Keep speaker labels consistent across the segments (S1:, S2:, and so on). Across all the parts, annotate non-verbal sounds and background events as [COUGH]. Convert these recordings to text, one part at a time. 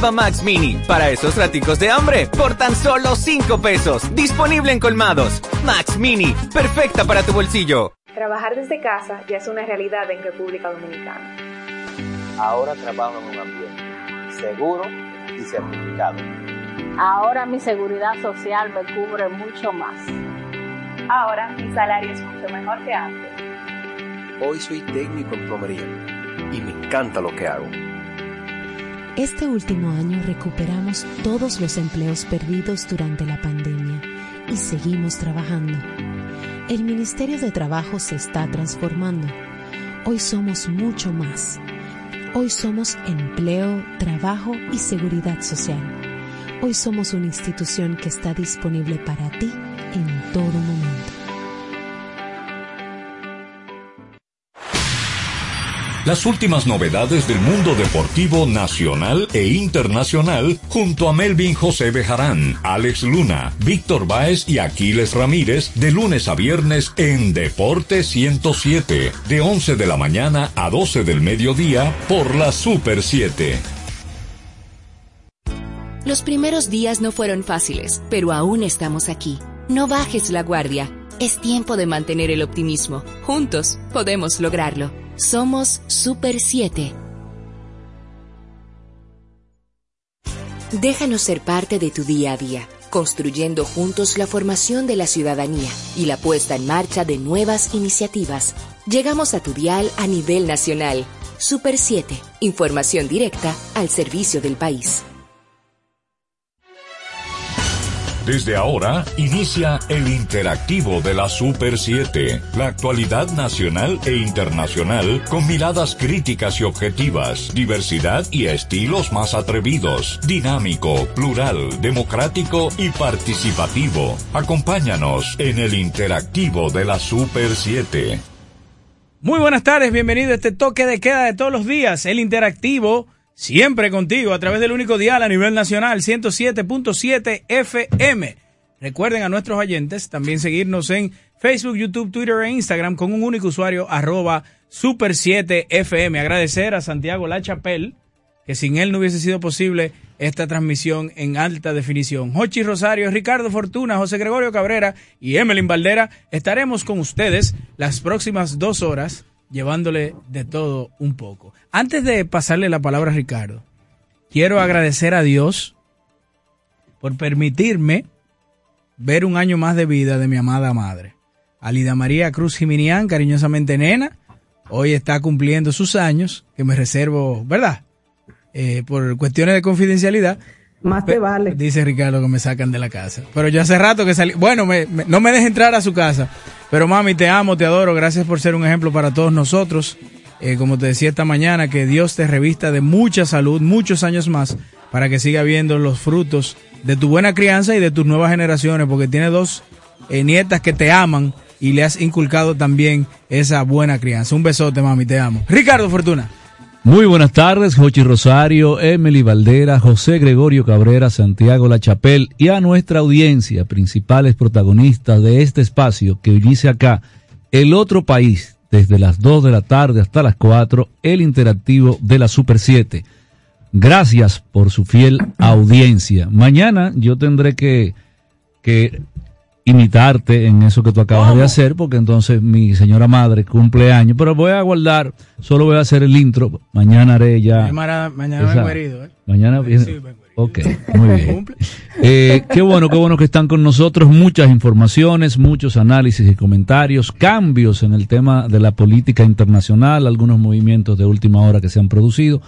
S1: Nueva Max Mini, para esos raticos de hambre, por tan solo 5 pesos. Disponible en colmados. Max Mini, perfecta para tu bolsillo.
S2: Trabajar desde casa ya es una realidad en República Dominicana.
S3: Ahora trabajo en un ambiente seguro y certificado.
S4: Ahora mi seguridad social me cubre mucho más.
S2: Ahora mi salario es mucho mejor que antes.
S5: Hoy soy técnico en plomería y me encanta lo que hago.
S6: Este último año recuperamos todos los empleos perdidos durante la pandemia y seguimos trabajando. El Ministerio de Trabajo se está transformando. Hoy somos mucho más. Hoy somos empleo, trabajo y seguridad social. Hoy somos una institución que está disponible para ti en todo momento.
S7: Las últimas novedades del mundo deportivo nacional e internacional junto a Melvin José Bejarán, Alex Luna, Víctor Báez y Aquiles Ramírez de lunes a viernes en Deporte 107, de 11 de la mañana a 12 del mediodía por la Super 7.
S8: Los primeros días no fueron fáciles, pero aún estamos aquí. No bajes la guardia. Es tiempo de mantener el optimismo. Juntos podemos lograrlo. Somos Super 7. Déjanos ser parte de tu día a día, construyendo juntos la formación de la ciudadanía y la puesta en marcha de nuevas iniciativas. Llegamos a tu dial a nivel nacional. Super 7. Información directa al servicio del país.
S7: Desde ahora inicia el interactivo de la Super 7, la actualidad nacional e internacional con miradas críticas y objetivas, diversidad y estilos más atrevidos, dinámico, plural, democrático y participativo. Acompáñanos en el interactivo de la Super 7.
S9: Muy buenas tardes, bienvenido a este toque de queda de todos los días, el interactivo Siempre contigo a través del único dial a nivel nacional 107.7 FM. Recuerden a nuestros oyentes también seguirnos en Facebook, YouTube, Twitter e Instagram con un único usuario arroba super 7 FM. Agradecer a Santiago La Chapelle, que sin él no hubiese sido posible esta transmisión en alta definición. Jochi Rosario, Ricardo Fortuna, José Gregorio Cabrera y Emelyn Valdera estaremos con ustedes las próximas dos horas llevándole de todo un poco. Antes de pasarle la palabra a Ricardo, quiero agradecer a Dios por permitirme ver un año más de vida de mi amada madre. Alida María Cruz Jiminián, cariñosamente nena, hoy está cumpliendo sus años, que me reservo, ¿verdad? Eh, por cuestiones de confidencialidad.
S10: Más te vale.
S9: Dice Ricardo que me sacan de la casa. Pero yo hace rato que salí. Bueno, no me deje entrar a su casa. Pero mami, te amo, te adoro. Gracias por ser un ejemplo para todos nosotros. Eh, como te decía esta mañana, que Dios te revista de mucha salud, muchos años más, para que siga viendo los frutos de tu buena crianza y de tus nuevas generaciones, porque tiene dos eh, nietas que te aman y le has inculcado también esa buena crianza. Un besote, mami, te amo. Ricardo Fortuna.
S11: Muy buenas tardes, Jochi Rosario, Emily Valdera, José Gregorio Cabrera, Santiago La Chapel y a nuestra audiencia, principales protagonistas de este espacio que inicia acá, El Otro País, desde las 2 de la tarde hasta las 4, el interactivo de la Super 7. Gracias por su fiel audiencia. Mañana yo tendré que, que imitarte en eso que tú acabas de hacer, porque entonces mi señora madre cumple años, pero voy a guardar, solo voy a hacer el intro, mañana haré ya.
S9: Mañana, mañana ¿eh?
S11: Mañana viene. ok, muy bien. Eh, qué bueno, qué bueno que están con nosotros, muchas informaciones, muchos análisis y comentarios, cambios en el tema de la política internacional, algunos movimientos de última hora que se han producido,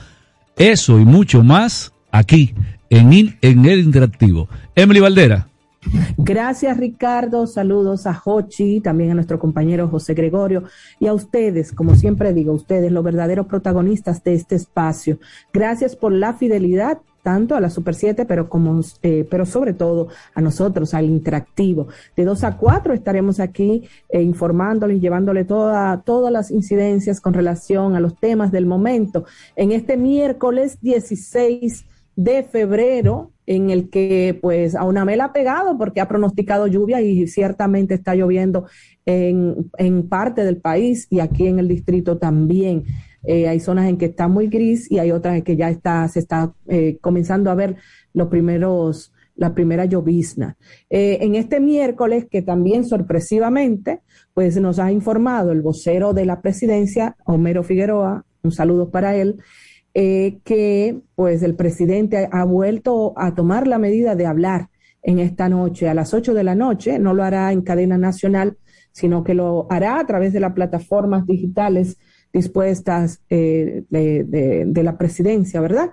S11: eso y mucho más aquí en, en el interactivo. Emily Valdera.
S10: Gracias Ricardo, saludos a Jochi, también a nuestro compañero José Gregorio y a ustedes, como siempre digo, ustedes los verdaderos protagonistas de este espacio. Gracias por la fidelidad tanto a la Super 7, pero como eh, pero sobre todo a nosotros, al interactivo. De 2 a 4 estaremos aquí eh, informándoles, llevándole toda, todas las incidencias con relación a los temas del momento. En este miércoles 16 de febrero, en el que pues a una mela ha pegado porque ha pronosticado lluvia y ciertamente está lloviendo en, en parte del país y aquí en el distrito también. eh, hay zonas en que está muy gris y hay otras en que ya está, se está eh, comenzando a ver los primeros, la primera llovizna. Eh, en este miércoles, que también sorpresivamente, pues nos ha informado el vocero de la presidencia, Homero Figueroa, un saludo para él, que pues el presidente ha vuelto a tomar la medida de hablar en esta noche a las 8 de la noche, no lo hará en cadena nacional, sino que lo hará a través de las plataformas digitales dispuestas eh, de, la presidencia, ¿verdad?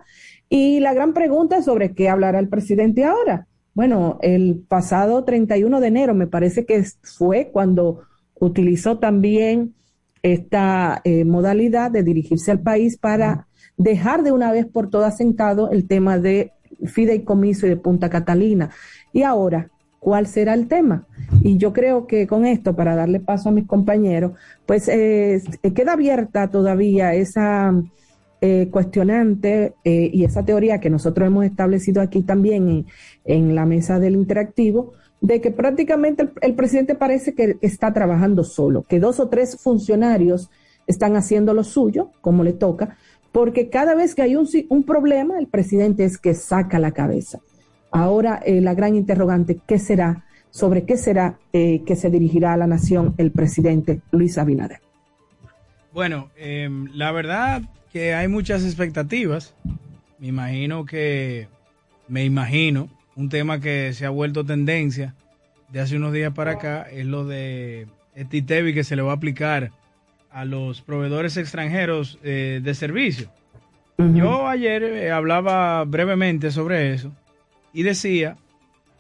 S10: Y la gran pregunta es sobre qué hablará el presidente ahora. Bueno, el pasado 31 de enero me parece que fue cuando utilizó también esta eh, modalidad de dirigirse al país para dejar de una vez por todas sentado el tema de fideicomiso y de Punta Catalina. Y ahora, cuál será el tema. Y yo creo que con esto, para darle paso a mis compañeros, pues eh, queda abierta todavía esa eh, cuestionante eh, y esa teoría que nosotros hemos establecido aquí también en, la mesa del interactivo, de que prácticamente el, presidente parece que está trabajando solo, que dos o tres funcionarios están haciendo lo suyo, como le toca, porque cada vez que hay un, un problema, el presidente es que saca la cabeza. Ahora eh, la gran interrogante, ¿qué será? ¿Sobre qué será eh, que se dirigirá a la nación el presidente Luis Abinader?
S9: Bueno, em, la verdad que hay muchas expectativas. Me imagino que, me imagino, un tema que se ha vuelto tendencia de hace unos días para acá es lo de este TITEVI que se le va a aplicar a los proveedores extranjeros eh, de servicio. Yo ayer hablaba brevemente sobre eso y decía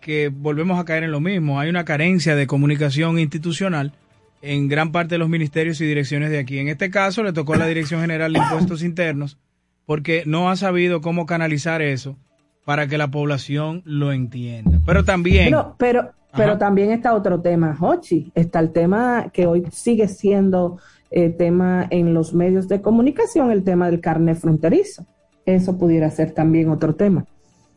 S9: que volvemos a caer en lo mismo. Hay una carencia de comunicación institucional en gran parte de los ministerios y direcciones de aquí. En este caso le tocó a la Dirección General de Impuestos Internos porque no ha sabido cómo canalizar eso para que la población lo entienda. Pero también...
S10: pero, pero también está otro tema, Hochi. Está el tema que hoy sigue siendo eh, tema en los medios de comunicación, el tema del carnet fronterizo. Eso pudiera ser también otro tema.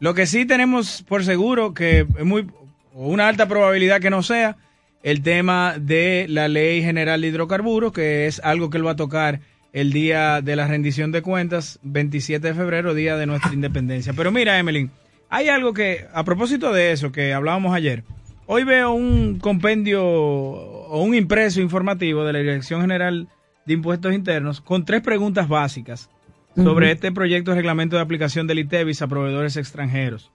S9: Lo que sí tenemos por seguro que es muy una alta probabilidad que no sea el tema de la Ley General de Hidrocarburos, que es algo que él va a tocar el día de la rendición de cuentas, 27 de febrero, día de nuestra independencia. Pero mira, Emeline, hay algo que, a propósito de eso que hablábamos ayer, hoy veo un compendio o un impreso informativo de la Dirección General de Impuestos Internos con tres preguntas básicas sobre este proyecto de reglamento de aplicación del ITEVIS a proveedores extranjeros.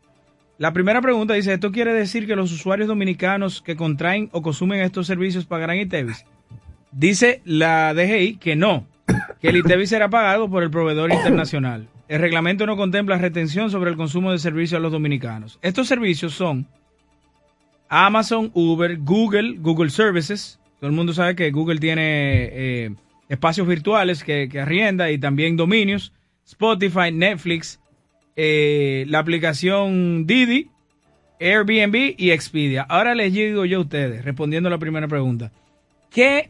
S9: La primera pregunta dice, ¿esto quiere decir que los usuarios dominicanos que contraen o consumen estos servicios pagarán ITEVIS? Dice la DGI que no, que el ITEVIS será pagado por el proveedor internacional. El reglamento no contempla retención sobre el consumo de servicios a los dominicanos. Estos servicios son Amazon, Uber, Google, Google Services. Todo el mundo sabe que Google tiene eh, espacios virtuales que, arrienda y también dominios, Spotify, Netflix, eh, la aplicación Didi, Airbnb y Expedia. Ahora les digo yo a ustedes, respondiendo a la primera pregunta, ¿qué,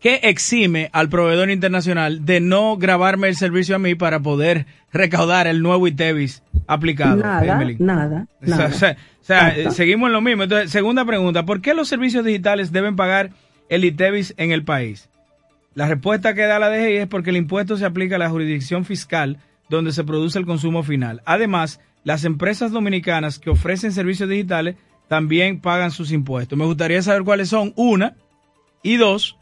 S9: ¿qué exime al proveedor internacional de no grabarme el servicio a mí para poder recaudar el nuevo ITEVIS aplicado?
S10: Nada, nada.
S9: O sea, seguimos en lo mismo. Entonces, segunda pregunta, ¿por qué los servicios digitales deben pagar el ITEVIS en el país? La respuesta que da la DGI es porque el impuesto se aplica a la jurisdicción fiscal donde se produce el consumo final. Además, las empresas dominicanas que ofrecen servicios digitales también pagan sus impuestos. Me gustaría saber cuáles son. Una. Y dos,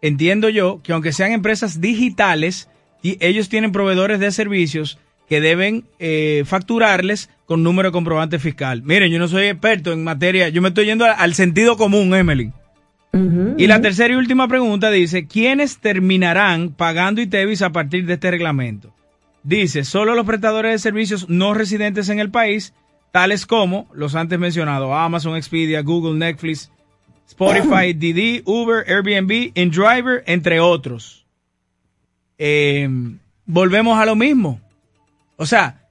S9: entiendo yo que aunque sean empresas digitales, y ellos tienen proveedores de servicios que deben eh, facturarles con número de comprobante fiscal. Miren, yo no soy experto en materia, yo me estoy yendo al sentido común, Emily y la tercera y última pregunta dice, ¿quiénes terminarán pagando ITEVIS a partir de este reglamento? Dice, solo los prestadores de servicios no residentes en el país, tales como los antes mencionados, Amazon, Expedia, Google, Netflix, Spotify, [CLEARS THROAT] Didi, Uber, Airbnb, InDriver, entre otros. Eh, volvemos a lo mismo. O sea,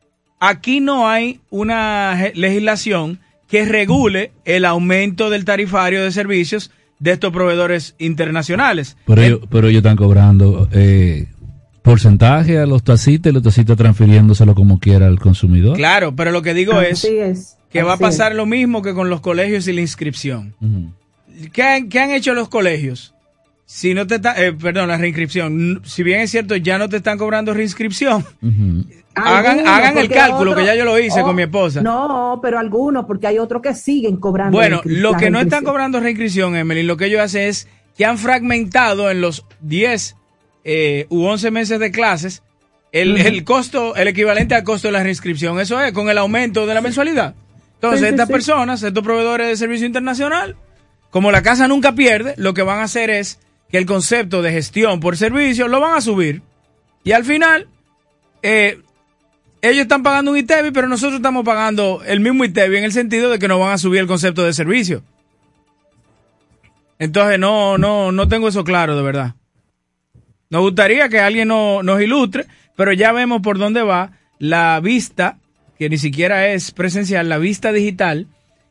S9: aquí no hay una legislación que regule el aumento del tarifario de servicios de estos proveedores internacionales.
S11: Pero, ellos, pero ellos están cobrando eh, porcentaje a los tacitas y los tacitas transfiriéndoselo como quiera al consumidor.
S9: Claro, pero lo que digo es, que va a pasar lo mismo que con los colegios y la inscripción. ¿Qué, han, hecho los colegios? si no te está, eh, perdón, la reinscripción, si bien es cierto, ya no te están cobrando reinscripción, hagan,
S10: Algunos,
S9: hagan el cálculo, que ya yo lo hice
S10: oh,
S9: con mi esposa.
S10: No, pero algunos, porque hay otros que siguen cobrando.
S9: Bueno, lo que no están cobrando reinscripción, Emily, lo que ellos hacen es que han fragmentado en los 10 eh, u 11 meses de clases el, el costo, el equivalente al costo de la reinscripción. Eso es, con el aumento de la mensualidad. Entonces,
S10: Sí, sí,
S9: estas
S10: sí.
S9: personas, estos proveedores de servicio internacional, como la casa nunca pierde, lo que van a hacer es que el concepto de gestión por servicio lo van a subir. Y al final, eh, ellos están pagando un ITEBI, pero nosotros estamos pagando el mismo ITEBI en el sentido de que nos van a subir el concepto de servicio. Entonces no, no, no tengo eso claro, de verdad. Nos gustaría que alguien no- nos ilustre, pero ya vemos por dónde va la vista, que ni siquiera es presencial, la vista digital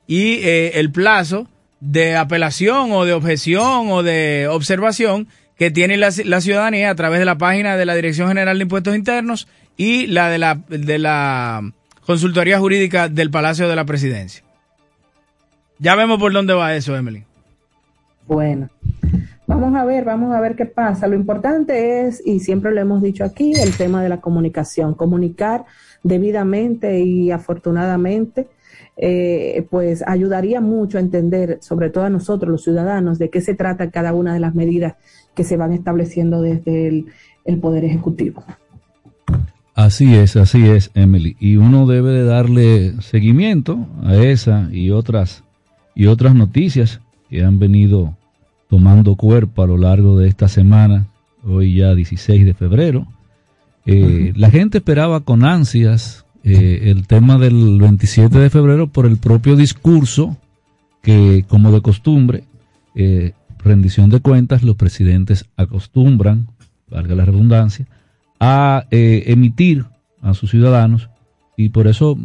S9: y eh, el plazo de apelación o de objeción o de observación que tiene la ciudadanía a través de la página de la Dirección General de Impuestos Internos y la de la, de la Consultoría Jurídica del Palacio de la Presidencia. Ya vemos por dónde va eso, Emily.
S10: Bueno, vamos a ver, vamos a ver qué pasa. Lo importante es, y siempre lo hemos dicho aquí, el tema de la comunicación. Comunicar debidamente y afortunadamente, eh, pues ayudaría mucho a entender, sobre todo a nosotros, los ciudadanos, de qué se trata cada una de las medidas que se van estableciendo desde el, el Poder Ejecutivo.
S11: Así es, así es, Emily. Y uno debe de darle seguimiento a esa y otras y otras noticias que han venido tomando cuerpo a lo largo de esta semana, hoy ya 16 de febrero. Eh, La gente esperaba con ansias eh, el tema del 27 de febrero por el propio discurso que, como de costumbre, eh, rendición de cuentas, los presidentes acostumbran, valga la redundancia, a eh, emitir a sus ciudadanos y por eso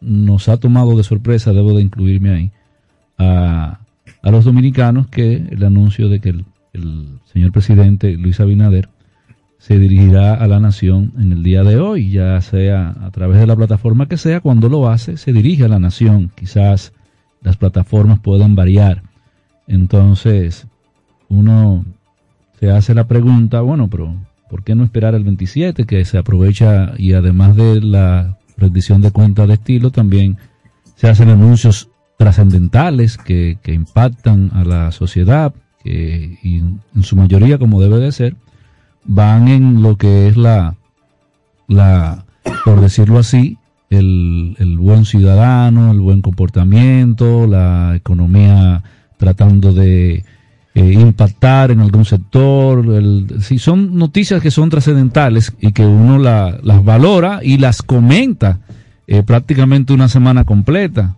S11: nos ha tomado de sorpresa, debo de incluirme ahí, a, a los dominicanos que el anuncio de que el, el señor presidente Luis Abinader se dirigirá a la nación en el día de hoy, ya sea a través de la plataforma que sea, cuando lo hace, se dirige a la nación. Quizás las plataformas puedan variar. Entonces, uno se hace la pregunta, bueno, pero ¿por qué no esperar el 27 que se aprovecha y además de la rendición de cuentas de estilo, también se hacen anuncios trascendentales que, que impactan a la sociedad que, y en su mayoría, como debe de ser, van en lo que es la, la por decirlo así, el, el buen ciudadano, el buen comportamiento, la economía tratando de eh, impactar en algún sector. Sí, son noticias que son trascendentales y que uno la- las valora y las comenta eh, prácticamente una semana completa.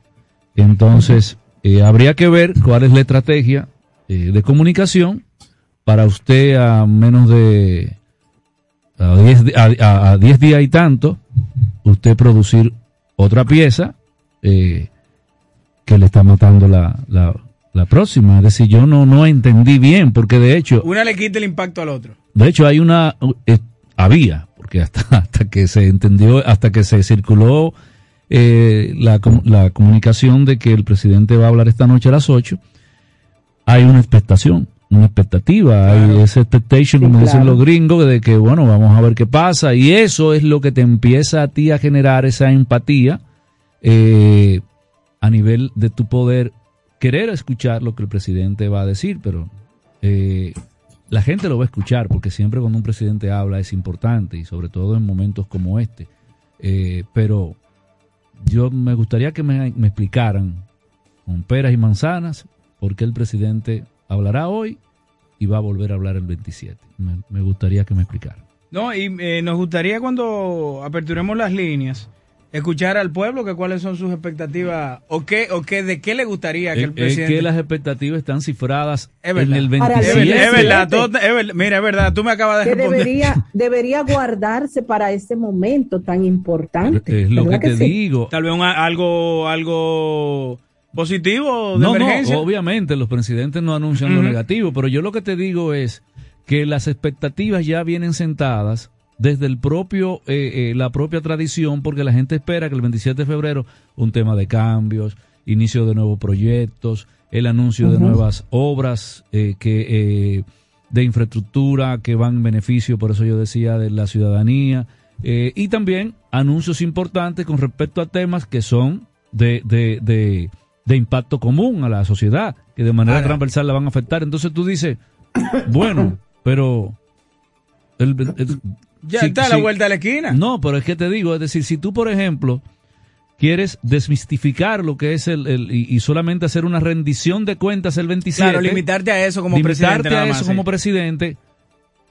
S11: Entonces, eh, habría que ver cuál es la estrategia de comunicación para usted a menos de a 10 di- a- a- a 10 días y tanto, usted producir otra pieza que le está matando la, la próxima. Es decir, yo no, no entendí bien, porque de hecho,
S9: Una le quita el impacto al otro.
S11: de hecho hay una, eh, había, porque hasta, [LAUGHS] hasta que se entendió, hasta que se circuló eh, la, la comunicación de que el presidente va a hablar esta noche a las 8, hay una expectación, una expectativa, hay ese expectation, como dicen los gringos, de que bueno, vamos a ver qué pasa, y eso es lo que te empieza a ti a generar esa empatía eh, a nivel de tu poder querer escuchar lo que el presidente va a decir, pero eh, la gente lo va a escuchar porque siempre cuando un presidente habla es importante y sobre todo en momentos como este. Eh, pero yo me gustaría que me, explicaran con peras y manzanas por qué el presidente hablará hoy y va a volver a hablar el 27. Me, me gustaría que me explicaran.
S9: No, y eh, nos gustaría cuando aperturemos las líneas escuchar al pueblo que cuáles son sus expectativas o qué o qué de qué le gustaría que el
S11: Es- es
S9: presidente
S11: que las expectativas están cifradas
S9: Es
S11: en el
S10: Para el
S11: 27.
S9: Es verdad, es verdad,
S10: 27.
S9: todo- es verdad. mira, es verdad, tú me acabas de
S10: que
S9: responder.
S10: debería, [LAUGHS] debería guardarse para ese momento tan importante.
S11: Es lo que
S10: ¿verdad
S11: te
S10: sí?
S11: digo.
S9: Tal vez un- algo algo positivo de
S11: No,
S9: emergencia.
S11: no, obviamente los presidentes no anuncian lo negativo, pero yo lo que te digo es que las expectativas ya vienen sentadas desde el propio eh, eh, la propia tradición, porque la gente espera que el 27 de febrero un tema de cambios, inicio de nuevos proyectos, el anuncio de nuevas obras eh, que eh, de infraestructura que van en beneficio, por eso yo decía, de la ciudadanía, eh, y también anuncios importantes con respecto a temas que son de, de, de, de impacto común a la sociedad, que de manera
S9: Ahora.
S11: transversal la van a afectar. Entonces tú dices, bueno, pero... el- el-
S9: Ya
S11: si-
S9: está a la
S11: si-
S9: vuelta de la esquina.
S11: no, pero es que te digo, es decir, si tú, por ejemplo, quieres desmistificar lo que es el, el- y, y solamente hacer una rendición de cuentas el 27,
S9: Claro, limitarte a eso como
S11: limitarte
S9: presidente. nada
S11: a
S9: más,
S11: eso
S9: sí.
S11: como presidente,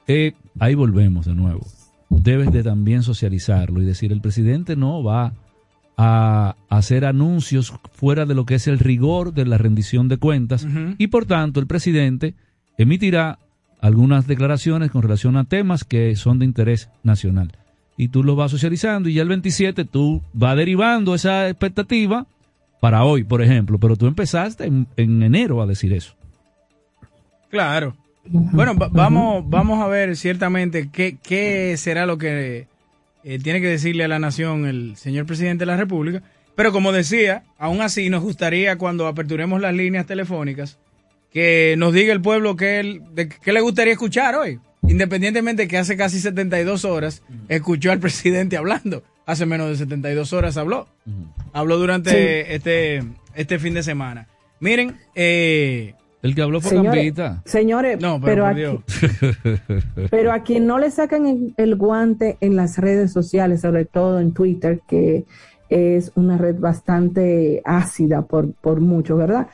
S11: eh, ahí volvemos de nuevo. Debes de también socializarlo y decir, el presidente no va a hacer anuncios fuera de lo que es el rigor de la rendición de cuentas y por tanto el presidente emitirá algunas declaraciones con relación a temas que son de interés nacional. Y tú lo vas socializando y ya el 27 tú vas derivando esa expectativa para hoy, por ejemplo, pero tú empezaste en, en enero a decir eso.
S9: Claro. Bueno, va- vamos, vamos a ver ciertamente qué, qué será lo que eh, tiene que decirle a la nación el señor presidente de la República. Pero como decía, aún así nos gustaría cuando aperturemos las líneas telefónicas que nos diga el pueblo qué, él- de qué le gustaría escuchar hoy. Independientemente que hace casi 72 horas escuchó al [LAUGHS] presidente hablando. Hace menos de 72 horas habló. Habló durante
S10: Sí.
S9: este, este fin de semana. Miren, eh,
S11: El que habló fue
S10: Señores,
S11: Gambita.
S10: señores,
S9: no,
S10: pero,
S9: pero, por
S10: aquí, [LAUGHS] pero a quien no le sacan el, el guante en las redes sociales, sobre todo en Twitter, que es una red bastante ácida por, por mucho, ¿verdad?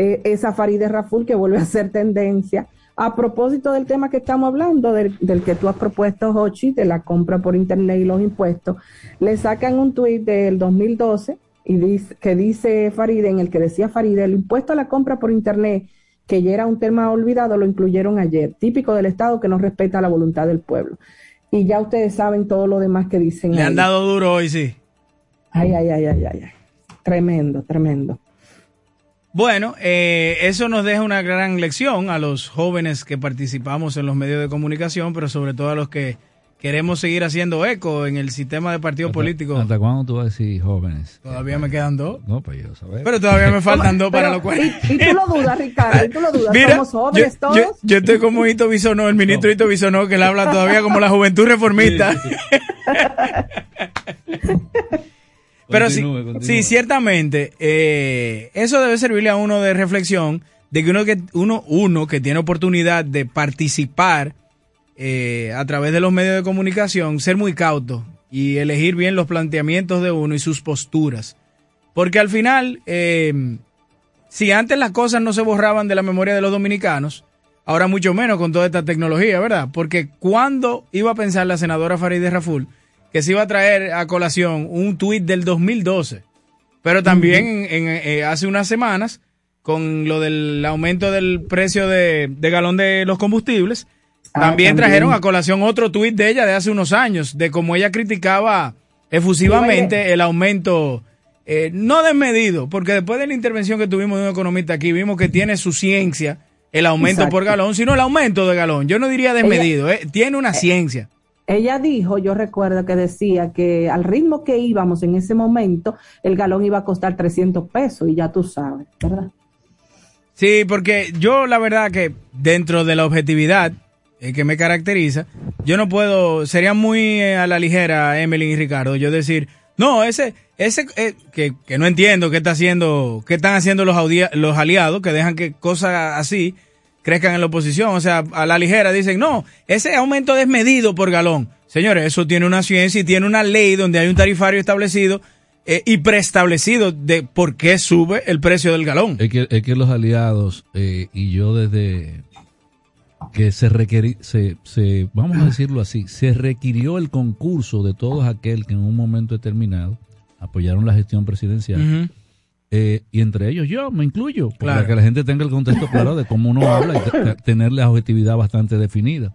S10: Eh, es a Farideh Raful que vuelve a ser tendencia. A propósito del tema que estamos hablando, del, del que tú has propuesto, Hochi, de la compra por internet y los impuestos, le sacan un tuit del 2012 y dice, que dice Farideh, en el que decía Farideh, el impuesto a la compra por internet que ya era un tema olvidado, lo incluyeron ayer, típico del Estado que no respeta la voluntad del pueblo. Y ya ustedes saben todo lo demás que dicen.
S9: Le han dado duro hoy, sí.
S10: Ay, ay, ay, ay, ay, ay. Tremendo, tremendo.
S9: Bueno, eh, eso nos deja una gran lección a los jóvenes que participamos en los medios de comunicación, pero sobre todo a los que queremos seguir haciendo eco en el sistema de partidos políticos.
S11: ¿Hasta cuándo tú vas a decir jóvenes?
S9: Todavía me quedan dos.
S11: No, pues yo saber.
S9: Pero todavía me faltan dos para
S10: Pero,
S9: lo cual.
S10: Y, y tú lo dudas, Ricardo, y tú lo dudas.
S9: Mira,
S10: Somos jóvenes
S9: yo,
S10: todos.
S9: yo- yo estoy como Hito Bisonó, el ministro Hito Bisonó, que le habla todavía como la juventud reformista. Sí, [LAUGHS]
S11: Continúe, continúe.
S9: sí, ciertamente, eh, eso debe servirle a uno de reflexión, de que uno que, uno, uno que tiene oportunidad de participar eh, a través de los medios de comunicación, ser muy cauto y elegir bien los planteamientos de uno y sus posturas. Porque al final, eh, si antes las cosas no se borraban de la memoria de los dominicanos, ahora mucho menos con toda esta tecnología, ¿verdad? Porque cuando iba a pensar la senadora Farideh Raful que se iba a traer a colación un tuit del 2012, pero también en- en, eh, hace unas semanas, con lo del aumento del precio de, de galón de los combustibles,
S10: Ah,
S9: también
S10: también.
S9: trajeron a colación otro tuit de ella de hace unos años, de cómo ella criticaba efusivamente el aumento, eh, no desmedido, porque después de la intervención que tuvimos de un economista aquí, vimos que tiene su ciencia el aumento
S10: Exacto.
S9: por galón, sino el aumento de galón. Yo no diría desmedido, eh, tiene una ciencia.
S10: Ella dijo, yo recuerdo que decía que al ritmo que íbamos en ese momento, el galón iba a costar 300 pesos y ya tú sabes, ¿verdad?
S9: Sí, porque yo la verdad que dentro de la objetividad eh, que me caracteriza, yo no puedo, sería muy eh, a la ligera, Emily y Ricardo, yo decir, no, ese, ese, eh, que, que no entiendo qué está haciendo, qué están haciendo los, los aliados, que dejan que cosas así crezcan en la oposición, o sea, a la ligera dicen, no, ese aumento desmedido por galón. Señores, eso tiene una ciencia y tiene una ley donde hay un tarifario establecido eh, y preestablecido de por qué sube el precio del galón.
S11: Es que, es que los aliados eh, y yo desde que se requerí, se, se, vamos a decirlo así, se requirió el concurso de todos aquel que en un momento determinado apoyaron la gestión presidencial. Eh, y entre ellos yo me incluyo, para
S9: Claro.
S11: que la gente tenga el contexto claro de cómo uno habla y te- te- tener la objetividad bastante definida.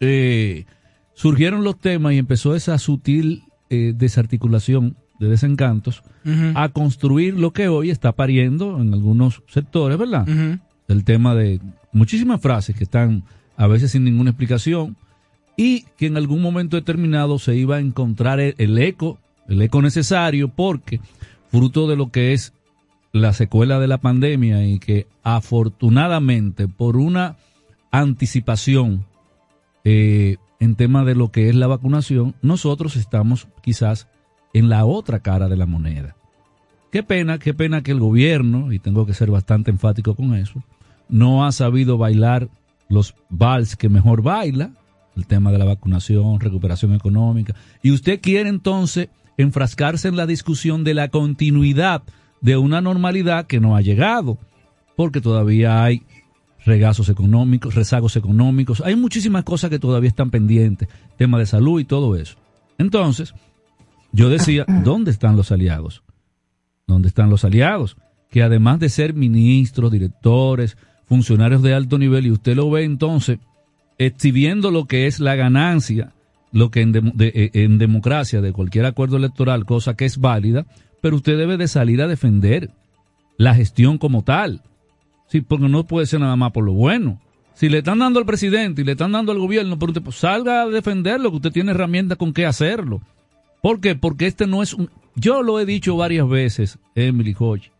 S11: Eh, surgieron los temas y empezó esa sutil eh, desarticulación de desencantos a construir lo que hoy está pariendo en algunos sectores, ¿verdad? El tema de muchísimas frases que están a veces sin ninguna explicación y que en algún momento determinado se iba a encontrar el, el eco, el eco necesario porque fruto de lo que es la secuela de la pandemia y que afortunadamente por una anticipación eh, en tema de lo que es la vacunación, nosotros estamos quizás en la otra cara de la moneda. Qué pena, qué pena que el gobierno, y tengo que ser bastante enfático con eso, no ha sabido bailar los vals que mejor baila, el tema de la vacunación, recuperación económica, y usted quiere entonces enfrascarse en la discusión de la continuidad de una normalidad que no ha llegado, porque todavía hay regazos económicos, rezagos económicos, hay muchísimas cosas que todavía están pendientes, tema de salud y todo eso. Entonces, yo decía, [CLEARS THROAT] ¿dónde están los aliados? ¿Dónde están los aliados? Que además de ser ministros, directores, funcionarios de alto nivel, y usted lo ve entonces exhibiendo lo que es la ganancia, lo que en, eh, en democracia de cualquier acuerdo electoral, cosa que es válida, pero usted debe de salir a defender la gestión como tal. Sí, porque no puede ser nada más por lo bueno. Si le están dando al presidente y le están dando al gobierno, pero usted pues, salga a defenderlo, que usted tiene herramientas con qué hacerlo. ¿Por qué? Porque este no es un... Yo lo he dicho varias veces, Emily Hodge,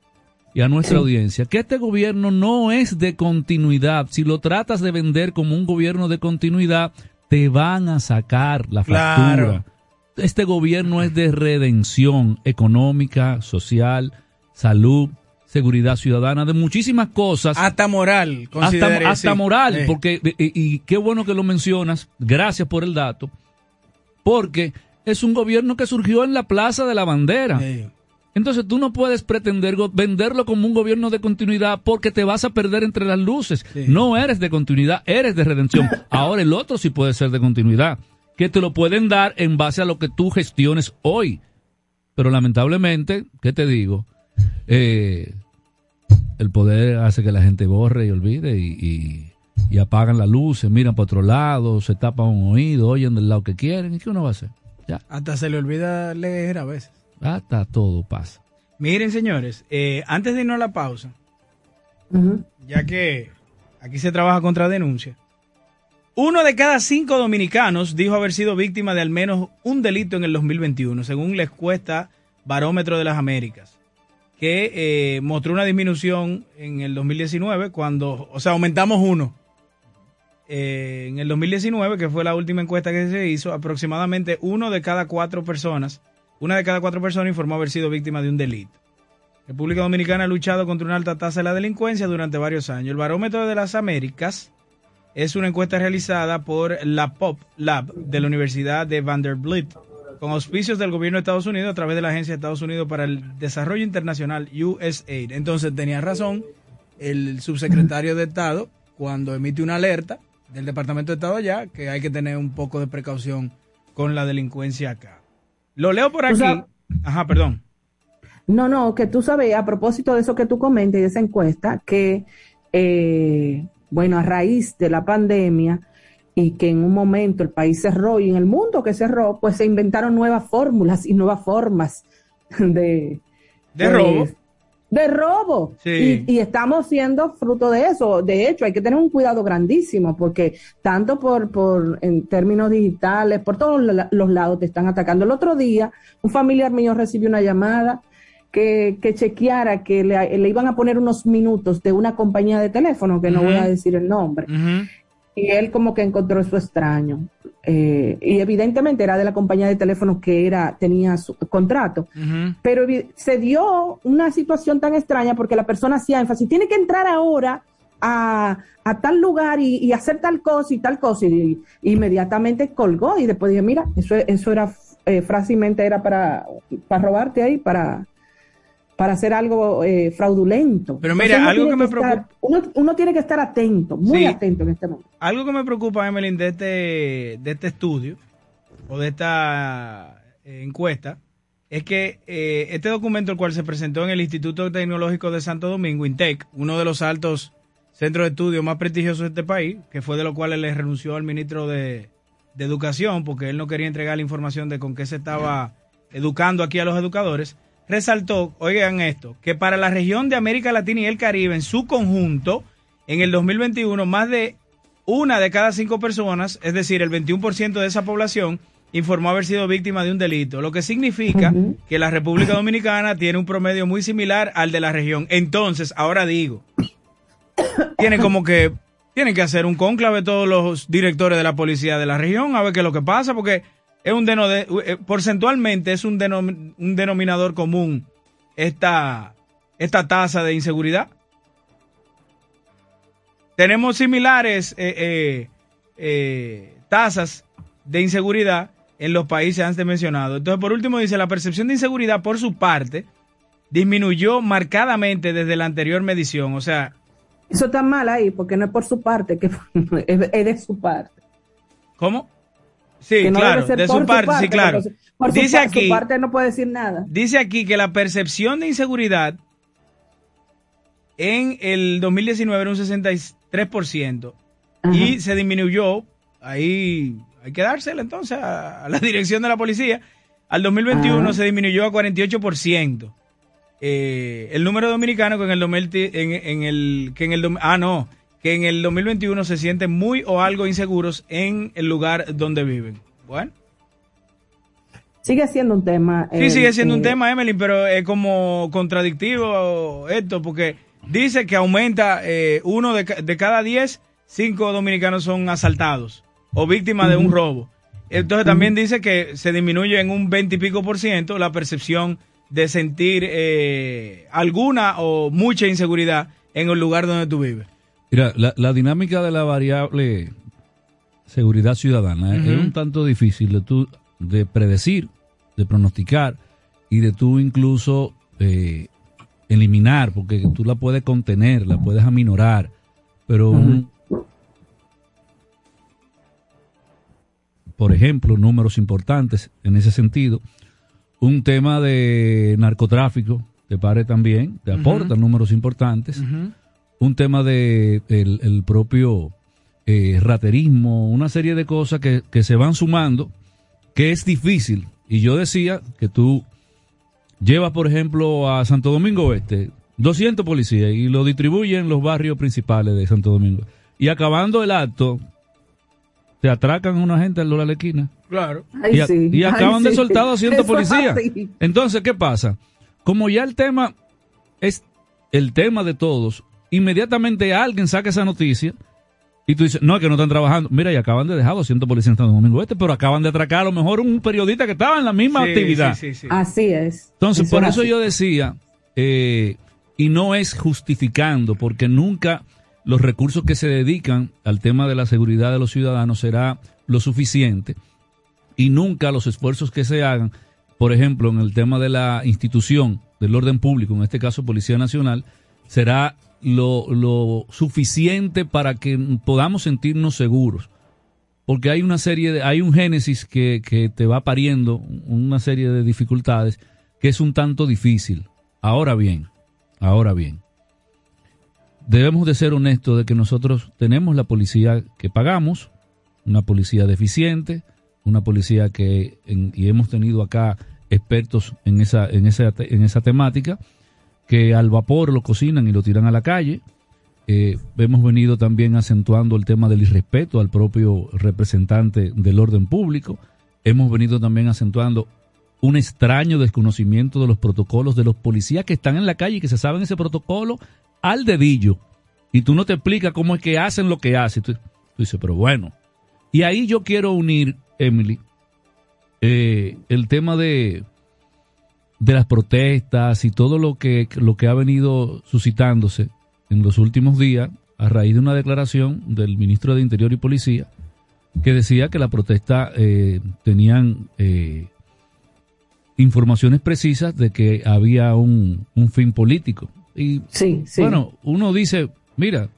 S11: y a nuestra audiencia, que este gobierno no es de continuidad. Si lo tratas de vender como un gobierno de continuidad, te van a sacar la factura. Este gobierno es de redención económica, social, salud, seguridad ciudadana, de muchísimas cosas.
S9: Hasta moral,
S11: hasta, hasta moral, porque, y, qué bueno que lo mencionas, gracias por el dato, porque es un gobierno que surgió en la Plaza de la Bandera. Entonces tú no puedes pretender venderlo como un gobierno de continuidad porque te vas a perder entre las luces. No eres de continuidad, eres de redención. [LAUGHS] Ahora el otro sí puede ser de continuidad, que te lo pueden dar en base a lo que tú gestiones hoy. Pero lamentablemente, ¿qué te digo? Eh, el poder hace que la gente borre y olvide y, y, apagan las luces, miran para otro lado, se tapan un oído, oyen del lado que quieren. ¿Y qué uno va a hacer?
S9: Hasta se le olvida leer a veces.
S11: Hasta todo pasa.
S9: Miren, señores, eh, antes de irnos a la pausa, ya que aquí se trabaja contra denuncia, uno de cada cinco dominicanos dijo haber sido víctima de al menos un delito en el 2021, según la encuesta Barómetro de las Américas, que eh, mostró una disminución en el 2019 cuando, o sea, aumentamos uno eh, en el 2019, que fue la última encuesta que se hizo, aproximadamente uno de cada cuatro personas, una de cada cuatro personas informó haber sido víctima de un delito. República Dominicana ha luchado contra una alta tasa de la delincuencia durante varios años. El barómetro de las Américas es una encuesta realizada por la POP Lab de la Universidad de Vanderbilt, con auspicios del gobierno de Estados Unidos a través de la Agencia de Estados Unidos para el Desarrollo Internacional, USAID. Entonces tenía razón el subsecretario de Estado cuando emite una alerta del Departamento de Estado allá que hay que tener un poco de precaución con la delincuencia acá. Lo leo por aquí. Ajá, perdón.
S10: No, no, que tú sabes, a propósito de eso que tú comentas y de esa encuesta, que, eh, bueno, a raíz de la pandemia y que en un momento el país cerró y en el mundo que cerró, pues se inventaron nuevas fórmulas y nuevas formas de...
S9: De robo.
S10: De robo. Y, estamos siendo fruto de eso. De hecho, hay que tener un cuidado grandísimo porque tanto por, por en términos digitales, por todos los lados te están atacando. El otro día, un familiar mío recibió una llamada que, que chequeara que le, iban a poner unos minutos de una compañía de teléfono, que no voy a decir el nombre. Y él como que encontró eso extraño. Eh, y evidentemente era de la compañía de teléfono que era tenía su contrato, pero se dio una situación tan extraña porque la persona hacía énfasis, tiene que entrar ahora a, tal lugar y, hacer tal cosa y tal cosa, y, inmediatamente colgó y después dije, mira, eso, eso era, eh, fácilmente era para, para robarte ahí, para para hacer algo eh, fraudulento.
S9: Pero mira, algo que me preocupa.
S10: Uno, tiene que estar atento, muy atento en este momento.
S9: Algo que me preocupa, Emeline, de este, de este estudio o de esta eh, encuesta es que eh, este documento, el cual se presentó en el Instituto Tecnológico de Santo Domingo, INTEC, uno de los altos centros de estudio más prestigiosos de este país, que fue de lo cual él le renunció al ministro de, de Educación, porque él no quería entregar la información de con qué se estaba educando aquí a los educadores resaltó, oigan esto, que para la región de América Latina y el Caribe en su conjunto, en el 2021, más de una de cada cinco personas, es decir, el 21% de esa población, informó haber sido víctima de un delito, lo que significa que la República Dominicana tiene un promedio muy similar al de la región. Entonces, ahora digo, tiene como que tienen que hacer un cónclave todos los directores de la policía de la región a ver qué es lo que pasa, porque es un deno de, eh, porcentualmente es un, denom- un denominador común esta, esta tasa de inseguridad. Tenemos similares eh, eh, eh, tasas de inseguridad en los países antes mencionados. Entonces, por último, dice, la percepción de inseguridad por su parte disminuyó marcadamente desde la anterior medición. O sea,
S10: Eso está mal ahí, porque no es por su parte, que es, [LAUGHS] es de su parte.
S9: ¿cómo? Sí,
S10: Que no
S9: claro,
S10: debe ser
S9: de
S10: por
S9: su parte, sí, claro.
S10: Por
S9: Dice
S10: su
S9: aquí,
S10: parte no puede decir nada.
S9: dice aquí que la percepción de inseguridad en el 2019 era un 63% y se disminuyó, ahí hay que dársela entonces a, a la [LAUGHS] dirección de la policía, al 2021
S10: Ajá.
S9: se disminuyó a 48%. Eh, el número de dominicanos que en el 2000 en, en el que en el ah no que en el 2021 se sienten muy o algo inseguros en el lugar donde viven. Bueno,
S10: Sigue siendo un tema.
S9: Sí,
S10: eh,
S9: sigue siendo un
S10: eh,
S9: tema, Emily, pero es como contradictivo esto, porque dice que aumenta eh, uno de, de cada diez, cinco dominicanos son asaltados o víctimas de un robo. Entonces también dice que se disminuye en un 20 y pico por ciento la percepción de sentir eh, alguna o mucha inseguridad en el lugar donde tú vives.
S11: Mira, la, la dinámica de la variable seguridad ciudadana es- es un tanto difícil de, tú, de predecir, de pronosticar y de tú incluso eh, eliminar, porque tú la puedes contener, la puedes aminorar, pero un- por ejemplo, números importantes en ese sentido, un tema de narcotráfico te pare también, te aporta números importantes un tema de el, el propio eh, raterismo, una serie de cosas que, que se van sumando, que es difícil. Y yo decía que tú llevas, por ejemplo, a Santo Domingo Oeste 200 policías y lo distribuyen en los barrios principales de Santo Domingo. Y acabando el acto, te atracan a una gente al de la esquina.
S9: Claro.
S11: y, a- y acaban de soltar 200
S10: Eso es
S11: policías. Entonces, ¿qué pasa? Como ya el tema es el tema de todos, inmediatamente alguien saca esa noticia y tú dices, no, es que no están trabajando. Mira, y acaban de dejar 200 policías en Santo Domingo Este, pero acaban de atracar a lo mejor un periodista que estaba en la misma
S9: Sí,
S11: actividad.
S9: sí, sí, sí.
S10: Así es.
S11: Entonces,
S10: Eso
S11: por
S10: es
S11: eso
S10: así.
S11: yo decía, eh, y no es justificando, porque nunca los recursos que se dedican al tema de la seguridad de los ciudadanos será lo suficiente y nunca los esfuerzos que se hagan, por ejemplo, en el tema de la institución del orden público, en este caso Policía Nacional, será lo, lo suficiente para que podamos sentirnos seguros. Porque hay una serie de, hay un génesis que, que te va pariendo una serie de dificultades que es un tanto difícil. Ahora bien, ahora bien, debemos de ser honestos de que nosotros tenemos la policía que pagamos, una policía deficiente, una policía que, y hemos tenido acá expertos en esa, en esa, en esa temática, que al vapor lo cocinan y lo tiran a la calle. Eh, hemos venido también acentuando el tema del irrespeto al propio representante del orden público. Hemos venido también acentuando un extraño desconocimiento de los protocolos de los policías que están en la calle y que se saben ese protocolo al dedillo. Y tú no te explicas cómo es que hacen lo que hacen. Tú, dices, pero bueno. Y ahí yo quiero unir, Emily, eh, el tema de, de las protestas y todo lo que, lo que ha venido suscitándose en los últimos días a raíz de una declaración del ministro de Interior y Policía que decía que la protesta eh, tenían eh, informaciones precisas de que había un, un fin político. Y
S10: Sí, sí.
S11: bueno, uno dice, mira,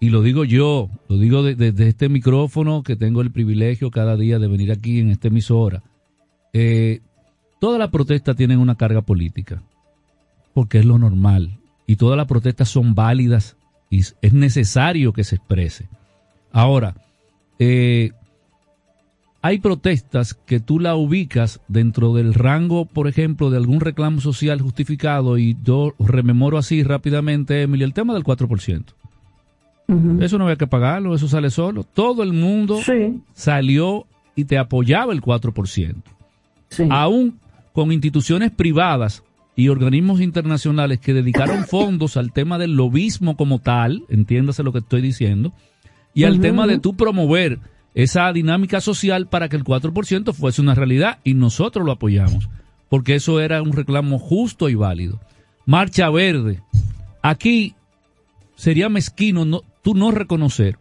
S11: y lo digo yo, lo digo de- desde este micrófono que tengo el privilegio cada día de venir aquí en esta emisora. Eh, todas las protestas tienen una carga política, porque es lo normal, y todas las protestas son válidas y es es necesario que se exprese. Ahora, eh, hay protestas que tú la ubicas dentro del rango, por ejemplo, de algún reclamo social justificado y yo rememoro así rápidamente, Emily, el tema del 4%. Eso no había que pagarlo, eso sale solo. Todo el mundo salió y te apoyaba el 4%. Aún con instituciones privadas y organismos internacionales que dedicaron [COUGHS] fondos al tema del lobismo como tal, entiéndase lo que estoy diciendo, y al tema de tú promover esa dinámica social para que el 4% fuese una realidad y nosotros lo apoyamos, porque eso era un reclamo justo y válido. Marcha Verde. Aquí sería mezquino no, tú no reconocer,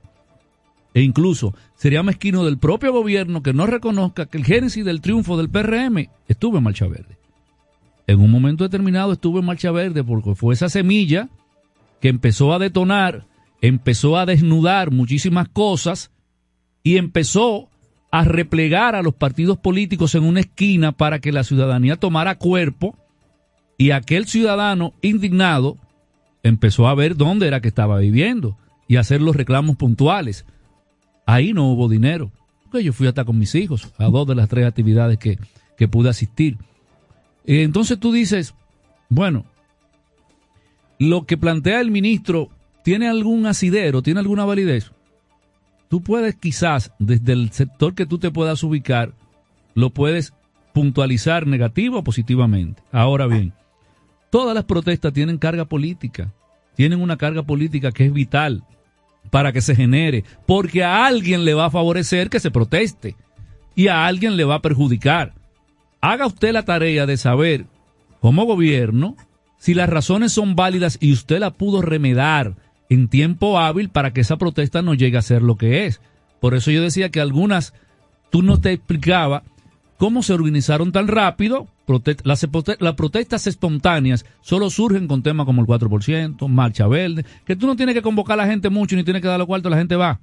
S11: e incluso sería mezquino del propio gobierno que no reconozca que el génesis del triunfo del PRM estuvo en Marcha Verde. En un momento determinado estuvo en Marcha Verde porque fue esa semilla que empezó a detonar, empezó a desnudar muchísimas cosas y empezó a replegar a los partidos políticos en una esquina para que la ciudadanía tomara cuerpo y aquel ciudadano indignado empezó a ver dónde era que estaba viviendo y hacer los reclamos puntuales. Ahí no hubo dinero, porque yo fui hasta con mis hijos a dos de las tres actividades que, que pude asistir. Entonces tú dices, bueno, lo que plantea el ministro tiene algún asidero, tiene alguna validez tú puedes quizás desde el sector que tú te puedas ubicar, lo puedes puntualizar negativo o positivamente. Ahora bien, todas las protestas tienen carga política, tienen una carga política que es vital para que se genere, porque a alguien le va a favorecer que se proteste y a alguien le va a perjudicar. Haga usted la tarea de saber, como gobierno, si las razones son válidas y usted la pudo remedar en tiempo hábil para que esa protesta no llegue a ser lo que es. Por eso yo decía que algunas, tú no te explicaba cómo se organizaron tan rápido. Las, las protestas espontáneas solo surgen con temas como el 4%, marcha verde, que tú no tienes que convocar a la gente mucho ni tienes que dar los cuartos, la gente va.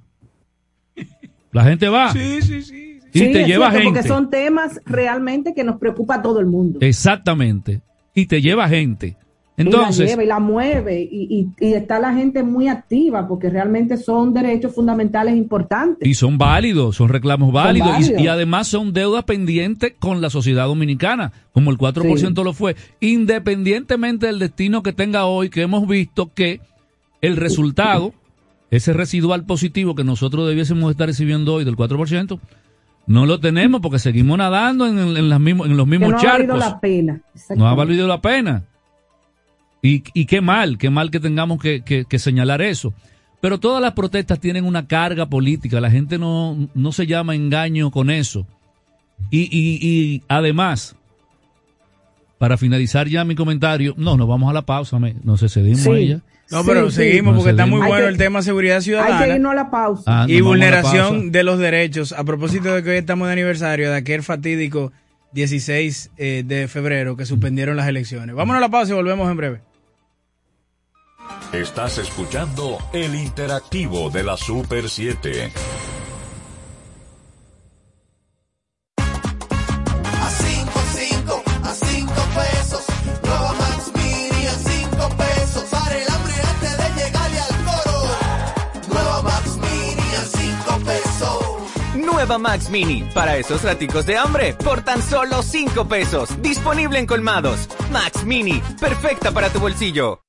S11: La gente va.
S9: Sí, sí, sí.
S11: Y te lleva gente.
S10: Porque son temas realmente que nos preocupa a todo el mundo.
S11: Exactamente. Y te lleva gente. Entonces,
S10: y la lleva y la mueve y, está la gente muy activa porque realmente son derechos fundamentales importantes.
S11: Y son válidos, son reclamos válidos, Y, además son deudas pendientes con la sociedad dominicana, como el 4% lo fue, independientemente del destino que tenga hoy, que hemos visto que el resultado, ese residual positivo que nosotros debiésemos estar recibiendo hoy del 4%, no lo tenemos porque seguimos nadando en, las mismos, en los mismos no charcos.
S10: No ha valido la pena.
S11: No ha valido la pena. Y, y qué mal, qué mal que tengamos que, que, señalar eso. Pero todas las protestas tienen una carga política, la gente no, no se llama engaño con eso. Y, y, y además, para finalizar ya mi comentario, no, nos vamos a la pausa, me, nos excedimos sí.
S9: No, pero seguimos porque está muy bueno el tema seguridad ciudadana.
S10: Hay que irnos a la pausa.
S9: Ah, y vulneración de los derechos. A propósito de que hoy estamos de aniversario de aquel fatídico 16 eh, de febrero que suspendieron las elecciones. Vámonos a la pausa y volvemos en breve.
S7: Estás escuchando el interactivo de la Super 7.
S12: A 5, 5, a 5 pesos. Nueva Max Mini a 5 pesos. Para el hambre antes de llegarle al coro. Nueva Max Mini a 5 pesos.
S1: Nueva Max Mini, para esos raticos de hambre, por tan solo 5 pesos. Disponible en colmados. Max Mini, perfecta para tu bolsillo.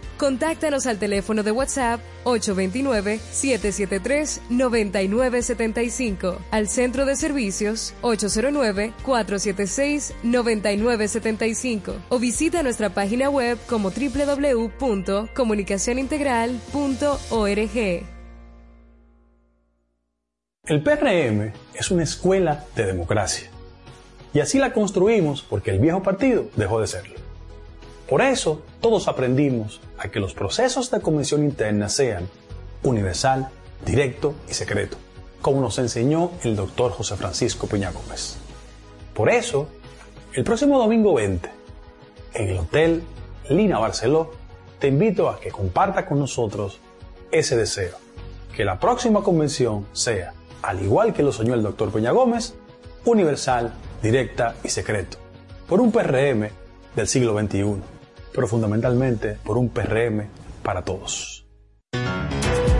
S13: Contáctanos al teléfono de WhatsApp 829-773-9975, al centro de servicios 809-476-9975 o visita nuestra página web como www.comunicacionintegral.org.
S14: El PRM es una escuela de democracia y así la construimos porque el viejo partido dejó de serlo. Por eso, todos aprendimos a que los procesos de convención interna sean universal, directo y secreto, como nos enseñó el doctor José Francisco Peña Gómez. Por eso, el próximo domingo 20, en el Hotel Lina Barceló, te invito a que comparta con nosotros ese deseo, que la próxima convención sea, al igual que lo soñó el doctor Peña Gómez, universal, directa y secreto, por un PRM del siglo XXI pero fundamentalmente por un PRM para todos.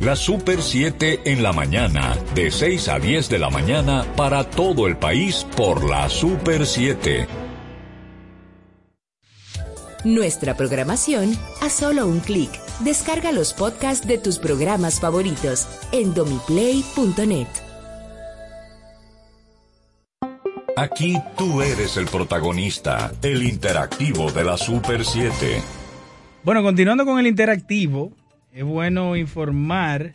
S7: La Super 7 en la mañana, de 6 a 10 de la mañana para todo el país por la Super 7.
S8: Nuestra programación a solo un clic. Descarga los podcasts de tus programas favoritos en domiplay.net.
S7: Aquí tú eres el protagonista, el interactivo de la Super 7.
S9: Bueno, continuando con el interactivo, es bueno informar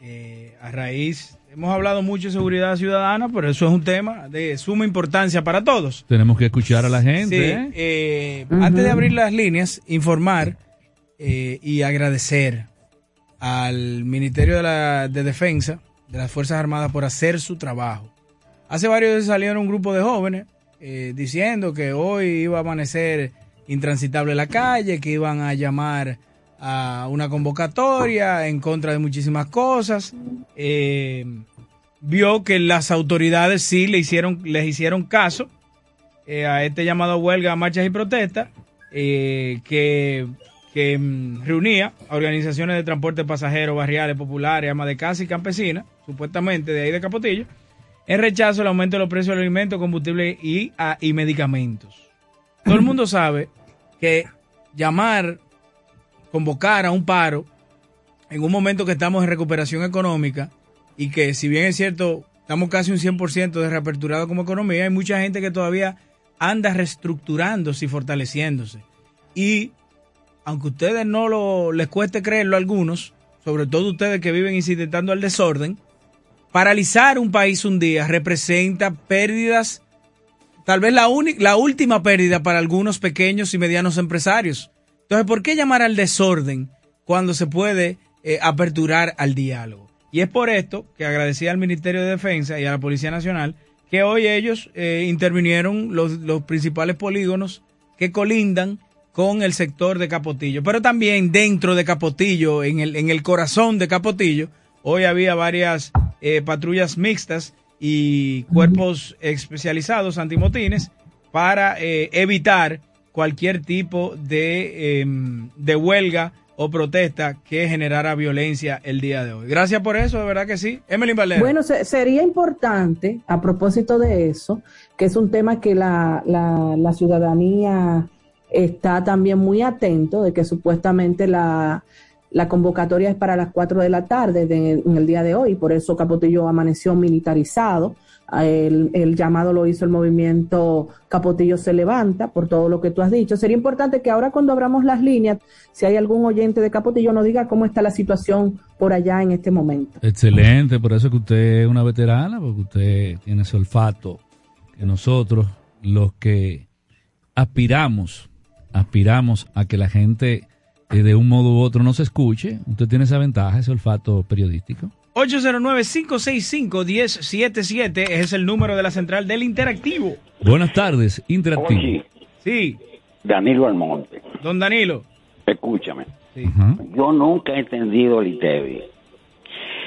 S9: eh, a raíz, hemos hablado mucho de seguridad ciudadana, pero eso es un tema de suma importancia para todos.
S11: Tenemos que escuchar a la gente.
S9: Sí,
S11: ¿eh?
S9: eh, Antes de abrir las líneas, informar eh, y agradecer al Ministerio de, la, de Defensa de las Fuerzas Armadas por hacer su trabajo. Hace varios días salieron un grupo de jóvenes eh, diciendo que hoy iba a amanecer intransitable la calle, que iban a llamar a una convocatoria en contra de muchísimas cosas. Eh, vio que las autoridades sí le hicieron, les hicieron caso eh, a este llamado huelga, marchas y protestas, eh, que, que mm, reunía a organizaciones de transporte pasajero, barriales, populares, amas de casa y campesinas, supuestamente de ahí de Capotillo, en rechazo al aumento de los precios de alimentos, combustible y, a- y medicamentos. Todo el mundo sabe que llamar, convocar a un paro en un momento que estamos en recuperación económica y que si bien es cierto, estamos casi un 100% de reaperturado como economía, hay mucha gente que todavía anda reestructurándose y fortaleciéndose. Y aunque ustedes no lo les cueste creerlo a algunos, sobre todo ustedes que viven incitando al desorden, paralizar un país un día representa pérdidas, tal vez la, la última pérdida para algunos pequeños y medianos empresarios. Entonces, ¿por qué llamar al desorden cuando se puede eh, aperturar al diálogo? Y es por esto que agradecía al Ministerio de Defensa y a la Policía Nacional que hoy ellos eh, intervinieron los, los principales polígonos que colindan con el sector de Capotillo. Pero también dentro de Capotillo, en el, en el corazón de Capotillo, hoy había varias eh, patrullas mixtas y cuerpos especializados antimotines para evitar cualquier tipo de, eh, de huelga o protesta que generara violencia el día de hoy. Gracias por eso, de verdad que sí. Emily Valera.
S10: Bueno, se- sería importante, a propósito de eso, que es un tema que la, la, la ciudadanía está también muy atento, de que supuestamente la, la convocatoria es para las 4 de la tarde de- en el día de hoy, por eso Capotillo amaneció militarizado. El, el llamado lo hizo el movimiento Capotillo se levanta, por todo lo que tú has dicho. Sería importante que ahora cuando abramos las líneas, si hay algún oyente de Capotillo, nos diga cómo está la situación por allá en este momento.
S11: Excelente, por eso que usted es una veterana, porque usted tiene ese olfato que nosotros, los que aspiramos, aspiramos a que la gente de un modo u otro nos escuche, usted tiene esa ventaja, ese olfato periodístico.
S9: 809-565-1077 es el número de la central del Interactivo.
S11: Buenas tardes, Interactivo.
S15: Oye,
S9: Sí,
S15: Danilo Almonte,
S9: don Danilo.
S15: escúchame. Yo nunca he entendido el ITEVI.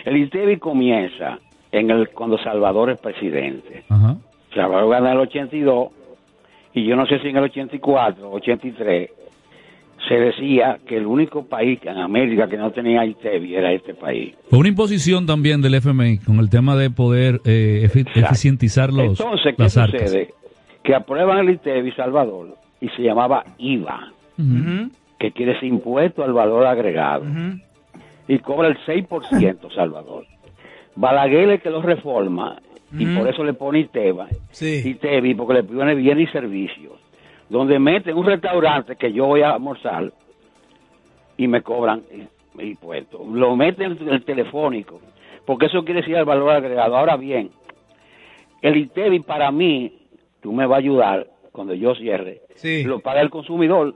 S15: El ITEVI comienza en el cuando Salvador es presidente.
S11: Ajá.
S15: Salvador gana el 82 y yo no sé si en el 84, 83 se decía que el único país en América que no tenía ITEVI era este país.
S11: Fue una imposición también del FMI con el tema de poder eh, efi- eficientizar los,
S15: Entonces, ¿qué
S11: las arcas.
S15: sucede? Que aprueban el ITEVI Salvador y se llamaba IVA, que quiere decir impuesto al valor agregado, y cobra el 6% Salvador. Balaguer es que lo reforma y por eso le pone ITEVA, ITEVI, porque le pone bienes y servicios, donde meten un restaurante que yo voy a almorzar y me cobran impuestos. Lo meten en el telefónico, porque eso quiere decir el valor agregado. Ahora bien, el ITEVI para mí, tú me vas a ayudar cuando yo cierre, lo paga el consumidor.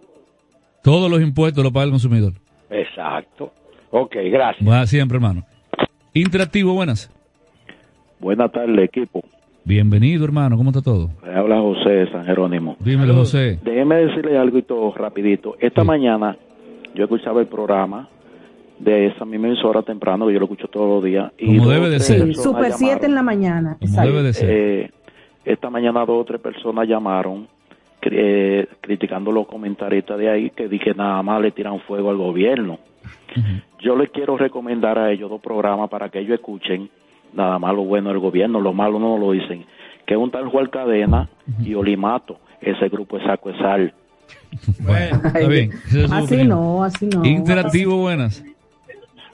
S11: Todos los impuestos los paga el consumidor.
S15: Exacto. Ok, gracias.
S11: Va siempre, hermano. Interactivo, buenas.
S16: Buenas tardes, equipo.
S11: Bienvenido, hermano. ¿Cómo está todo?
S16: Le habla José de San Jerónimo.
S11: Dímelo, José.
S16: Déjeme decirle algo y todo rapidito. Esta mañana yo escuchaba el programa de esa misma emisora temprano, que yo lo escucho todos los días. y
S11: Como debe de ser.
S16: personas
S10: Super 7
S16: llamaron.
S10: en la mañana.
S16: Eh, esta mañana dos o tres personas llamaron eh, criticando los comentaristas de ahí que di que nada más le tiran fuego al gobierno. Yo les quiero recomendar a ellos dos programas para que ellos escuchen nada más lo bueno del gobierno, lo malo no lo dicen, que un tal Juan Cadena y Olimato, ese grupo es saco de sal. [LAUGHS]
S11: Está bien. Es
S10: Así
S11: opinión.
S10: no, así no.
S11: Interactivo, buenas.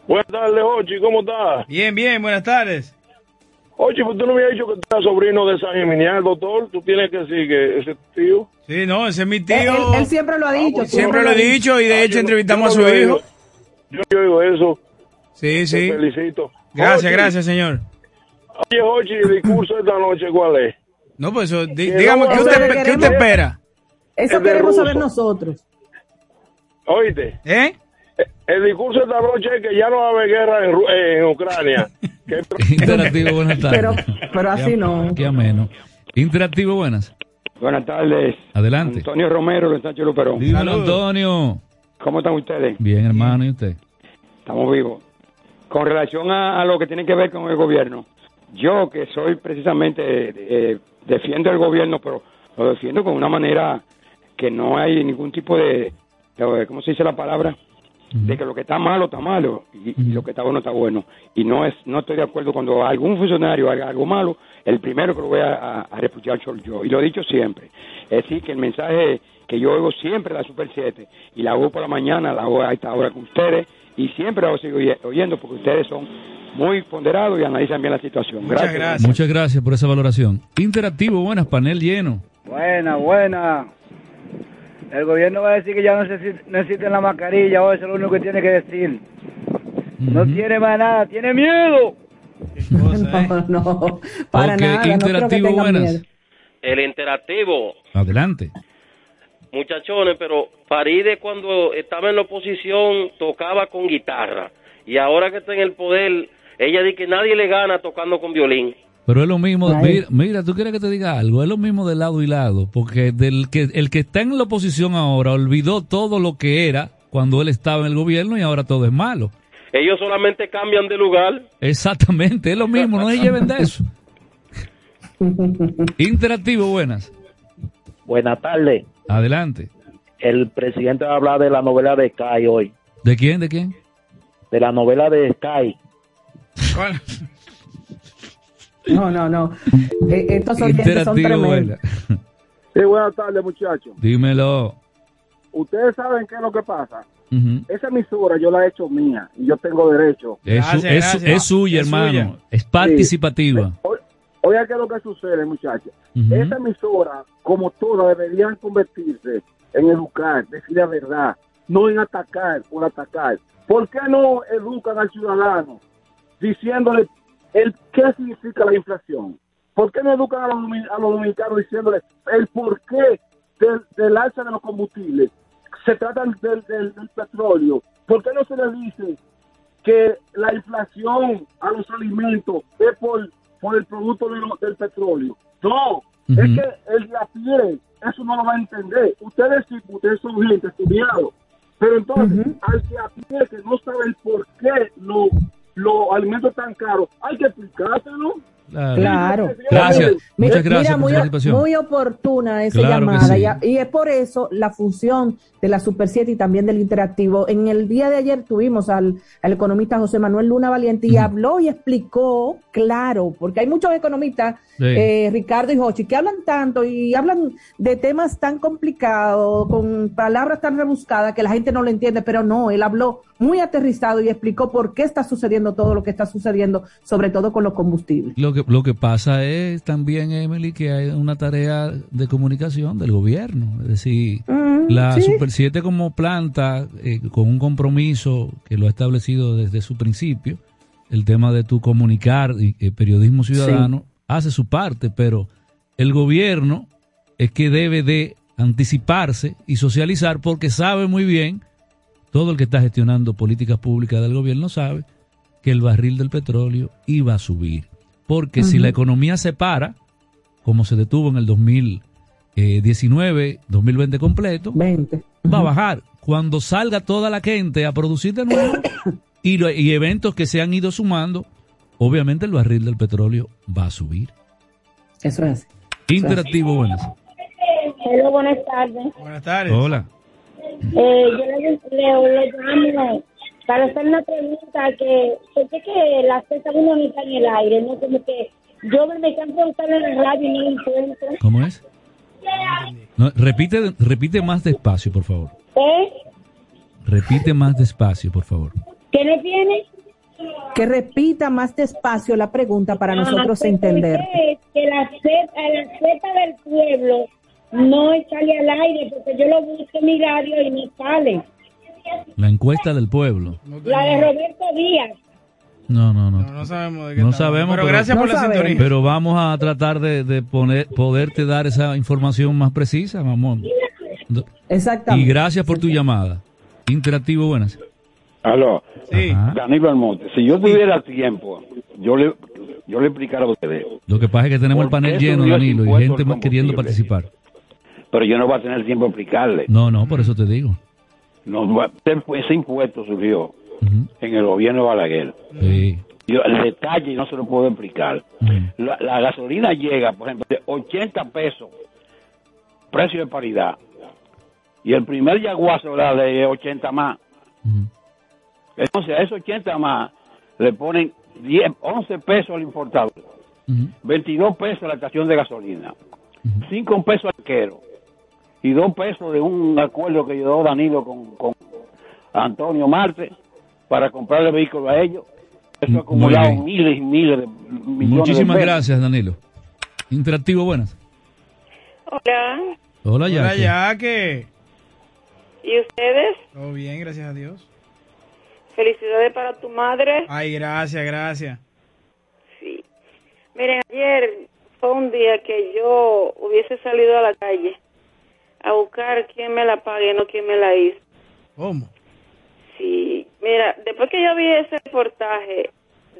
S17: Buenas tardes, Ochi, ¿cómo estás?
S9: Bien, bien, buenas tardes.
S17: Ochi, pues tú no me habías dicho que tú eras sobrino de San Geminiano, doctor. Tú tienes que decir que ese tío.
S9: Sí, no, ese es mi tío.
S10: Él, él- él siempre lo ha dicho.
S9: Siempre lo he dicho y de hecho entrevistamos a su
S17: yo
S9: hijo.
S17: oigo- Yo no oigo eso.
S9: Sí, sí.
S17: Te felicito.
S9: Gracias,
S17: Ochi,
S9: gracias, señor.
S17: Oye, Ochi, el discurso de esta noche, ¿cuál es?
S9: No, pues eso, dígame, ¿qué usted,
S17: que
S9: ¿qué usted espera?
S10: Eso queremos saber nosotros.
S17: Oíste.
S9: ¿Eh?
S17: El discurso de esta noche es que ya no va a haber guerra en, Ru- en Ucrania. [LAUGHS]
S11: Interactivo, buenas tardes.
S10: Pero, pero así
S11: Qué-
S10: no.
S11: Qué ameno. Interactivo, buenas.
S18: Buenas tardes.
S11: Adelante.
S18: Antonio Romero de Sánchez Luperón.
S11: Dímelo, Antonio.
S18: ¿Cómo están ustedes?
S11: Bien, hermano, ¿y usted?
S18: Estamos vivos. Con relación a, a lo que tiene que ver con el gobierno, yo que soy precisamente, eh, defiendo el gobierno, pero lo defiendo con una manera que no hay ningún tipo de, de- ¿cómo se dice la palabra? De que lo que está malo está malo y, y lo que está bueno está bueno. Y no es no estoy de acuerdo cuando algún funcionario haga algo malo, el primero que lo voy a, a, a repudiar soy yo. Y lo he dicho siempre. Es decir, que el mensaje que yo oigo siempre la Super 7 y la hago por la mañana, la hago a esta hora con ustedes y siempre la sigo oye- oyendo porque ustedes son muy ponderados y analizan bien la situación. Gracias.
S11: Muchas gracias por esa valoración. Interactivo, buenas, panel lleno.
S19: Buena, buena. El gobierno va a decir que ya no necesi- necesitan la mascarilla, o eso es lo único que tiene que decir. No tiene más nada, tiene miedo. [LAUGHS]
S10: No, no, para
S11: Ok,
S10: nada. No creo que
S11: interactivo, buenas.
S10: miedo.
S20: El interactivo,
S11: Adelante.
S20: Muchachones, pero Faride cuando estaba en la oposición tocaba con guitarra y ahora que está en el poder, ella dice que nadie le gana tocando con violín.
S11: Pero es lo mismo, mira, mira, tú quieres que te diga algo, es lo mismo de lado y lado, porque del que el que está en la oposición ahora olvidó todo lo que era cuando él estaba en el gobierno y ahora todo es malo.
S20: Ellos solamente cambian de lugar.
S11: Exactamente, es lo mismo, no se lleven de eso. [LAUGHS] Interactivo, buenas.
S16: Buenas tardes.
S11: Adelante.
S16: El presidente va a hablar de la novela de Sky hoy.
S11: ¿De quién? ¿De quién?
S16: De la novela de Sky.
S10: No, no, no. Eh, estos oyentes son tremendos.
S17: Sí, buenas tardes, muchachos.
S11: Dímelo.
S17: Ustedes saben qué es lo que pasa.
S11: Ujú.
S17: Esa emisora yo la he hecho mía y yo tengo derecho.
S11: Es, su- es- es suya, hermano. Es participativa.
S17: Oiga, ¿qué es lo que sucede, muchachos? Esa emisora, como todas, deberían convertirse en educar, decir la verdad, no en atacar por atacar. ¿Por qué no educan al ciudadano diciéndole el qué significa la inflación? ¿Por qué no educan a los, domi- a los dominicanos diciéndoles el porqué del, del alza de los combustibles? Se trata del, del- del petróleo. ¿Por qué no se les dice que la inflación a los alimentos es por, por el producto de lo- del petróleo? No, es que el de a pie eso no lo va a entender. Ustedes sí, ustedes son gente estudiados. Pero entonces, al que a pie que no sabe el por qué lo- los alimentos tan caros, hay que explicárselo.
S10: Claro.
S11: Gracias. Muchas gracias
S10: Mira,
S11: por
S10: muy,
S11: su participación.
S10: muy oportuna esa
S11: Claro
S10: llamada.
S11: sí.
S10: Y es por eso la función de la Super 7 y también del Interactivo. En el día de ayer tuvimos al, al economista José Manuel Luna Valiente y habló y explicó claro, porque hay muchos economistas,
S11: Sí.
S10: eh, Ricardo y Jochi, que hablan tanto y hablan de temas tan complicados, con palabras tan rebuscadas que la gente no lo entiende, pero no, él habló muy aterrizado y explicó por qué está sucediendo todo lo que está sucediendo, sobre todo con los combustibles.
S11: Lo que, lo que pasa es también, Emily, que hay una tarea de comunicación del gobierno. Es decir,
S10: Mm,
S11: la
S10: sí.
S11: Super 7 como planta, eh, con un compromiso que lo ha establecido desde su principio, el tema de tu comunicar y eh, periodismo ciudadano, hace su parte, pero el gobierno es que debe de anticiparse y socializar porque sabe muy bien, todo el que está gestionando políticas públicas del gobierno sabe que el barril del petróleo iba a subir. Porque si la economía se para, como se detuvo en el 2019, 2020 completo, va a bajar. Cuando salga toda la gente a producir de nuevo [COUGHS] y, lo- y eventos que se han ido sumando, obviamente el barril del petróleo va a subir.
S10: Eso es así.
S11: Interactivo, buenas.
S21: Hello, buenas tardes.
S9: Buenas tardes.
S11: Hola.
S21: Eh, yo le, le, le llamo para hacer una pregunta que sé que la cesta uno no está en el aire, ¿no? Como que yo me canso de buscar en la radio y no lo encuentro.
S11: ¿Cómo es? No, repite, repite más despacio, por favor.
S21: ¿Eh?
S11: Repite más despacio, por favor.
S21: ¿Qué no tiene?
S10: Que repita más despacio la pregunta para
S21: Ah,
S10: nosotros
S21: pues,
S10: entender.
S21: es que la zeta del pueblo no sale al aire porque yo lo busco en mi radio y no sale.
S11: La encuesta del pueblo.
S21: La de Roberto Díaz.
S11: No, no, no.
S9: No sabemos de qué
S11: No
S9: estamos.
S11: sabemos,
S9: Pero gracias por la sintonía.
S11: Pero vamos a tratar de, de poner, poderte dar esa información más precisa, mamón.
S10: Exactamente.
S11: Y gracias por tu llamada. Interactivo, buenas.
S15: Aló.
S11: Sí.
S15: Danilo Almonte, si yo tuviera tiempo, yo le, yo le explicara a ustedes.
S11: Lo que pasa es que tenemos el
S15: ¿Por qué
S11: panel lleno, Danilo, y gente más queriendo participar.
S15: Pero yo no voy a tener tiempo de explicarle.
S11: No, no, por eso te digo.
S15: No, va- ese impuesto surgió en el gobierno de Balaguer.
S11: Sí.
S15: Yo, el detalle no se lo puedo explicar. La, la gasolina llega, por ejemplo, de 80 pesos, precio de paridad. Y el primer yaguazo la de 80 más. Entonces, a esos 80 más le ponen 10, 11 pesos al importador, 22 pesos a la estación de gasolina, 5 pesos al arquero y 2 pesos de un acuerdo que llevó Danilo con, con Antonio Marte para comprarle vehículos a ellos. Eso ha acumulado miles y miles de millones
S11: Muchísimas
S15: de pesos.
S11: gracias, Danilo. Interactivo, buenas.
S20: Hola,
S11: Hola,
S9: Hola,
S11: Jackie.
S9: Yaque.
S20: ¿y ustedes?
S9: Todo bien, gracias a Dios.
S20: Felicidades para tu madre.
S9: Ay, gracias, gracias.
S20: Sí. Miren, ayer fue un día que yo hubiese salido a la calle a buscar quién me la pague, no quién me la hizo.
S9: ¿Cómo?
S20: Sí, mira, después que yo vi ese reportaje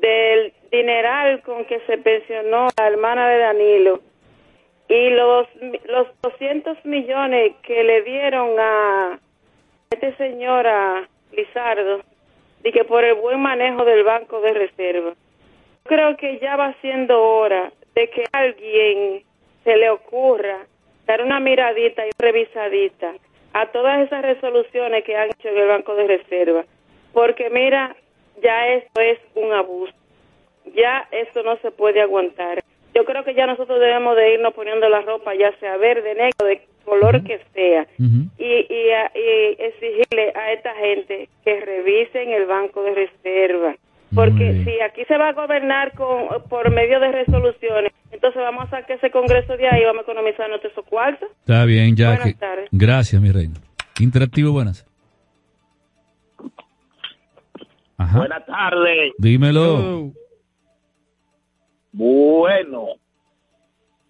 S20: del dineral con que se pensionó la hermana de Danilo y los, los 200 millones que le dieron a este señor, a Lizardo, y que por el buen manejo del Banco de Reserva. Creo que ya va siendo hora de que a alguien se le ocurra dar una miradita y revisadita a todas esas resoluciones que han hecho en el Banco de Reserva. Porque mira, ya esto es un abuso. Ya esto no se puede aguantar. Yo creo que ya nosotros debemos de irnos poniendo la ropa, ya sea verde, negro, de color que sea, y, y, a- y exigirle a esta gente que revisen el Banco de Reserva. Porque si aquí se va a gobernar con, por medio de resoluciones, entonces vamos a sacar ese Congreso de ahí y vamos a economizar nuestros cuartos.
S11: Está bien, Jackie.
S20: Buenas tardes.
S11: Gracias, mi reina. Interactivo, buenas. Ajá.
S22: Buenas tardes.
S11: Dímelo.
S22: Bueno,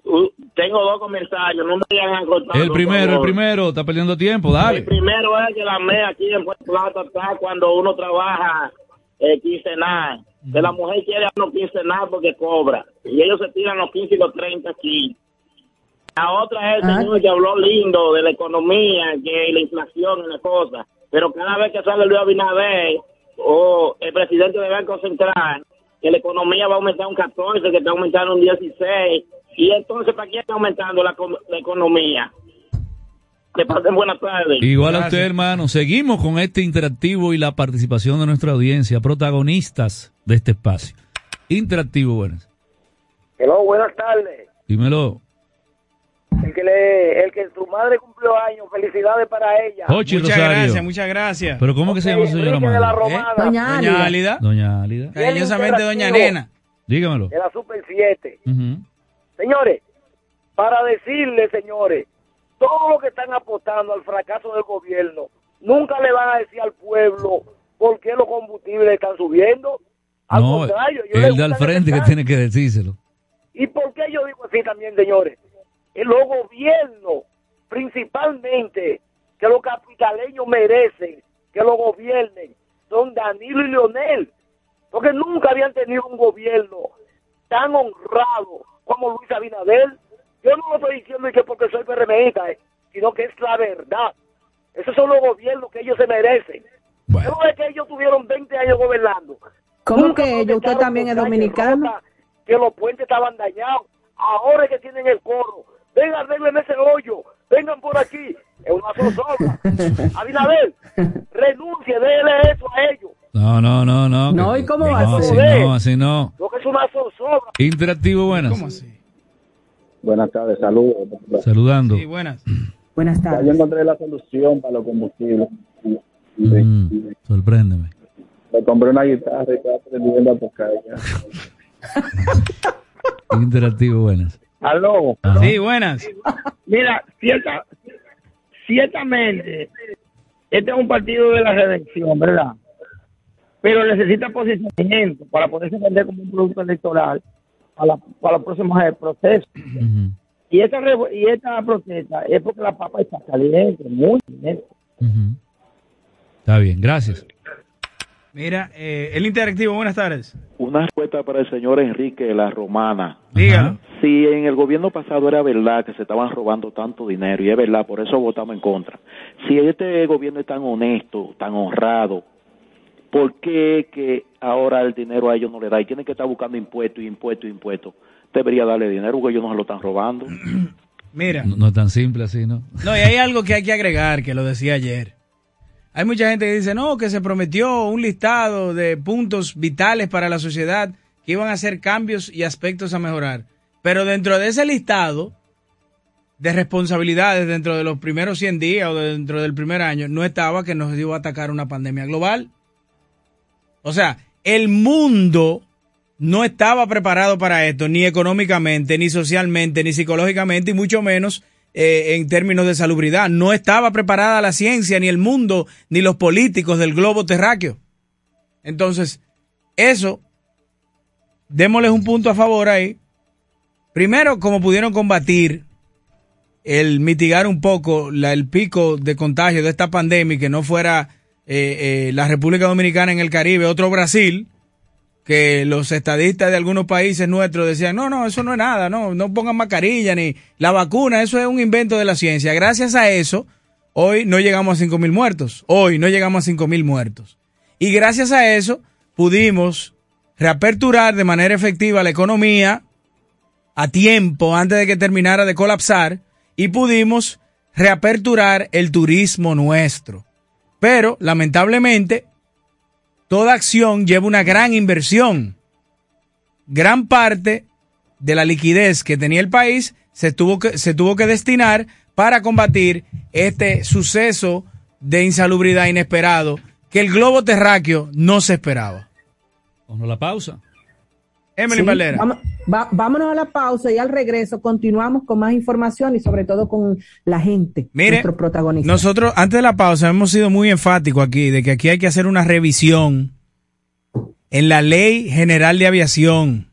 S22: uh, tengo dos comentarios, no me vayan a cortar.
S11: El primero, el primero, está perdiendo tiempo,
S22: El
S11: dale.
S22: primero es que la ME aquí en Puerto Plata está cuando uno trabaja eh, quincenal. Que la mujer quiere a uno quincenal porque cobra. Y ellos se tiran los 15 y los 30 aquí. La otra es el
S10: Ah.
S22: señor que habló lindo de la economía, que la inflación y la cosa. Pero cada vez que sale Luis Abinader o el presidente del Banco Central, que la economía va a aumentar un 14, que está aumentando un 16. Y entonces, ¿para quién está aumentando la economía? Que pasen buenas tardes.
S11: Igual a usted, hermano. Seguimos con este interactivo y la participación de nuestra audiencia, protagonistas de este espacio. Interactivo, buenas.
S23: Hello, buenas tardes.
S11: Dímelo.
S23: El que, le, el que su madre cumplió años, felicidades para ella.
S11: Jochi
S9: Muchas
S11: Rosario.
S9: gracias, muchas gracias.
S11: ¿Pero cómo que se llama su señora madre?
S10: Doña
S9: Doña
S10: Álida.
S11: Doña Álida.
S9: Cariñosamente, Doña. Nena.
S11: Dígamelo.
S23: De la Super 7.
S11: Ujú.
S23: Señores, para decirle, señores, todo lo que están apostando al fracaso del gobierno, nunca le van a decir al pueblo por qué los combustibles están subiendo. Al
S11: No,
S23: contrario,
S11: el de al frente que tiene que decírselo.
S23: ¿Y por qué yo digo así también, señores? Eh, Los gobiernos, principalmente, que los capitaleños merecen que los gobiernen, son Danilo y Leonel, porque nunca habían tenido un gobierno tan honrado como Luis Abinader. Yo no lo estoy diciendo y que porque soy PRMista, eh, sino que es la verdad. Esos son los gobiernos que ellos se merecen. No es que ellos tuvieron 20 años gobernando.
S10: ¿Cómo
S23: Nunca
S10: que ellos? ¿Usted también es dominicano?
S23: Que los puentes estaban dañados. Ahora es que tienen el coro. Vengan, arreglen ese hoyo. Vengan por aquí. Es una zozobra. [LAUGHS] Abinader, renuncie, déle eso a ellos.
S11: No, no, no, no.
S10: No, ¿y cómo
S11: no,
S10: va a
S11: así
S10: ser?
S11: no, así no.
S23: Lo que es una zozobra.
S11: Interactivo, buenas.
S9: ¿Cómo así?
S24: Buenas tardes, saludos.
S11: Saludando.
S9: Sí, buenas. [CLEARS THROAT]
S10: Buenas
S24: Ya
S10: tardes.
S24: yo encontré la solución para los combustibles.
S11: Mm, sorpréndeme.
S24: Me compré una guitarra y estaba aprendiendo a tocar ya. [LAUGHS]
S11: Interactivo, buenas.
S22: Aló.
S9: Sí, buenas.
S22: Mira, cierta, ciertamente, este es un partido de la redención, ¿verdad? Pero necesita posicionamiento para poderse vender como un producto electoral para, la- para los próximos procesos. Y esta, y esta protesta es porque la papa está caliente, muy caliente.
S11: Está bien, gracias.
S9: Mira, eh, el interactivo, buenas tardes.
S16: Una respuesta para el señor Enrique de la Romana.
S9: Dígalo.
S16: Si en el gobierno pasado era verdad que se estaban robando tanto dinero, y es verdad, por eso votamos en contra. Si este gobierno es tan honesto, tan honrado, ¿por qué que ahora el dinero a ellos no le da? Y tienen que estar buscando impuestos, impuestos, impuestos. Debería darle dinero porque ellos no se lo están robando. [CLEARS THROAT]
S9: Mira.
S11: No, no es tan simple así, ¿no?
S9: No, y hay [LAUGHS] algo que hay que agregar, que lo decía ayer. Hay mucha gente que dice, no, que se prometió un listado de puntos vitales para la sociedad que iban a hacer cambios y aspectos a mejorar. Pero dentro de ese listado de responsabilidades dentro de los primeros 100 días o dentro del primer año, no estaba que nos iba a atacar una pandemia global. O sea, el mundo no estaba preparado para esto, ni económicamente, ni socialmente, ni psicológicamente, y mucho menos eh, en términos de salubridad. No estaba preparada la ciencia, ni el mundo, ni los políticos del globo terráqueo. Entonces, eso, démosles un punto a favor ahí. Primero, como pudieron combatir el mitigar un poco el pico de contagio de esta pandemia y que no fuera eh, eh, la República Dominicana en el Caribe, otro Brasil, que los estadistas de algunos países nuestros decían, no, no, eso no es nada, no, no pongan mascarilla ni la vacuna, eso es un invento de la ciencia. Gracias a eso, hoy no llegamos a 5 mil muertos, hoy no llegamos a 5 mil muertos. Y gracias a eso pudimos reaperturar de manera efectiva la economía a tiempo antes de que terminara de colapsar y pudimos reaperturar el turismo nuestro. Pero, lamentablemente, toda acción lleva una gran inversión. Gran parte de la liquidez que tenía el país se tuvo que, se tuvo que destinar para combatir este suceso de insalubridad inesperado que el globo terráqueo no se esperaba.
S11: Vamos a la pausa.
S9: Emily
S10: Sí,
S9: Valera.
S10: vamos- va- vámonos a la pausa y al regreso continuamos con más información y sobre todo con la gente,
S9: Mire,
S10: nuestros protagonistas.
S9: Nosotros, antes de la pausa, hemos sido muy enfáticos aquí de que aquí hay que hacer una revisión en la Ley General de Aviación.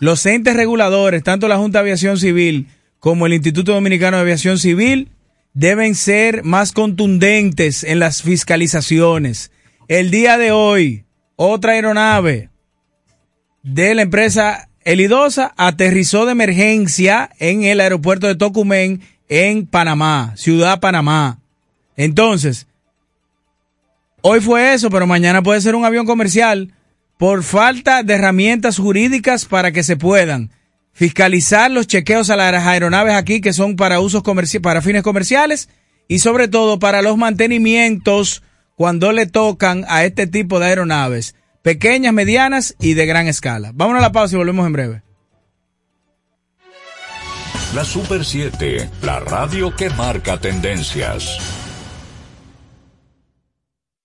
S9: los entes reguladores, tanto la Junta de Aviación Civil como el Instituto Dominicano de Aviación Civil, deben ser más contundentes en las fiscalizaciones. El día de hoy, otra aeronave de la empresa Elidosa aterrizó de emergencia en el aeropuerto de Tocumen en Panamá, Ciudad Panamá. Entonces, hoy fue eso, pero mañana puede ser un avión comercial por falta de herramientas jurídicas para que se puedan fiscalizar los chequeos a las aeronaves aquí que son para usos para fines comerciales y sobre todo para los mantenimientos cuando le tocan a este tipo de aeronaves, pequeñas, medianas y de gran escala. Vámonos a la pausa y volvemos en breve.
S7: La Super 7, la radio que marca tendencias.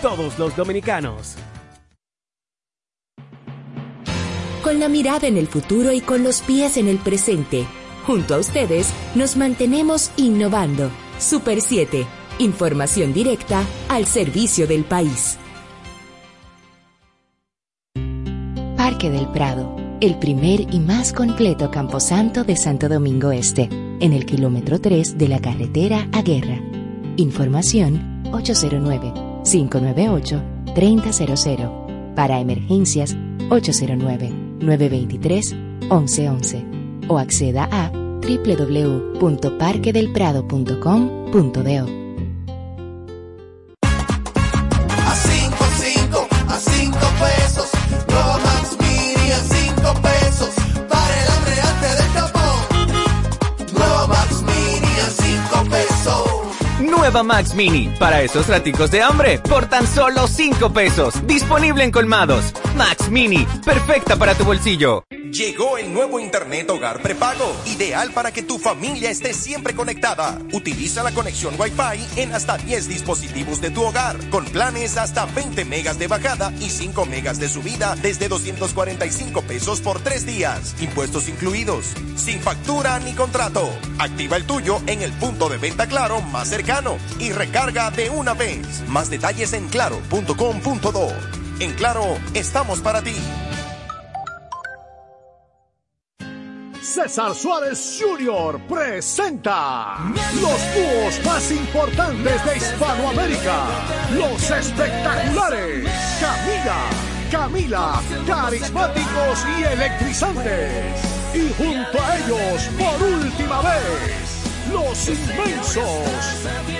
S25: todos los dominicanos.
S8: Con la mirada en el futuro y con los pies en el presente, junto a ustedes nos mantenemos innovando. Super 7, información directa al servicio del país. Parque del Prado, el primer y más completo camposanto de Santo Domingo Este, en el kilómetro 3 de la carretera a Guerra. Información 809 598-3000. Para emergencias, 809-923-1111. O acceda a www.parquedelprado.com.do.
S26: Nueva Max Mini, para
S1: esos raticos de hambre, por tan solo 5 pesos. Disponible en colmados. Max Mini, perfecta para tu bolsillo.
S27: Llegó el nuevo Internet Hogar Prepago, ideal para que tu familia esté siempre conectada. Utiliza la conexión Wi-Fi en hasta 10 dispositivos de tu hogar, con planes hasta 20 megas de bajada y 5 megas de subida desde 245 pesos por 3 días, impuestos incluidos, sin factura ni contrato. Activa el tuyo en el punto de venta Claro más cercano y recarga de una vez. Más detalles en claro.com.do. En Claro, estamos para ti.
S28: César Suárez Jr. presenta los dúos más importantes de Hispanoamérica, los espectaculares Camila, Camila, carismáticos y electrizantes. Y junto a ellos, por última vez, los inmensos,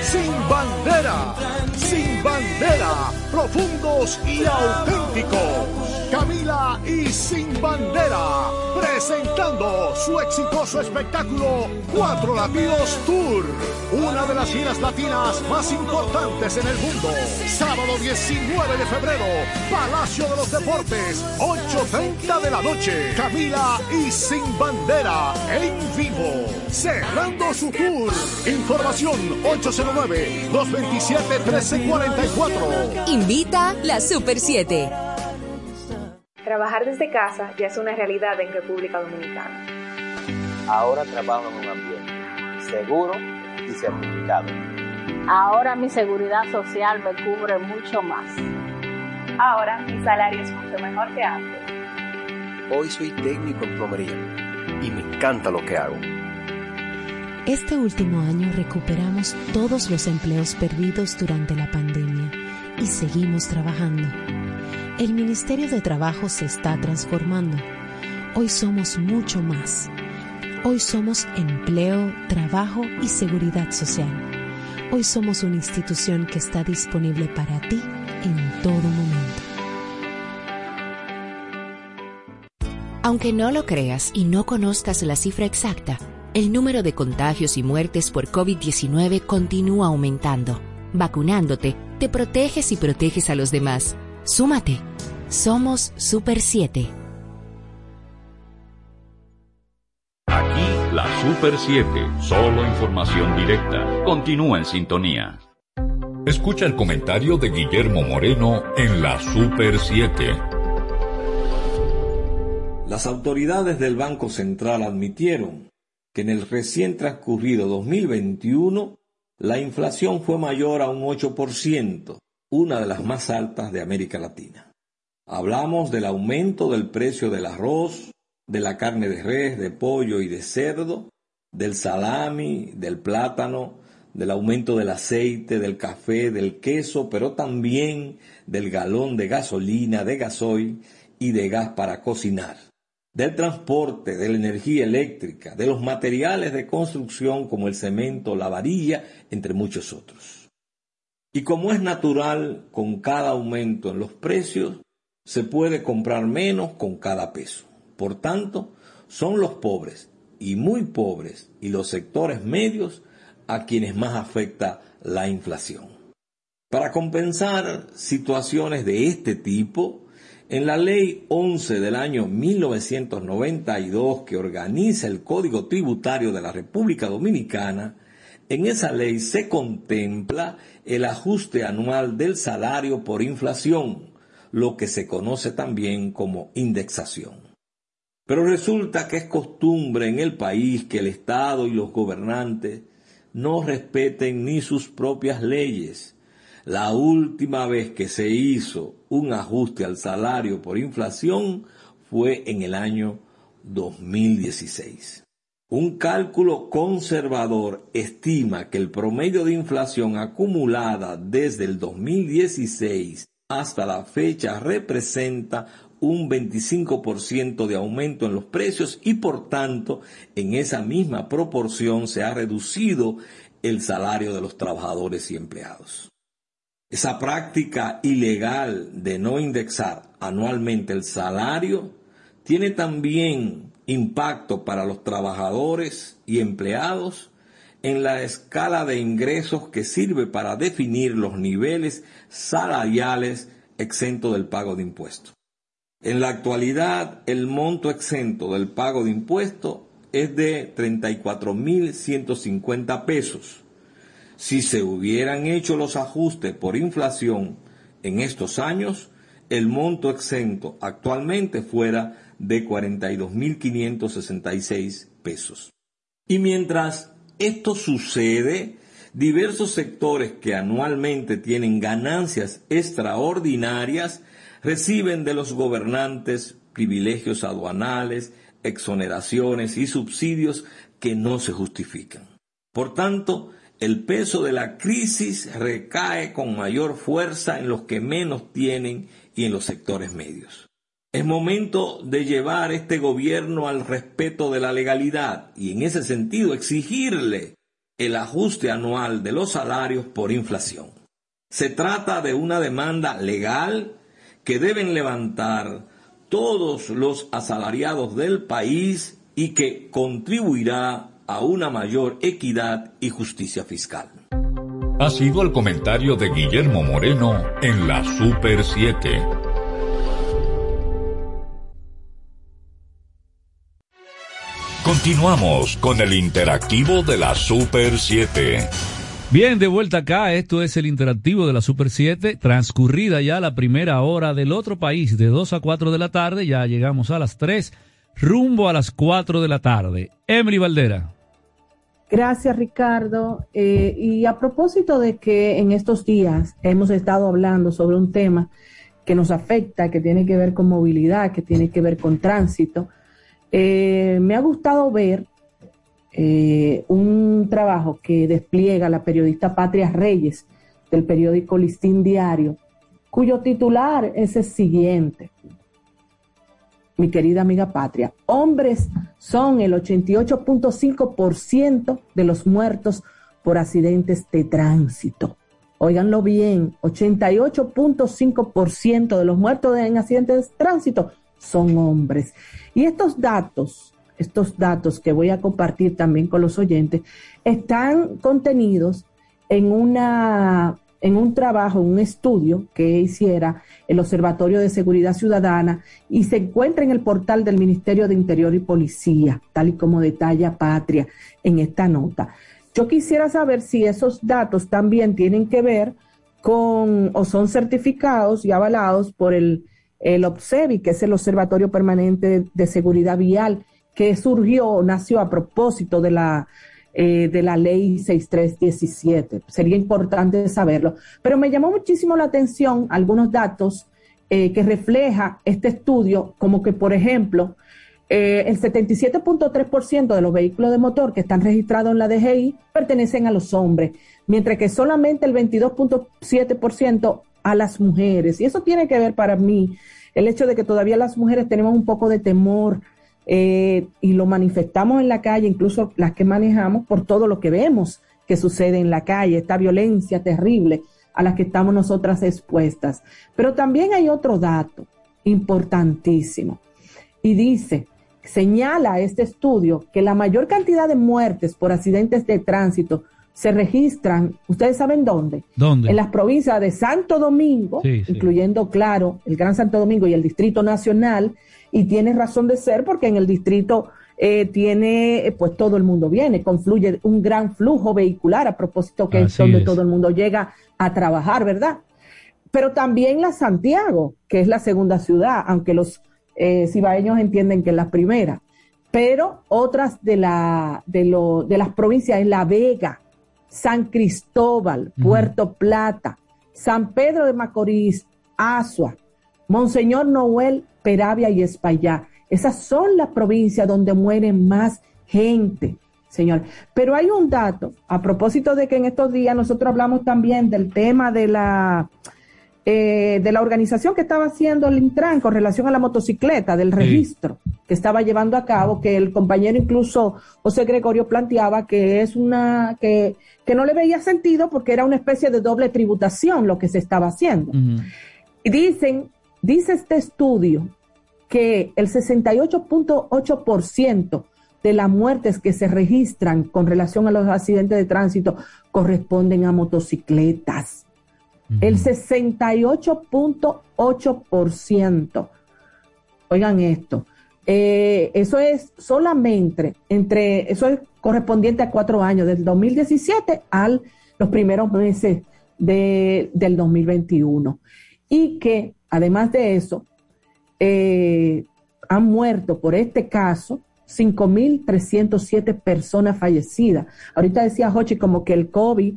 S28: sin bandera, sin bandera, profundos y auténticos. Camila y Sin Bandera, presentando su exitoso espectáculo Cuatro Latinos Tour, una de las giras latinas más importantes en el mundo. Sábado 19 de febrero, Palacio de los Deportes, 8.30 de la noche. Camila y Sin Bandera en vivo, cerrando su tour. Información 809-227-1344.
S8: Invita la Super 7.
S29: Trabajar desde casa ya es una realidad en República Dominicana.
S30: Ahora trabajo en un ambiente seguro y certificado.
S31: Ahora mi seguridad social me cubre mucho más.
S29: Ahora mi salario es mucho mejor que antes.
S30: Hoy soy técnico en plomería y me encanta lo que hago.
S32: Este último año recuperamos todos los empleos perdidos durante la pandemia y seguimos trabajando. El Ministerio de Trabajo se está transformando. Hoy somos mucho más. Hoy somos empleo, trabajo y seguridad social. Hoy somos una institución que está disponible para ti en todo momento.
S8: Aunque no lo creas y no conozcas la cifra exacta, el número de contagios y muertes por COVID-19 continúa aumentando. Vacunándote, te proteges y proteges a los demás. Súmate. Somos Super 7.
S7: Super 7, solo información directa. Continúa en sintonía. Escucha el comentario de Guillermo Moreno en la Super 7.
S33: Las autoridades del Banco Central admitieron que en el recién transcurrido 2021 la inflación fue mayor a un 8%, una de las más altas de América Latina. Hablamos del aumento del precio del arroz, de la carne de res, de pollo y de cerdo, del salami, del plátano, del aumento del aceite, del café, del queso, pero también del galón de gasolina, de gasoil y de gas para cocinar, del transporte, de la energía eléctrica, de los materiales de construcción como el cemento, la varilla, entre muchos otros. Y como es natural, con cada aumento en los precios, se puede comprar menos con cada peso. Por tanto, son los pobres y muy pobres y los sectores medios a quienes más afecta la inflación. Para compensar situaciones de este tipo, en la Ley 11 del año 1992 que organiza el Código Tributario de la República Dominicana, en esa ley se contempla el ajuste anual del salario por inflación, lo que se conoce también como indexación. Pero resulta que es costumbre en el país que el Estado y los gobernantes no respeten ni sus propias leyes. La última vez que se hizo un ajuste al salario por inflación fue en el año 2016. Un cálculo conservador estima que el promedio de inflación acumulada desde el 2016 hasta la fecha representa un 25% de aumento en los precios y por tanto en esa misma proporción se ha reducido el salario de los trabajadores y empleados. Esa práctica ilegal de no indexar anualmente el salario tiene también impacto para los trabajadores y empleados en la escala de ingresos que sirve para definir los niveles salariales exentos del pago de impuestos. En la actualidad, el monto exento del pago de impuesto es de 34.150 pesos. Si se hubieran hecho los ajustes por inflación en estos años, el monto exento actualmente fuera de 42.566 pesos. Y mientras esto sucede, diversos sectores que anualmente tienen ganancias extraordinarias reciben de los gobernantes privilegios aduanales, exoneraciones y subsidios que no se justifican. Por tanto, el peso de la crisis recae con mayor fuerza en los que menos tienen y en los sectores medios. Es momento de llevar este gobierno al respeto de la legalidad y en ese sentido exigirle el ajuste anual de los salarios por inflación. Se trata de una demanda legal que deben levantar todos los asalariados del país y que contribuirá a una mayor equidad y justicia fiscal.
S7: Ha sido el comentario de Guillermo Moreno en la Super 7. Continuamos con el interactivo de la Super 7.
S11: Bien, de vuelta acá, esto es el interactivo de la Super 7, transcurrida ya la primera hora del otro país, de 2 a 4 de la tarde, ya llegamos a las 3, rumbo a las 4 de la tarde. Emily Valdera.
S10: Gracias, Ricardo. Eh, y a propósito de que en estos días hemos estado hablando sobre un tema que nos afecta, que tiene que ver con movilidad, que tiene que ver con tránsito, eh, me ha gustado ver eh, un trabajo que despliega la periodista Patria Reyes del periódico Listín Diario, cuyo titular es el siguiente. Mi querida amiga Patria, hombres son el 88.5% de los muertos por accidentes de tránsito. Óiganlo bien, 88.5% de los muertos en accidentes de tránsito son hombres. Y estos datos estos datos que voy a compartir también con los oyentes, están contenidos en una en un trabajo, un estudio que hiciera el Observatorio de Seguridad Ciudadana y se encuentra en el portal del Ministerio de Interior y Policía, tal y como detalla Patria en esta nota. Yo quisiera saber si esos datos también tienen que ver con o son certificados y avalados por el, el OBSEVI, que es el Observatorio Permanente de, Seguridad Vial, que surgió, nació a propósito de la eh, de la ley 6317. Sería importante saberlo. Pero me llamó muchísimo la atención algunos datos eh, que refleja este estudio, como que, por ejemplo, eh, el 77.3% de los vehículos de motor que están registrados en la DGI pertenecen a los hombres, mientras que solamente el 22.7% a las mujeres. Y eso tiene que ver para mí el hecho de que todavía las mujeres tenemos un poco de temor eh, y lo manifestamos en la calle, incluso las que manejamos, por todo lo que vemos que sucede en la calle, esta violencia terrible a la que estamos nosotras expuestas. Pero también hay otro dato importantísimo y dice, señala este estudio que la mayor cantidad de muertes por accidentes de tránsito se registran, ustedes saben dónde?
S11: ¿Dónde?
S10: En las provincias de Santo Domingo,
S11: Sí, sí.
S10: incluyendo, claro, el Gran Santo Domingo y el Distrito Nacional, y tiene razón de ser porque en el distrito eh, tiene, eh, pues todo el mundo viene, confluye un gran flujo vehicular, a propósito que es donde
S11: es.
S10: todo el mundo llega a trabajar, ¿verdad? Pero también la Santiago, que es la segunda ciudad, aunque los eh, cibaeños entienden que es la primera. Pero otras de, la, de, lo, de las provincias es La Vega, San Cristóbal, Puerto Plata, San Pedro de Macorís, Asua, Monseñor Noel, Peravia y Espaillá. Esas son las provincias donde mueren más gente, señor. Pero hay un dato, a propósito de que en estos días nosotros hablamos también del tema de la, eh, de la organización que estaba haciendo el Intran con relación a la motocicleta, del registro que estaba llevando a cabo, que el compañero incluso José Gregorio planteaba que es una, que, que no le veía sentido porque era una especie de doble tributación lo que se estaba haciendo. Y dicen, dice este estudio que el 68.8% de las muertes que se registran con relación a los accidentes de tránsito corresponden a motocicletas. El 68.8%. Oigan esto. Eh, eso es solamente entre, eso es correspondiente a cuatro años, del 2017 al los primeros meses de- del 2021. Y que además de eso, eh, han muerto por este caso 5.307 personas fallecidas. Ahorita decía Jochi como que el COVID,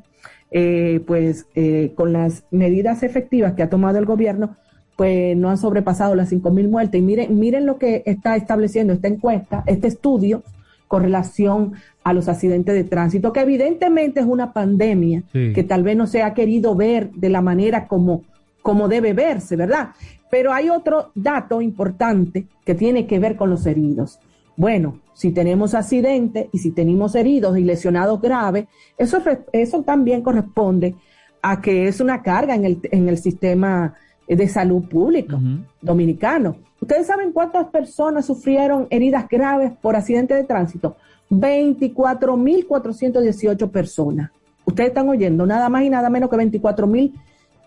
S10: eh, pues eh, con las medidas efectivas que ha tomado el gobierno, pues no han sobrepasado las 5.000 muertes. Y miren, miren lo que está estableciendo esta encuesta, este estudio con relación a los accidentes de tránsito, que evidentemente es una pandemia
S11: Sí.
S10: que tal vez no se ha querido ver de la manera como, como debe verse, ¿verdad? Pero hay otro dato importante que tiene que ver con los heridos. Bueno, si tenemos accidentes y si tenemos heridos y lesionados graves, eso, eso también corresponde a que es una carga en el, en el sistema de salud público dominicano. ¿Ustedes saben cuántas personas sufrieron heridas graves por accidentes de tránsito? 24.418 personas. Ustedes están oyendo, nada más y nada menos que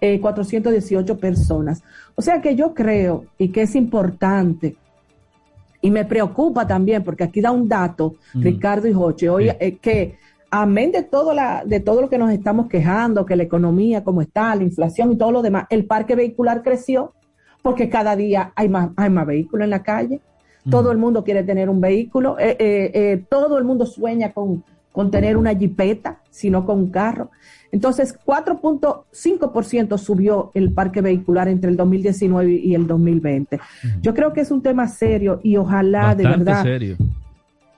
S10: 24.418 personas. O sea que yo creo y que es importante y me preocupa también, porque aquí da un dato,
S11: Mm.
S10: Ricardo y Joche, hoy, eh, que amén de todo, la, de todo lo que nos estamos quejando, que la economía como está, la inflación y todo lo demás, el parque vehicular creció porque cada día hay más, hay más vehículos en la calle, todo el mundo quiere tener un vehículo, eh, eh, eh, todo el mundo sueña con, con tener una jipeta, sino con un carro. Entonces, 4.5% subió el parque vehicular entre el 2019 y el 2020. Yo creo que es un tema serio y ojalá de verdad
S11: serio.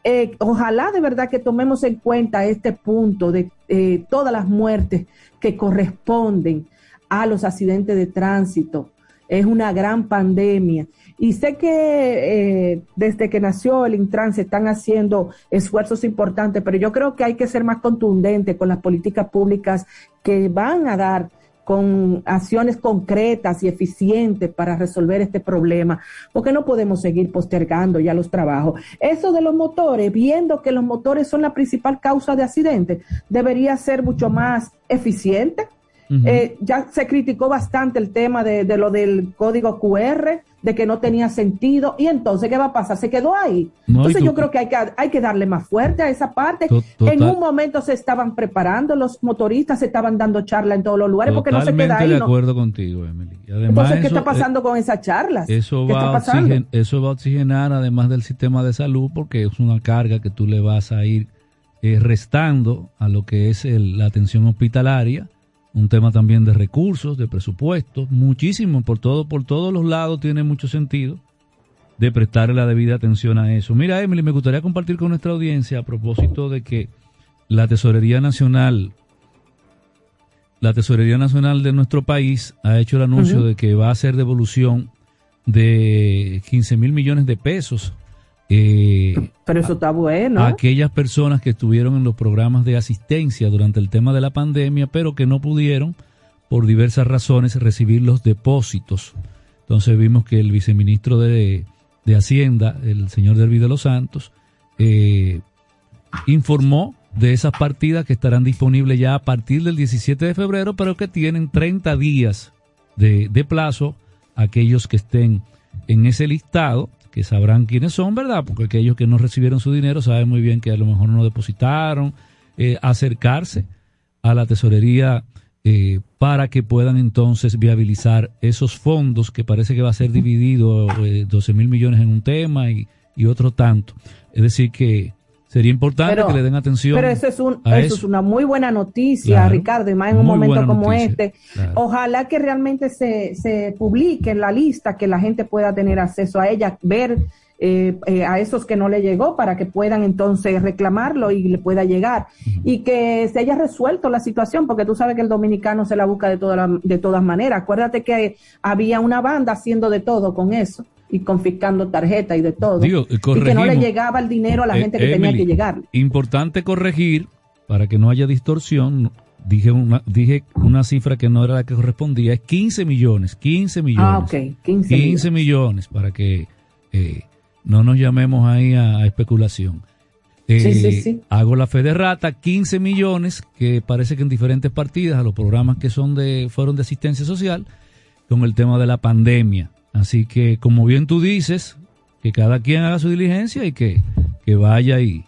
S10: eh, ojalá de verdad que tomemos en cuenta este punto de eh, todas las muertes que corresponden a los accidentes de tránsito. Es una gran pandemia. Y sé que eh, desde que nació el Intran se están haciendo esfuerzos importantes, pero yo creo que hay que ser más contundente con las políticas públicas que van a dar con acciones concretas y eficientes para resolver este problema, porque no podemos seguir postergando ya los trabajos. Eso de los motores, viendo que los motores son la principal causa de accidentes, debería ser mucho más eficiente Uh -huh. eh, ya se criticó bastante el tema de, de, lo del código QR, de que no tenía sentido. Y entonces, ¿qué va a pasar? Se quedó ahí. No, entonces, yo creo que hay, que hay que darle más fuerte a esa parte. Total, en un momento se estaban preparando, los motoristas se estaban dando charla en todos los lugares porque no se queda ahí.
S11: de
S10: ¿no?
S11: acuerdo contigo, Emily. Además,
S10: entonces, ¿qué
S11: eso,
S10: está pasando eh, con esas charlas?
S11: Eso va, oxigen, eso va a oxigenar, además del sistema de salud, porque es una carga que tú le vas a ir eh, restando a lo que es el, la atención hospitalaria un tema también de recursos, de presupuestos, muchísimo, por todo, por todos los lados tiene mucho sentido de prestarle la debida atención a eso. Mira, Emily, me gustaría compartir con nuestra audiencia a propósito de que la Tesorería Nacional, la Tesorería Nacional de nuestro país ha hecho el anuncio uh -huh. de que va a hacer devolución de 15 mil millones de pesos eh,
S10: Pero eso está bueno.
S11: A aquellas personas que estuvieron en los programas de asistencia durante el tema de la pandemia, pero que no pudieron, por diversas razones, recibir los depósitos. Entonces vimos que el viceministro de, de Hacienda, el señor Derby de los Santos, eh, informó de esas partidas que estarán disponibles ya a partir del 17 de febrero, pero que tienen 30 días de, de plazo aquellos que estén en ese listado que sabrán quiénes son, ¿verdad? Porque aquellos que no recibieron su dinero saben muy bien que a lo mejor no depositaron, eh, acercarse a la tesorería eh, para que puedan entonces viabilizar esos fondos que parece que va a ser dividido eh, 12 mil millones en un tema y, y, otro tanto. Es decir, que sería importante
S10: pero,
S11: que le den atención.
S10: Pero eso es, un, eso, eso es una muy buena noticia, claro, Ricardo, y más en un momento como noticia, este. Claro. Ojalá que realmente se, se publique en la lista, que la gente pueda tener acceso a ella, ver eh, eh, a esos que no le llegó para que puedan entonces reclamarlo y le pueda llegar. Uh -huh. Y que se haya resuelto la situación, porque tú sabes que el dominicano se la busca de, toda la, de todas maneras. Acuérdate que había una banda haciendo de todo con eso y confiscando tarjetas y de todo.
S11: Digo,
S10: y que no le llegaba el dinero a la gente que
S11: eh,
S10: tenía que llegar.
S11: Importante corregir para que no haya distorsión. Dije una, dije una cifra que no era la que correspondía, es 15 millones, 15 millones.
S10: Ah, ok, 15,
S11: 15 millones. millones. para que eh, no nos llamemos ahí a, a especulación. Eh,
S10: sí, sí, sí.
S11: Hago la fe de rata, 15 millones, que parece que en diferentes partidas, a los programas que son de, fueron de asistencia social, con el tema de la pandemia. Así que, como bien tú dices, que cada quien haga su diligencia y que, que vaya ahí.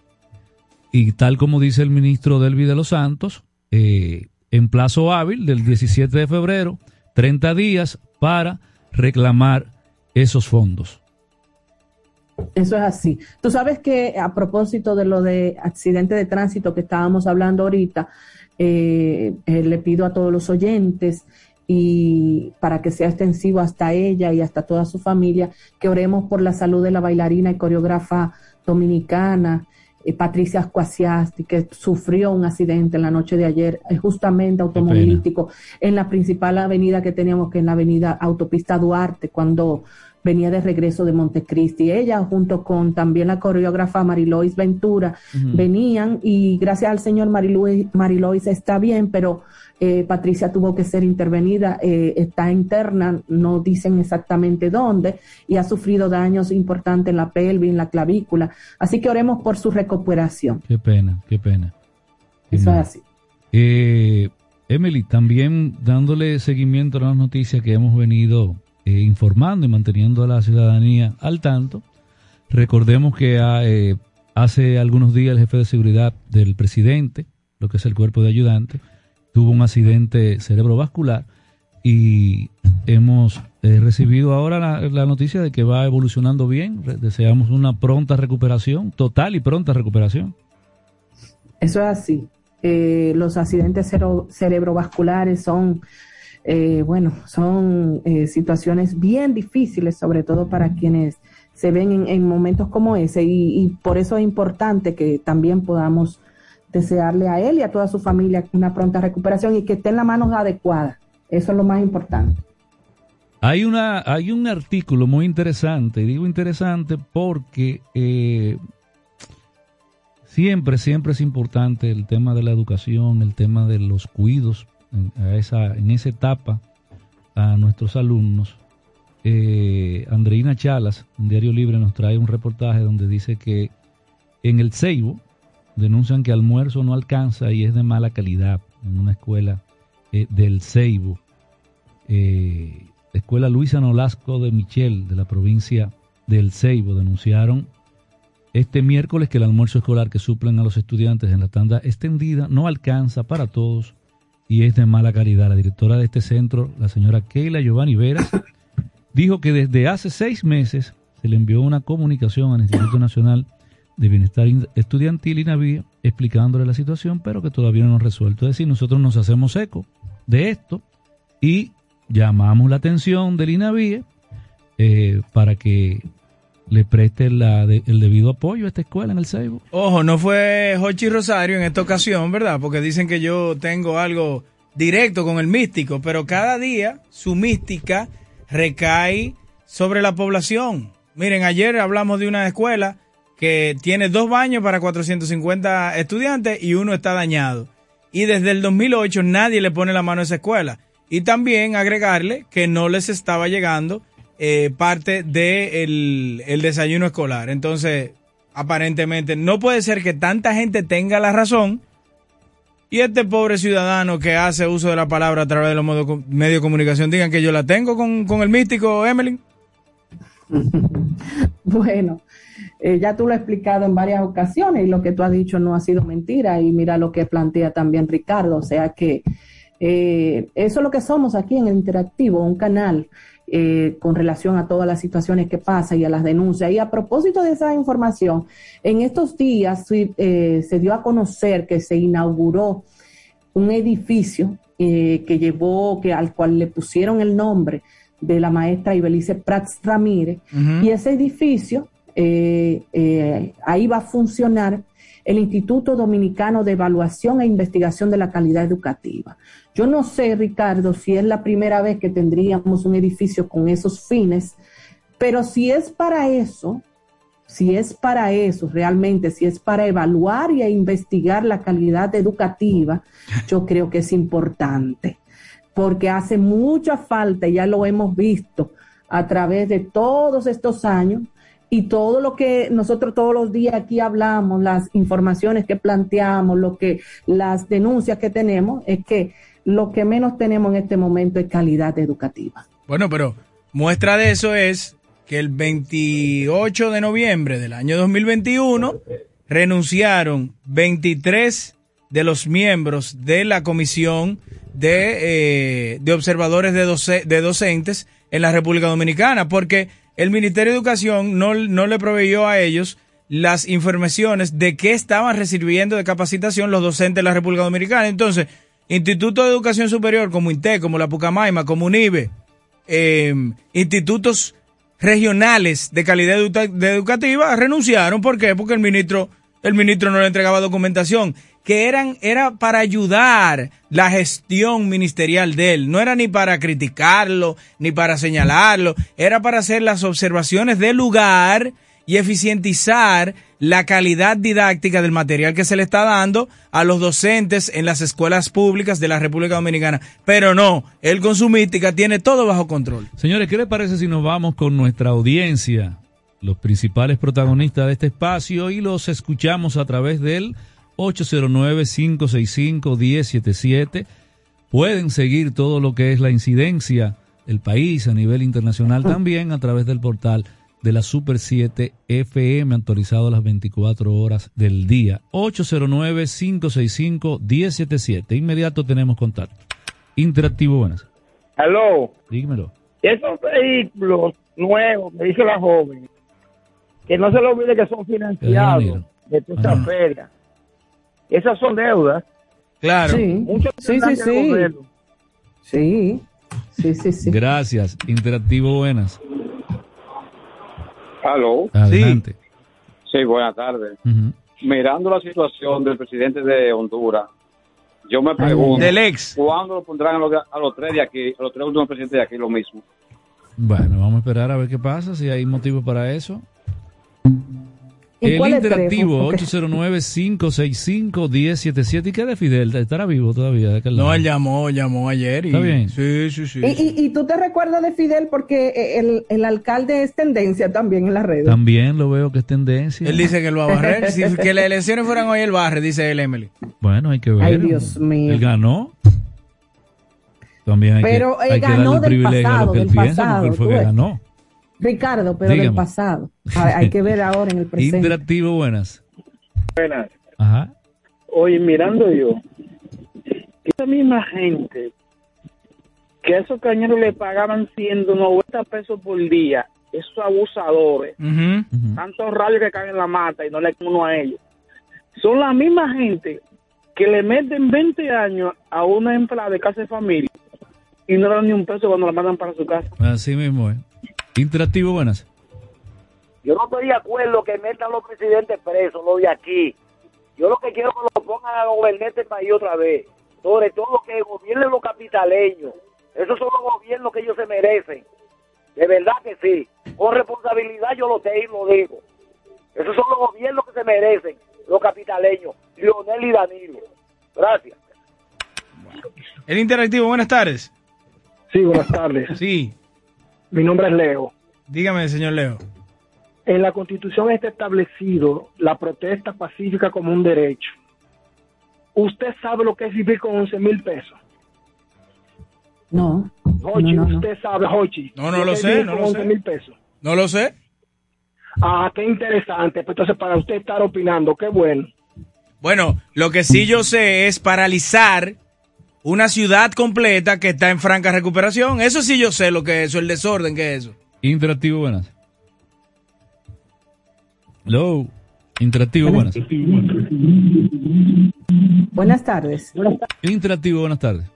S11: Y tal como dice el ministro Delvi de los Santos, eh, en plazo hábil del 17 de febrero, 30 días para reclamar esos fondos.
S10: Eso es así. Tú sabes que a propósito de lo de accidente de tránsito que estábamos hablando ahorita, eh, eh, le pido a todos los oyentes y para que sea extensivo hasta ella y hasta toda su familia, que oremos por la salud de la bailarina y coreógrafa dominicana, eh, Patricia Ascuasiasti, que sufrió un accidente en la noche de ayer, eh, justamente automovilístico, en la principal avenida que teníamos, que es la avenida Autopista Duarte, cuando venía de regreso de Montecristi. Ella, junto con también la coreógrafa Marilois Ventura, uh -huh. venían y gracias al señor Marilois, Marilois está bien, pero eh, Patricia tuvo que ser intervenida, eh, está interna, no dicen exactamente dónde, y ha sufrido daños importantes en la pelvis, en la clavícula. Así que oremos por su recuperación.
S11: Qué pena, qué pena.
S10: Qué Eso es así.
S11: Eh, Emily, también dándole seguimiento a las noticias que hemos venido eh, informando y manteniendo a la ciudadanía al tanto, recordemos que ha, eh, hace algunos días el jefe de seguridad del presidente, lo que es el cuerpo de ayudantes, tuvo un accidente cerebrovascular y hemos eh, recibido ahora la, noticia de que va evolucionando bien. Deseamos una pronta recuperación, total y pronta recuperación.
S10: Eso es así. Los accidentes cerebrovasculares son, eh, bueno, son eh, situaciones bien difíciles, sobre todo para quienes se ven en, en momentos como ese y, por eso es importante que también podamos desearle a él y a toda su familia una pronta recuperación y que esté en las manos adecuadas. Eso es lo más importante.
S11: Hay, una, hay un artículo muy interesante, digo interesante porque eh, siempre, siempre es importante el tema de la educación, el tema de los cuidos en, a esa, en esa etapa a nuestros alumnos. Eh, Andreina Chalas, en Diario Libre, nos trae un reportaje donde dice que en el Ceibo, denuncian que almuerzo no alcanza y es de mala calidad en una escuela eh, del Ceibo. Eh, la escuela Luisa Nolasco de Michel de la provincia del Ceibo denunciaron este miércoles que el almuerzo escolar que suplen a los estudiantes en la tanda extendida no alcanza para todos y es de mala calidad. La directora de este centro, la señora Keila Giovanni Veras, [LAUGHS] dijo que desde hace seis meses se le envió una comunicación al Instituto Nacional de Bienestar Estudiantil INAVIA explicándole la situación, pero que todavía no ha resuelto. Es decir, nosotros nos hacemos eco de esto y llamamos la atención del INAVIE eh, para que le preste el debido apoyo a esta escuela en el Ceibo.
S9: Ojo, no fue Jochi Rosario en esta ocasión, ¿verdad? Porque dicen que yo tengo algo directo con el místico, pero cada día su mística recae sobre la población. Miren, ayer hablamos de una escuela que tiene dos baños para 450 estudiantes y uno está dañado. Y desde el 2008 nadie le pone la mano a esa escuela. Y también agregarle que no les estaba llegando eh, parte del el desayuno escolar. Entonces, aparentemente, no puede ser que tanta gente tenga la razón y este pobre ciudadano que hace uso de la palabra a través de los medios de comunicación digan que yo la tengo con, con el místico Emily. [LAUGHS]
S10: Bueno, eh, ya tú lo has explicado en varias ocasiones y lo que tú has dicho no ha sido mentira y mira lo que plantea también Ricardo, o sea que eh, eso es lo que somos aquí en el Interactivo, un canal eh, con relación a todas las situaciones que pasan y a las denuncias. Y a propósito de esa información, en estos días eh, se dio a conocer que se inauguró un edificio eh, que llevó, que al cual le pusieron el nombre de la maestra Ibelice Prats Ramírez, y ese edificio, eh, ahí va a funcionar el Instituto Dominicano de Evaluación e Investigación de la Calidad Educativa. Yo no sé, Ricardo, si es la primera vez que tendríamos un edificio con esos fines, pero si es para eso, si es para eso realmente, si es para evaluar y a investigar la calidad educativa, yo creo que es importante, porque hace mucha falta, ya lo hemos visto a través de todos estos años, y todo lo que nosotros todos los días aquí hablamos, las informaciones que planteamos, lo que las denuncias que tenemos, es que lo que menos tenemos en este momento es calidad educativa.
S9: Bueno, pero muestra de eso es que el 28 de noviembre del año 2021 renunciaron 23 de los miembros de la comisión de, eh, de observadores de, doce- de docentes en la República Dominicana, porque el Ministerio de Educación no, no le proveyó a ellos las informaciones de qué estaban recibiendo de capacitación los docentes de la República Dominicana. Entonces, Instituto de Educación Superior como INTE, como la Pucamaima, como UNIBE, eh, institutos regionales de calidad educativa renunciaron. ¿Por qué? Porque el ministro, el ministro no le entregaba documentación, que eran, era para ayudar la gestión ministerial de él. No era ni para criticarlo, ni para señalarlo, era para hacer las observaciones del lugar y eficientizar la calidad didáctica del material que se le está dando a los docentes en las escuelas públicas de la República Dominicana. Pero no, él con su mística tiene todo bajo control.
S11: Señores, ¿qué les parece si nos vamos con nuestra audiencia, los principales protagonistas de este espacio, y los escuchamos a través del 809-565-1077? Pueden seguir todo lo que es la incidencia del país a nivel internacional también a través del portal de la Super 7 FM actualizado a las 24 horas del día. 809-565-1077. Inmediato tenemos contacto. Interactivo, buenas.
S23: Aló.
S11: Dímelo.
S23: Esos vehículos nuevos, me dice la joven, que no se le olvide que son financiados de toda esa feria. Esas son deudas.
S9: Claro.
S10: Sí,
S23: Muchos
S10: sí, sí, sí. Sí, sí, sí, sí.
S11: Gracias. Interactivo, buenas.
S34: Aló.
S11: Adelante.
S34: Sí, buenas tardes. Mirando la situación del presidente de Honduras, yo me pregunto,
S9: Del ex.
S34: ¿cuándo lo pondrán a los, a los tres de aquí, a los tres últimos presidentes de aquí lo mismo?
S11: Bueno, vamos a esperar a ver qué pasa, si hay motivo para eso.
S10: ¿Y
S11: El interactivo
S10: Porque-
S11: 809-565-1077. ¿Y qué de Fidel? ¿Estará vivo todavía? de aquel
S9: No,
S11: lado?
S9: él llamó, llamó ayer. Y,
S11: Está bien.
S9: Sí, sí, sí.
S10: Y, y, y tú te recuerdas de Fidel porque eh, el, el alcalde es tendencia también en las redes.
S11: También lo veo que es tendencia.
S9: Él dice que él va a barrer. [LAUGHS] si que las elecciones fueran hoy, el barre, dice él, Emily.
S11: Bueno, hay que ver.
S10: Ay, Dios mío.
S11: Él ganó. También hay
S10: Pero,
S11: que,
S10: eh,
S11: hay que
S10: ganó
S11: darle
S10: del
S11: privilegio a lo que él piensa,
S10: pasado,
S11: porque él fue que
S10: ves.
S11: ganó.
S10: Ricardo, pero del pasado. Hay, que ver ahora en el [LAUGHS] presente.
S11: Interactivo, buenas.
S35: Buenas.
S11: Ajá.
S35: Oye, mirando yo, esa misma gente que a esos cañeros le pagaban 190 pesos por día, esos abusadores, tantos rayos que caen en la mata y no le uno a ellos, son la misma gente que le meten 20 años a una empleada de casa de familia y no le dan ni un peso cuando la mandan para su casa.
S11: Así mismo es. Interactivo, buenas.
S23: Yo no estoy de acuerdo que metan los presidentes presos, los de aquí. Yo lo que quiero es que lo pongan a gobernar este país otra vez. Sobre todo que gobiernen los capitaleños. Esos son los gobiernos que ellos se merecen. De verdad que sí. Con responsabilidad yo lo te lo digo. Esos son los gobiernos que se merecen, los capitaleños. Lionel y Danilo. Gracias.
S9: El interactivo, buenas tardes.
S35: Sí, buenas tardes.
S9: Sí.
S35: Mi nombre es Leo.
S9: Dígame, señor Leo.
S35: En la Constitución está establecido la protesta pacífica como un derecho. ¿Usted sabe lo que es vivir con 11 mil pesos?
S10: No.
S35: Jochi,
S10: no, no, no.
S35: usted sabe, Jochi.
S9: No, no lo sé, no
S35: con
S9: lo
S35: 11
S9: sé.
S35: mil pesos.
S9: No lo sé.
S35: Ah, qué interesante. Pues entonces, para usted estar opinando, qué bueno.
S9: Bueno, lo que sí yo sé es paralizar una ciudad completa que está en franca recuperación. Eso sí yo sé lo que es eso, el desorden que es eso.
S11: Interactivo, buenas. Hello. Interactivo, buenas.
S10: Buenas tardes.
S11: Interactivo, buenas tardes.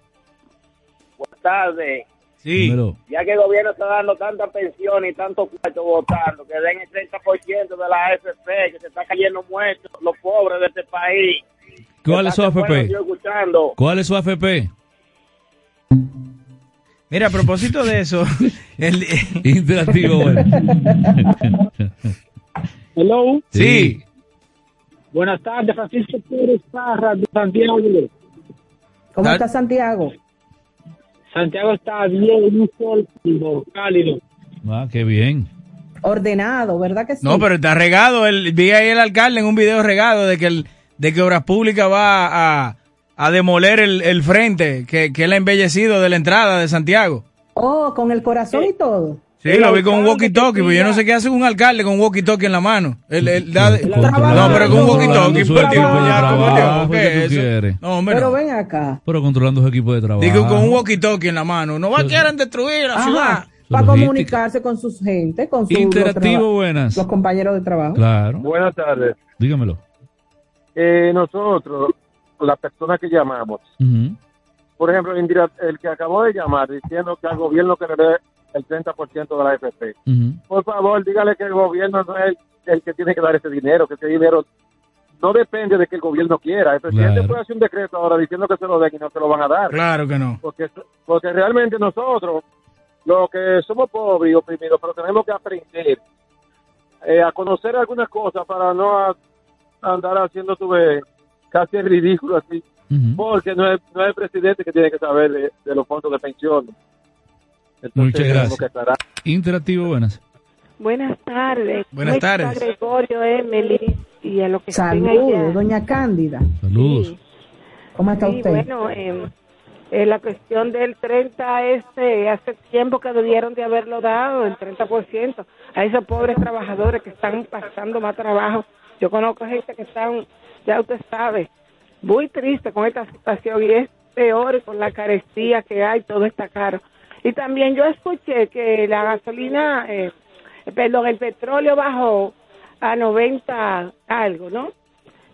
S22: Buenas tardes.
S9: Sí.
S11: Número.
S22: Ya que el gobierno está dando tanta pensión y tanto cuarto votando, que den el 30% de la AFP, que se está cayendo muertos los pobres de este país.
S11: ¿Cuál es su
S22: Bueno,
S11: AFP? ¿Cuál es su AFP?
S9: Mira, a propósito de eso, [LAUGHS] el,
S11: Interactivo, [LAUGHS] buenas.
S35: Hello.
S9: Sí.
S35: Buenas tardes, Francisco Pérez Parra de Santiago.
S10: ¿Cómo está Santiago?
S35: Santiago está bien, un sol cálido, cálido.
S11: Ah, qué bien.
S10: Ordenado, ¿verdad que sí?
S9: No, pero está regado. El, vi ahí el alcalde en un video regado de que el, de que Obras Públicas va a, a demoler el, el frente, que, que él ha embellecido de la entrada de Santiago.
S10: Oh, con el corazón y todo.
S9: Sí, lo vi con un walkie-talkie, pero yo no sé qué hace un alcalde con un walkie-talkie en la mano. Él da- no, pero con un walkie-talkie.
S11: Su.
S9: No, hombre,
S10: Pero ven acá.
S11: Pero controlando su equipo de trabajo.
S9: Digo, con un walkie-talkie en la mano. No va a quieren destruir la ciudad.
S10: Para comunicarse con sus gente, con sus
S11: Interactivo, buenas.
S10: los compañeros de trabajo.
S11: Claro.
S36: Buenas tardes.
S11: Dígamelo.
S36: Eh, nosotros, la persona que llamamos, por ejemplo, el, indira- el que acabó de llamar diciendo que al gobierno que le dé el 30% de la FP,
S11: Ujú.
S36: por favor, dígale que el gobierno no es el, el que tiene que dar ese dinero, que ese dinero no depende de que el gobierno quiera. El presidente
S9: Claro.
S36: puede hacer un decreto ahora diciendo que se lo den y no se lo van a dar.
S9: Claro que no.
S36: Porque, porque realmente nosotros, los que somos pobres y oprimidos, pero tenemos que aprender eh, a conocer algunas cosas para no a- andar haciendo tu vez casi ridículo así. Porque no es, no es el presidente que tiene que saber de, de los fondos de pensión. Entonces,
S11: Muchas gracias. Interactivo, buenas.
S37: Buenas tardes.
S11: Buenas
S37: ¿Cómo está
S11: tardes.
S37: Gregorio, Emily y a lo que
S10: Saludos, doña Cándida.
S11: Saludos.
S10: ¿Cómo está
S37: Sí,
S10: usted?
S37: bueno, eh, eh, la cuestión del 30 este, hace tiempo que debieron de haberlo dado, el 30%, a esos pobres trabajadores que están pasando más trabajo. Yo conozco gente que están, ya usted sabe, muy triste con esta situación y es peor con la carestía que hay, todo está caro. Y también yo escuché que la gasolina, eh, perdón, el petróleo bajó a 90 algo, ¿no?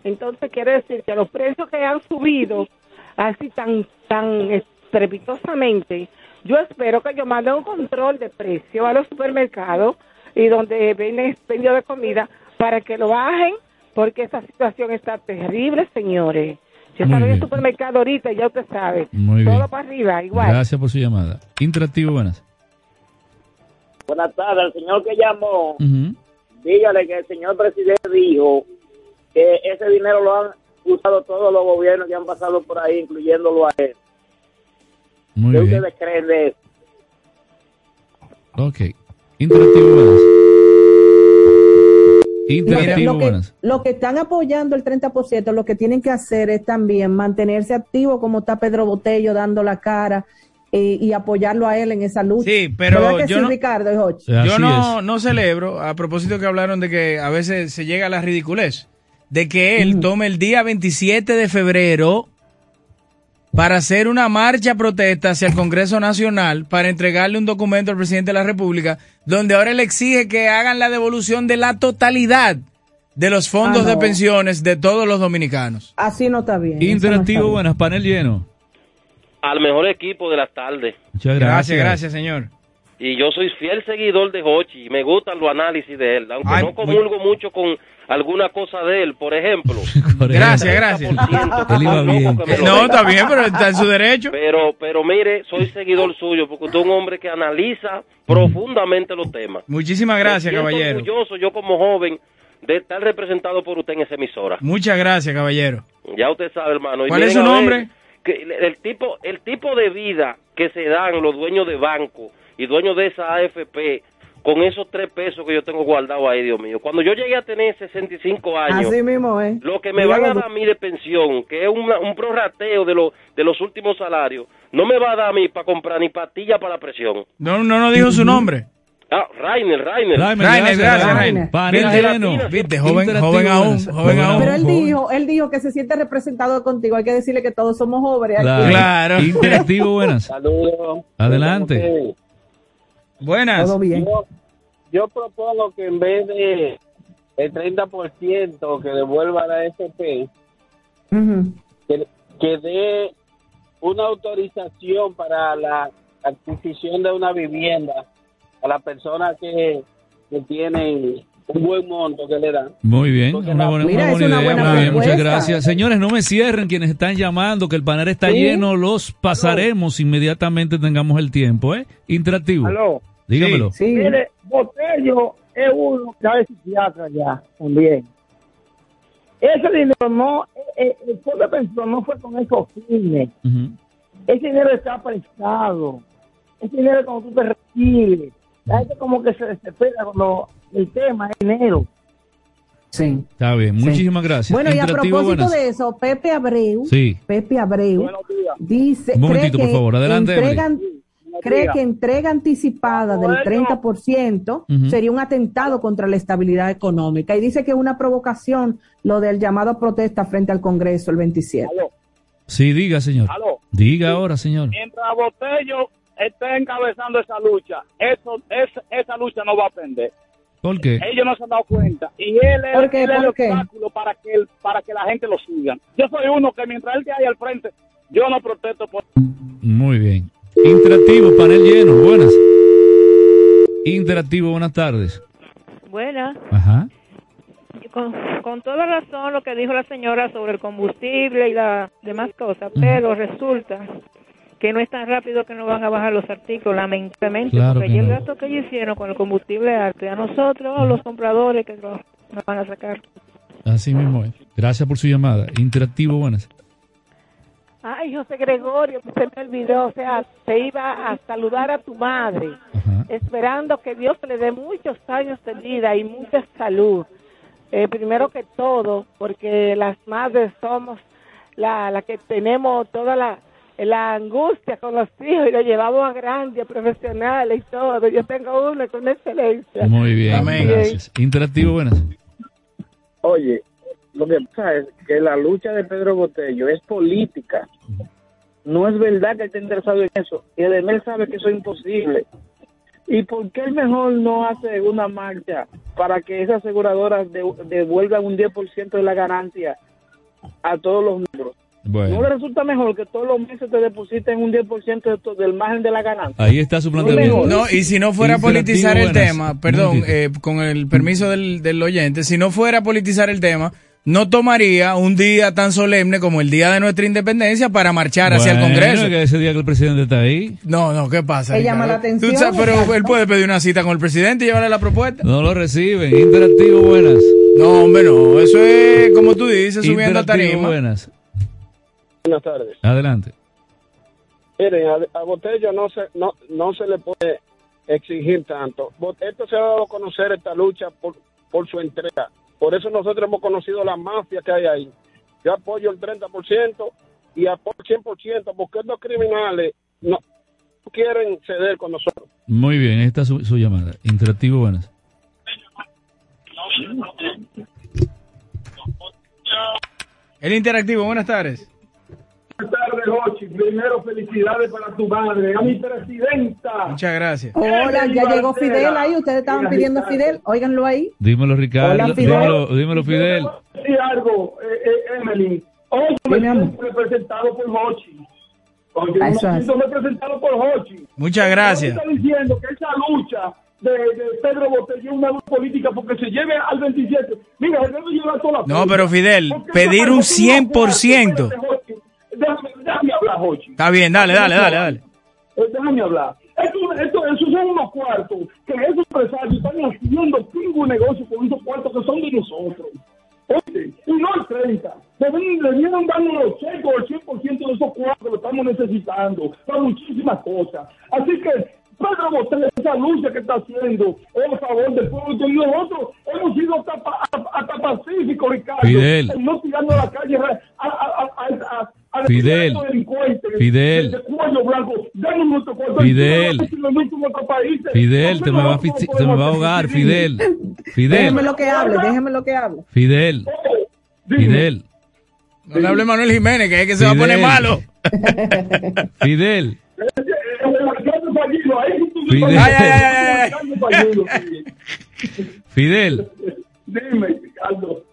S37: Entonces quiere decir que los precios que han subido así tan tan estrepitosamente, yo espero que ellos manden un control de precio a los supermercados y donde venden expendio de comida para que lo bajen, porque esa situación está terrible, señores. Yo estaba en el supermercado ahorita, ya usted sabe,
S11: Muy
S37: todo
S11: bien.
S37: para arriba, igual.
S11: Gracias por su llamada. Interactivo, buenas.
S22: Buenas tardes, el señor que llamó,
S11: Ujú.
S22: dígale que el señor presidente dijo que ese dinero lo han usado todos los gobiernos que han pasado por ahí, incluyéndolo a él.
S11: Muy
S22: ¿Qué
S11: bien.
S22: ustedes creen de eso?
S11: Ok. Interactivo, buenas. Interactivo,
S10: lo, que,
S11: buenas.
S10: lo que están apoyando el 30%, lo que tienen que hacer es también mantenerse activo como está Pedro Botello dando la cara eh, y apoyarlo a él en esa lucha.
S9: Sí, pero
S10: ¿Verdad que
S9: yo
S10: sí,
S9: no-
S10: Ricardo?
S9: Yo no, no celebro, a propósito que hablaron de que a veces se llega a la ridiculez, de que él tome el día 27 de febrero para hacer una marcha protesta hacia el Congreso Nacional para entregarle un documento al presidente de la República donde ahora le exige que hagan la devolución de la totalidad de los fondos
S10: Ah, no.
S9: de pensiones de todos los dominicanos.
S10: Así no está bien.
S11: Interactivo, buenas, panel lleno.
S20: al mejor equipo de las tardes.
S11: Muchas
S9: Gracias, gracias, señor.
S20: Y yo soy fiel seguidor de Hochi y me gustan los análisis de él, aunque
S9: Ay,
S20: no comulgo mucho con alguna cosa de él, por ejemplo. [LAUGHS]
S9: Gracias, gracias. No, está bien, pero está en su derecho.
S20: Pero, pero mire, soy seguidor suyo porque usted es un hombre que analiza profundamente los temas.
S9: Muchísimas gracias,
S20: Me
S9: caballero.
S20: orgulloso yo como joven de estar representado por usted en esa emisora.
S9: Muchas gracias, caballero.
S20: Ya usted sabe, hermano. Y
S9: ¿Cuál es su
S20: ver
S9: nombre?
S20: que el, el tipo, el tipo de vida que se dan los dueños de banco y dueños de esa AFP con esos tres pesos que yo tengo guardados ahí, Dios mío. Cuando yo llegué a tener 65 años,
S10: Así mismo, ¿eh?
S20: lo que me van
S10: Dígalo
S20: a dar a mí de pensión, que es una- un prorrateo de, los de los últimos salarios, no me va a dar a mí para comprar ni pastillas para la presión.
S9: No, no, no dijo su nombre.
S20: Ah, Rainer, Rainer.
S9: Rainer, gracias, gracias, Rainer.
S11: Panel
S9: Viste,
S11: lleno.
S9: viste, joven, joven aún, joven aún.
S10: Pero él dijo, él dijo que se siente representado contigo. Hay que decirle que todos somos jóvenes.
S11: Claro. [LAUGHS] Interactivo, buenas.
S22: Saludos.
S11: Adelante.
S9: Buenas.
S10: Todo bien.
S22: Yo, yo propongo que en vez de el 30% que devuelva la
S10: Ujú.
S22: que, que dé una autorización para la adquisición de una vivienda a las personas que, que tienen un buen monto que le dan.
S11: Muy bien, una buena,
S22: Mira,
S11: una
S22: es
S11: buena
S22: una
S11: idea.
S22: buena
S11: Muy bien, muchas gracias. Señores, no me cierren quienes están llamando, que el panel está
S22: Sí.
S11: lleno. Los pasaremos inmediatamente tengamos el tiempo, ¿eh? Interactivo.
S17: Aló.
S11: Dígamelo.
S17: Mire, Botello es uno que es psiquiatra ya también. Ese dinero no, eh, eh, el fondo de pensión no fue con esos fines. Ese dinero está prestado. Ese dinero es cuando tú te retires. La gente como que se desespera cuando el tema es dinero.
S10: Sí.
S11: Está bien, muchísimas gracias.
S10: Bueno, y a
S11: Interactivo,
S10: propósito
S11: buenas.
S10: de eso, Pepe Abreu,
S11: Sí.
S10: Pepe Abreu dice,
S11: Un momentito,
S10: cree
S11: por
S10: que
S11: favor. Adelante,
S10: entrega,
S11: Emily.
S10: Cree que entrega anticipada del 30%
S11: Ujú.
S10: sería un atentado contra la estabilidad económica y dice que es una provocación lo del llamado a protesta frente al Congreso el 27.
S11: Sí, diga, señor.
S17: Aló.
S11: Diga ahora, señor.
S17: Mientras Botello esté encabezando esa lucha, eso, esa, esa lucha no va a aprender.
S11: ¿Por qué?
S17: Ellos no se han dado cuenta. Y él es,
S10: ¿Por qué?
S17: él es el obstáculo para que, el- para que la gente lo siga. Yo soy uno que mientras él esté ahí al frente, yo no protesto por...
S11: Muy bien. Interactivo, panel lleno. Buenas. Interactivo, buenas tardes.
S38: Buena.
S11: Ajá.
S38: Con, con toda razón lo que dijo la señora sobre el combustible y las demás cosas, pero resulta que no es tan rápido que no van a bajar los artículos, lamentablemente,
S11: Claro
S38: porque el
S11: no.
S38: gasto que ellos hicieron con el combustible alto, y a nosotros, los compradores, que nos van a sacar.
S11: Así mismo es. Gracias por su llamada. Interactivo, buenas.
S37: Ay, José Gregorio, se me olvidó, o sea, te iba a saludar a tu madre, esperando que Dios le dé muchos años de vida y mucha salud. Eh, primero que todo, porque las madres somos la, la que tenemos toda la, la angustia con los hijos y lo llevamos a grandes, a profesionales y todo. Yo tengo uno con excelencia.
S11: Muy bien,
S37: Amén.
S11: gracias. Interactivo, buenas.
S17: Oye, lo que pasa es que la lucha de Pedro Botello es política. No es verdad que esté interesado en eso. Y además él sabe que eso es imposible. ¿Y por qué él mejor no hace una marcha para que esas aseguradoras de- devuelvan un 10% de la ganancia a todos los miembros?
S11: Bueno.
S17: ¿No le resulta mejor que todos los meses te depositen un 10% de to- del margen de la ganancia?
S11: Ahí está su planteamiento.
S9: No, y si no fuera a politizar el
S11: buenas.
S9: tema, perdón, eh, con el permiso del, del oyente, si no fuera a politizar el tema, no tomaría un día tan solemne como el día de nuestra independencia para marchar hacia el
S11: Bueno,
S9: Congreso.
S11: que ese día que el presidente está ahí.
S9: No, no, ¿qué pasa?
S10: Que llama la atención,
S9: Tú sabes, pero él puede pedir una cita con el presidente y llevarle la propuesta.
S11: No lo reciben. Interactivo, buenas.
S9: No, hombre, no. Eso es, como tú dices, subiendo a tarima.
S11: buenas.
S17: Buenas tardes.
S11: Adelante.
S17: Miren, a, a Botello no se, no, no se le puede exigir tanto. Esto se ha dado a conocer esta lucha por, por su entrega. Por eso nosotros hemos conocido la mafia que hay ahí. Yo apoyo el 30% y apoyo el 100% porque estos criminales no,
S39: quieren ceder con nosotros.
S11: Muy bien, esta es su, su llamada. Interactivo, buenas.
S9: El interactivo, buenas tardes.
S17: Buenas tardes, Jochi. Primero, felicidades para tu madre, a mi presidenta.
S9: Muchas gracias.
S10: Hola, ya llegó Fidel ahí. Ustedes estaban pidiendo a Fidel. Óiganlo ahí.
S11: Dímelo, Ricardo.
S10: Hola, Fidel.
S11: dímelo, dímelo, Fidel.
S17: Sí, algo, eh, eh, Emily. Hoy me siento representado por Jochi. Oye, me siento representado por Jochi.
S9: Muchas gracias.
S17: Está diciendo que esa lucha de, de Pedro Botella es una lucha política porque se lleve al 27. Mira, debe llevar toda la
S9: No, pero Fidel, pedir un 100%.
S17: Déjame, déjame hablar, Jochi.
S9: Está bien, dale, dale, dale, dale.
S17: Eh, déjame hablar. Esto, esto, esos son unos cuartos que esos empresarios están haciendo pingo negocio con esos cuartos que son de nosotros. Oye, y no el 30. Deben, debieron darnos los checos, el 100% de esos cuartos que estamos necesitando para muchísimas cosas. Así que Pedro Botella, esa lucha que está haciendo es a favor del pueblo. Y nosotros hemos sido hasta, hasta pacíficos, Ricardo.
S11: Fidel.
S17: en No tirando a la calle a, a, a- a
S11: Fidel. Fidel. Fidel. Fidel, te me va a, asfixi- se me va a ahogar, Fidel. [LAUGHS] Fidel,
S10: Déjeme lo que hable, déjeme lo que hable.
S11: Fidel, Fidel,
S9: No le hable Manuel Jiménez, que es que se va a poner malo. [LAUGHS]
S11: Fidel,
S17: Fidel.
S11: Ay, ay, Fidel.
S17: Dime, Ricardo.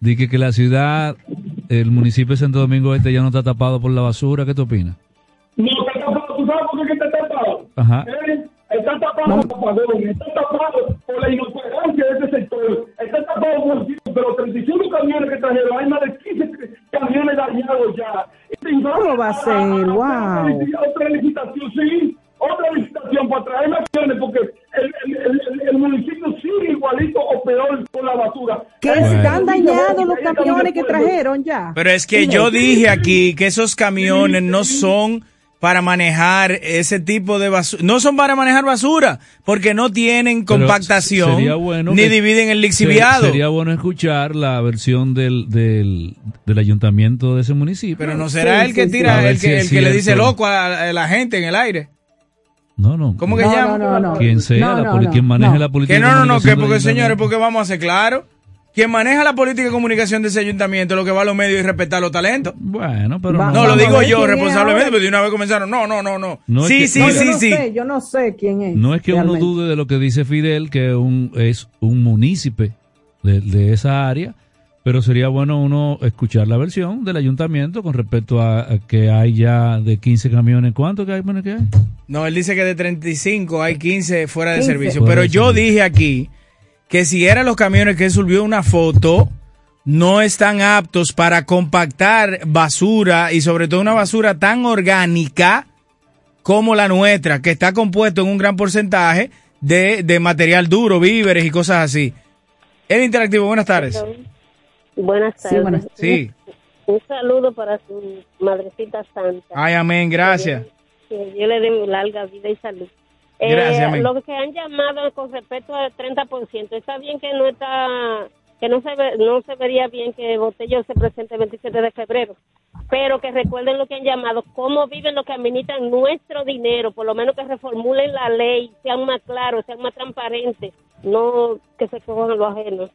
S11: Dije que la ciudad, el municipio de Santo Domingo Este ya no está tapado por la basura. ¿Qué te opinas?
S17: No, está tapado. ¿Tú sabes por qué está tapado?
S11: Ajá.
S17: ¿Eh? Está tapado por Padrón, está tapado por la inoperancia de ese sector, está tapado por de los 35 camiones que trajeron, hay más de 15 camiones dañados ya.
S10: ¿Cómo va a ser? Wow.
S17: Otra licitación, sí, otra licitación para traer más camiones, porque el, el, el, el municipio sigue igualito o peor con la basura.
S10: Que están dañados los camiones que trajeron ya.
S9: Pero es que yo dije aquí que esos camiones no son para manejar ese tipo de basura. No son para manejar basura, porque no tienen compactación,
S11: bueno
S9: ni
S11: que-
S9: dividen el lixiviado.
S11: Sería bueno escuchar la versión del, del, del ayuntamiento de ese municipio.
S9: Pero no será el que tira, el que, el que le dice loco a, a la gente en el aire.
S11: No, no.
S9: ¿Cómo que
S11: No,
S9: llama?
S11: no, no, no. Quien sea,
S9: No,
S11: la
S9: no,
S11: poli-
S9: no,
S11: quien maneje
S9: no.
S11: la política
S9: Que no, no, no, que porque señores, porque vamos a ser claros. Quien maneja la política de comunicación de ese ayuntamiento, lo que va a los medios y respetar los talentos.
S11: Bueno, pero
S10: Va-
S9: no, lo digo yo
S10: es
S9: responsablemente, pero de una vez comenzaron. No, no, no, no.
S11: No es
S9: sí,
S11: que-
S9: sí,
S10: No,
S9: sí,
S10: yo no
S9: sí.
S10: sé, yo no sé quién es.
S11: No es que uno dude de lo que dice Fidel, que un, es un munícipe de, de esa área, pero sería bueno uno escuchar la versión del ayuntamiento con respecto a, a que hay ya de 15 camiones. ¿Cuántos que hay? Bueno, que hay?
S9: No, él dice que de 35 hay 15 fuera de
S11: 15.
S9: servicio.
S11: Fuera
S9: Pero
S11: de
S9: yo dije aquí que si eran los camiones que él subió una foto, no están aptos para compactar basura y sobre todo una basura tan orgánica como la nuestra, que está compuesto en un gran porcentaje de, de material duro, víveres y cosas así. El interactivo, buenas tardes.
S40: Buenas
S9: Sí,
S40: tardes.
S9: buenas- sí.
S40: Un, un saludo para su madrecita santa.
S9: Ay, amén, gracias.
S40: Que Dios le dé larga vida y salud.
S9: Gracias,
S40: Eh,
S9: amén.
S40: Lo que han llamado con respecto al 30%, está bien que no está que no se ve- no se vería bien que Botello se presente el 27 de febrero, pero que recuerden lo que han llamado, cómo viven los que administran nuestro dinero, por lo menos que reformulen la ley, sean más claros, sean más transparentes, no que se cojan los ajenos.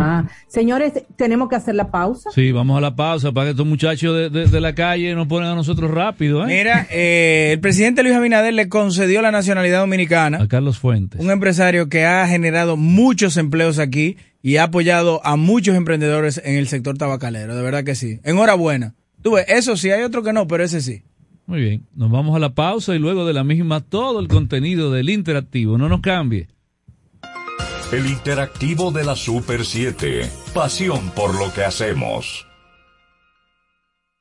S10: Ah, señores, tenemos que hacer la pausa.
S11: Sí, vamos a la pausa para que estos muchachos de, de- de la calle nos ponen a nosotros rápido. ¿eh?
S9: Mira, eh, el presidente Luis Abinader le concedió la nacionalidad dominicana.
S11: A Carlos Fuentes.
S9: un empresario que ha generado muchos empleos aquí y ha apoyado a muchos emprendedores en el sector tabacalero, de verdad que sí. Enhorabuena. Tú ves, eso sí, hay otro que no, pero ese sí.
S11: Muy bien, nos vamos a la pausa y luego de la misma todo el contenido del interactivo. No nos cambie.
S7: El interactivo de la Super 7. Pasión por lo que hacemos.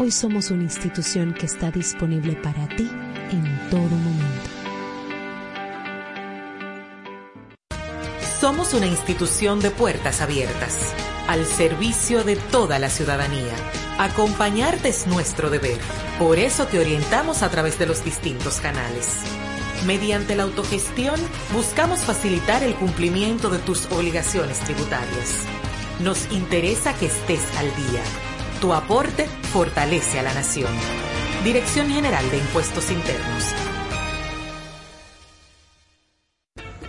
S32: Hoy somos una institución que está disponible para ti en todo momento.
S41: Somos una institución de puertas abiertas, al servicio de toda la ciudadanía. Acompañarte es nuestro deber. Por eso te orientamos a través de los distintos canales. Mediante la autogestión, buscamos facilitar el cumplimiento de tus obligaciones tributarias. Nos interesa que estés al día. Tu aporte fortalece a la nación. Dirección General de Impuestos Internos.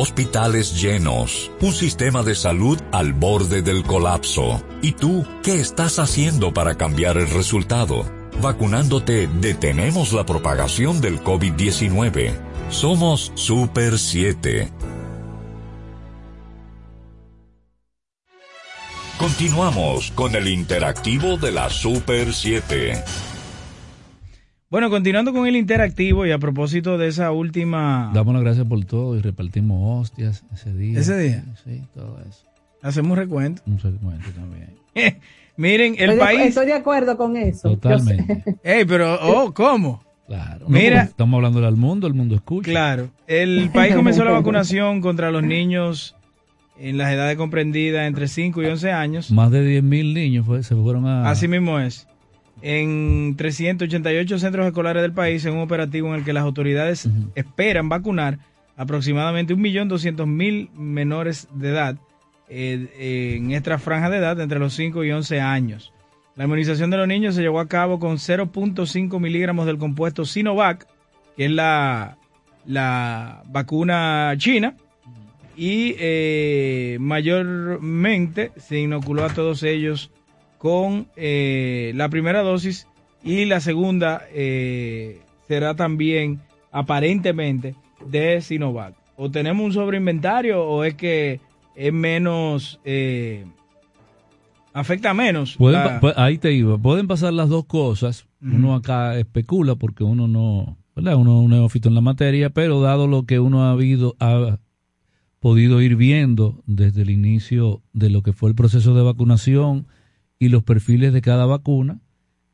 S7: Hospitales llenos, un sistema de salud al borde del colapso. ¿Y tú qué estás haciendo para cambiar el resultado? Vacunándote detenemos la propagación del COVID-19. Somos Super 7. Continuamos con el interactivo de la Super 7.
S9: Bueno, continuando con el interactivo y a propósito de esa última...
S11: Damos las gracias por todo y repartimos hostias ese día.
S9: ¿Ese día?
S11: Sí, todo eso.
S9: Hacemos un recuento.
S11: Un recuento también. [LAUGHS]
S9: Miren, el
S10: estoy de,
S9: país...
S10: estoy de acuerdo con eso.
S11: Totalmente. [LAUGHS]
S9: Ey, pero, oh, ¿cómo?
S11: Claro.
S9: Mira,
S11: No, estamos hablando al mundo, el mundo escucha.
S9: Claro. El país comenzó la [LAUGHS] vacunación contra los niños en las edades comprendidas entre 5 y 11 años.
S11: Más de 10.000 niños fue- se fueron a...
S9: Así mismo es. En 388 centros escolares del país, en un operativo en el que las autoridades esperan vacunar aproximadamente 1.200.000 menores de edad eh, eh, en esta franja de edad entre los 5 y 11 años. La inmunización de los niños se llevó a cabo con 0.5 miligramos del compuesto Sinovac, que es la, la vacuna china, y eh, mayormente se inoculó a todos ellos con eh, la primera dosis y la segunda eh, será también aparentemente de Sinovac. ¿O tenemos un sobreinventario o es que es menos, eh, afecta menos?
S11: Pueden
S9: la-
S11: pa- pa- ahí te iba. Pueden pasar las dos cosas. Uno acá especula porque uno no, ¿verdad? Uno es un neófito en la materia, pero dado lo que uno ha habido, ha podido ir viendo desde el inicio de lo que fue el proceso de vacunación y los perfiles de cada vacuna,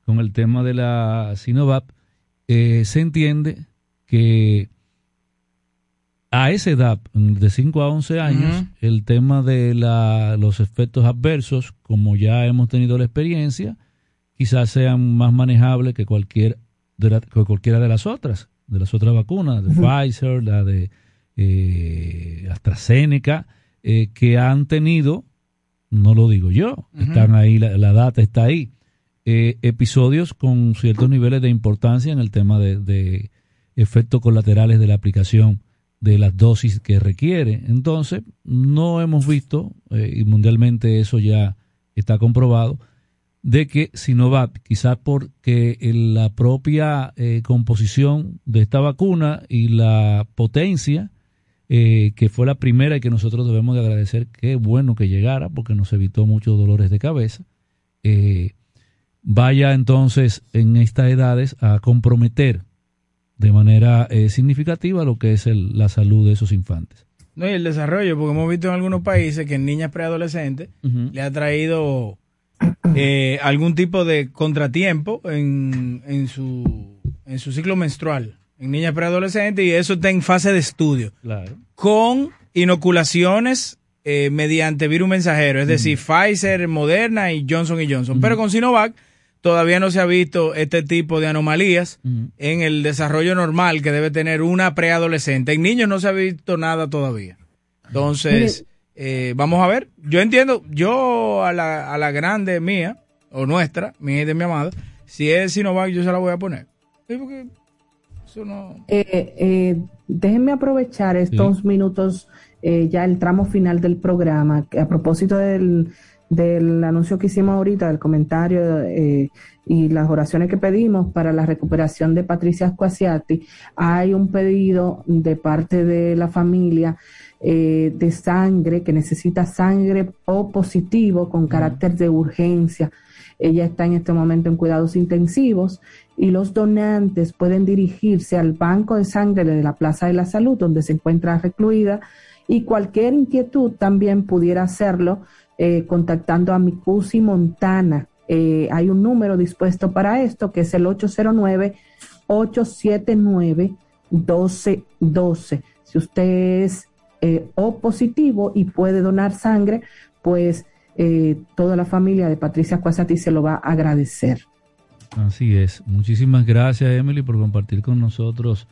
S11: con el tema de la Sinovac, eh, se entiende que a esa edad, de 5 a 11 años, el tema de la, los efectos adversos, como ya hemos tenido la experiencia, quizás sean más manejables que, cualquier de la- que cualquiera de las otras, de las otras vacunas, de. Pfizer, la de eh, AstraZeneca, eh, que han tenido, no lo digo yo, están ahí, la, la data está ahí, eh, episodios con ciertos niveles de importancia en el tema de, de efectos colaterales de la aplicación de las dosis que requiere. Entonces, no hemos visto, eh, y mundialmente eso ya está comprobado, de que Sinovac, quizás porque la propia eh, composición de esta vacuna y la potencia, eh, que fue la primera y que nosotros debemos de agradecer, qué bueno que llegara, porque nos evitó muchos dolores de cabeza, eh, vaya entonces en estas edades a comprometer de manera eh, significativa lo que es el- la salud de esos infantes.
S9: No, y el desarrollo, porque hemos visto en algunos países que en niñas preadolescentes le ha traído eh, algún tipo de contratiempo en, en, su, en su ciclo menstrual, en niñas preadolescentes, y eso está en fase de estudio.
S11: Claro.
S9: Con inoculaciones eh, mediante virus mensajero, es decir, Pfizer, Moderna y Johnson y Johnson. Pero con Sinovac todavía no se ha visto este tipo de anomalías en el desarrollo normal que debe tener una preadolescente. En niños no se ha visto nada todavía. Entonces, eh, vamos a ver. Yo entiendo, yo a la, a la grande mía, o nuestra, mía y de mi amada, si es Sinovac, yo se la voy a poner. Sí, porque eso no...
S10: Eh, eh, déjenme aprovechar estos minutos, eh, ya el tramo final del programa, a propósito del, del anuncio que hicimos ahorita, del comentario eh, y las oraciones que pedimos para la recuperación de Patricia Squasiati, hay un pedido de parte de la familia eh, de sangre, que necesita sangre O positivo con carácter de urgencia. Ella está en este momento en cuidados intensivos y los donantes pueden dirigirse al banco de sangre de la Plaza de la Salud, donde se encuentra recluida, y cualquier inquietud también pudiera hacerlo eh, contactando a Micusi Montana. Eh, hay un número dispuesto para esto, que es el 809-879-1212. Si usted es eh, O positivo y puede donar sangre, pues eh, toda la familia de Patricia Cuasati se lo va a agradecer.
S11: Así es. Muchísimas gracias, Emily, por compartir con nosotros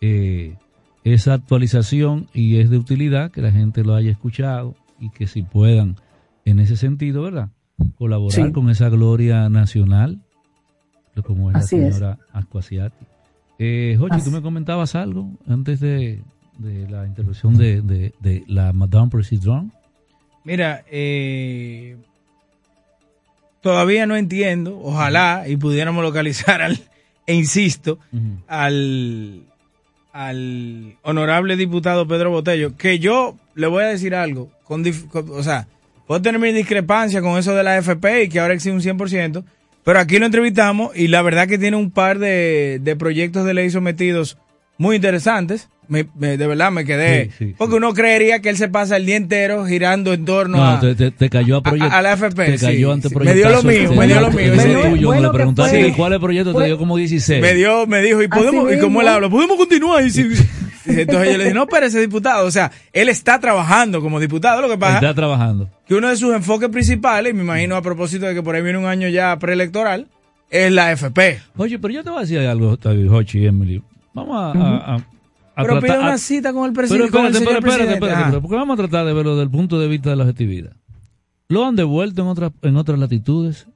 S11: eh, esa actualización y es de utilidad que la gente lo haya escuchado y que si puedan, en ese sentido, ¿verdad? Colaborar
S10: Sí.
S11: con esa gloria nacional, como es
S10: Así
S11: la señora Ascuasiati. Eh, Jochi, tú me comentabas algo antes de, de la intervención de, de- de la Madame President.
S9: Mira, eh, todavía no entiendo, ojalá y pudiéramos localizar al, e insisto, al, al honorable diputado Pedro Botello, que yo le voy a decir algo, con, con- o sea, puedo tener mi discrepancia con eso de la AFP y que ahora existe un 100%, pero aquí lo entrevistamos y la verdad que tiene un par de, de proyectos de ley sometidos muy interesantes. Me- me- de verdad me quedé.
S11: Sí, sí,
S9: porque uno creería que él se pasa el día entero girando en torno
S11: No,
S9: a,
S11: te, te- te cayó a proyecto.
S9: a la AFP,
S11: Te cayó
S9: sí,
S11: ante
S9: sí. Me dio lo mío, me dio lo mío.
S11: Ese tuyo,
S9: bueno
S11: le preguntaste cuál es el proyecto, te dio como 16.
S9: me dio, me dijo, y podemos, y como él habla, podemos continuar. Y si- entonces yo le dije, no, pero ese diputado, o sea, él está trabajando como diputado, lo que pasa
S11: Está trabajando.
S9: que uno de sus enfoques principales, y me imagino a propósito de que por ahí viene un año ya preelectoral, es la AFP.
S11: Oye, pero yo te voy a decir algo, Jochi y Emily. Vamos a, a- a- a
S9: Pero pide una cita con el
S11: Pero
S9: presidente. con el
S11: espérate,
S9: señor
S11: espérate, espérate,
S9: presidente.
S11: espérate,
S9: Ajá.
S11: espérate, porque vamos a tratar de verlo desde el punto de vista de la objetividad. Lo han devuelto en otras en otras latitudes,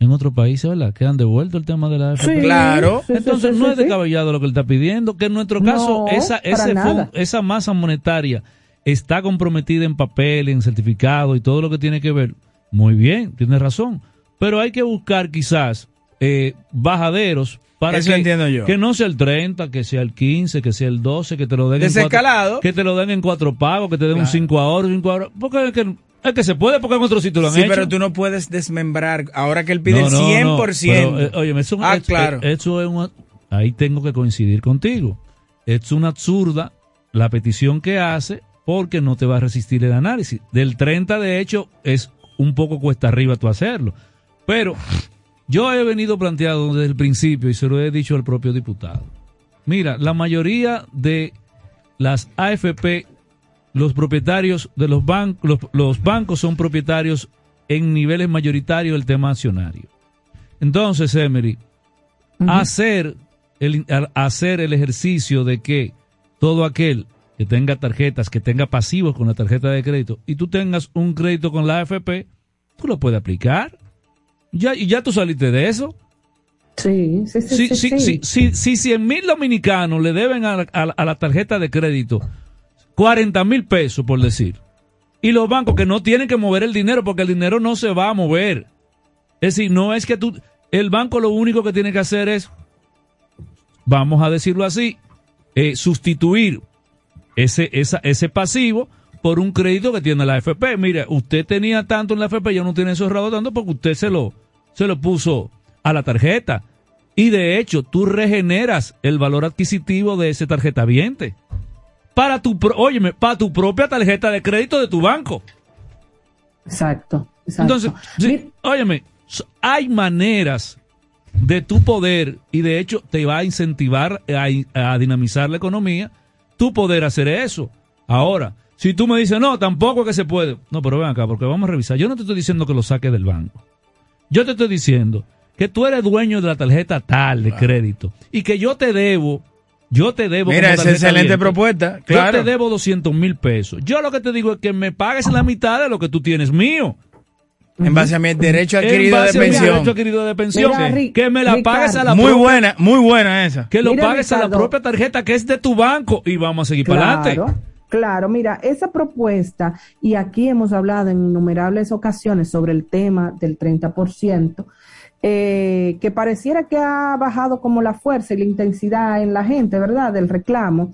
S11: en otros países, ¿verdad? Que han devuelto el tema de la AFP.
S10: Sí,
S9: Claro.
S10: sí,
S11: Entonces
S10: sí,
S11: no
S10: sí,
S11: es
S10: sí.
S11: descabellado lo que él está pidiendo, que en nuestro
S10: No,
S11: caso esa, ese esa masa monetaria está comprometida en papel, en certificado y todo lo que tiene que ver, muy bien, tiene razón. Pero hay que buscar quizás eh, bajaderos para
S9: Eso
S11: que,
S9: entiendo yo.
S11: que no sea el 30, que sea el 15, que sea el 12, que te lo den en
S9: Desescalado.
S11: cuatro, que te lo den en cuatro pagos, que te den un
S9: Claro.
S11: 5 ahora, 5 ahora. Porque es que, es que se puede, porque en otros sitios lo han
S9: Sí,
S11: hecho.
S9: pero tú no puedes desmembrar. Ahora que él pide
S11: No,
S9: el
S11: no,
S9: 100%.
S11: no, pero, eh, óyeme, eso,
S9: ah,
S11: es-
S9: claro.
S11: eh, eso es una- ahí tengo que coincidir contigo. Es una absurda la petición que hace porque no te va a resistir el análisis. Del 30, de hecho, es un poco cuesta arriba tú hacerlo. Pero yo he venido planteando desde el principio y se lo he dicho al propio diputado. Mira, la mayoría de las AFP, los propietarios de los bancos, los, los bancos son propietarios en niveles mayoritarios del tema accionario. Entonces, Emery, hacer, el, hacer el ejercicio de que todo aquel que tenga tarjetas, que tenga pasivos con la tarjeta de crédito y tú tengas un crédito con la AFP, tú lo puedes aplicar. Ya, y ya tú saliste de eso.
S10: Sí, sí, sí.
S11: Si,
S10: sí,
S11: si,
S10: sí.
S11: si 100 mil dominicanos le deben a, la- a la- a la tarjeta de crédito 40 mil pesos, por decir, y los bancos que no tienen que mover el dinero porque el dinero no se va a mover. Es decir, no es que tú, el banco lo único que tiene que hacer es, vamos a decirlo así, eh, sustituir ese, esa, ese pasivo por un crédito que tiene la AFP. Mire, usted tenía tanto en la AFP, ya no tiene eso ahorrado tanto porque usted se lo, se lo puso a la tarjeta. Y de hecho, tú regeneras el valor adquisitivo de ese tarjeta viente. Para tu, óyeme, para tu propia tarjeta de crédito de tu banco.
S10: Exacto, exacto.
S11: Entonces, sí, óyeme, hay maneras de tu poder y de hecho te va a incentivar a, a dinamizar la economía, tu poder hacer eso. Ahora, si tú me dices, no, tampoco es que se puede. No, pero ven acá, porque vamos a revisar. Yo no te estoy diciendo que lo saques del banco. Yo te estoy diciendo que tú eres dueño de la tarjeta tal de crédito y que yo te debo, yo te debo.
S9: Mira, es excelente
S11: abierta,
S9: propuesta,
S11: Yo
S9: claro.
S11: te debo 200 mil pesos. Yo lo que te digo es que me pagues la mitad de lo que tú tienes mío.
S9: En base a mi derecho
S11: En
S9: adquirido de
S11: base a mi
S9: pensión.
S11: derecho adquirido de pensión.
S10: Mira, Ri-
S11: que me la
S10: Ricardo.
S11: pagues a la
S9: Muy
S11: propia-
S9: buena, muy buena esa.
S11: Que lo
S10: Mira,
S11: pagues a la
S10: Ricardo.
S11: propia tarjeta que es de tu banco y vamos a seguir para adelante.
S10: Claro, mira, esa propuesta, y aquí hemos hablado en innumerables ocasiones sobre el tema del 30%, eh, que pareciera que ha bajado como la fuerza y la intensidad en la gente, ¿verdad? Del reclamo.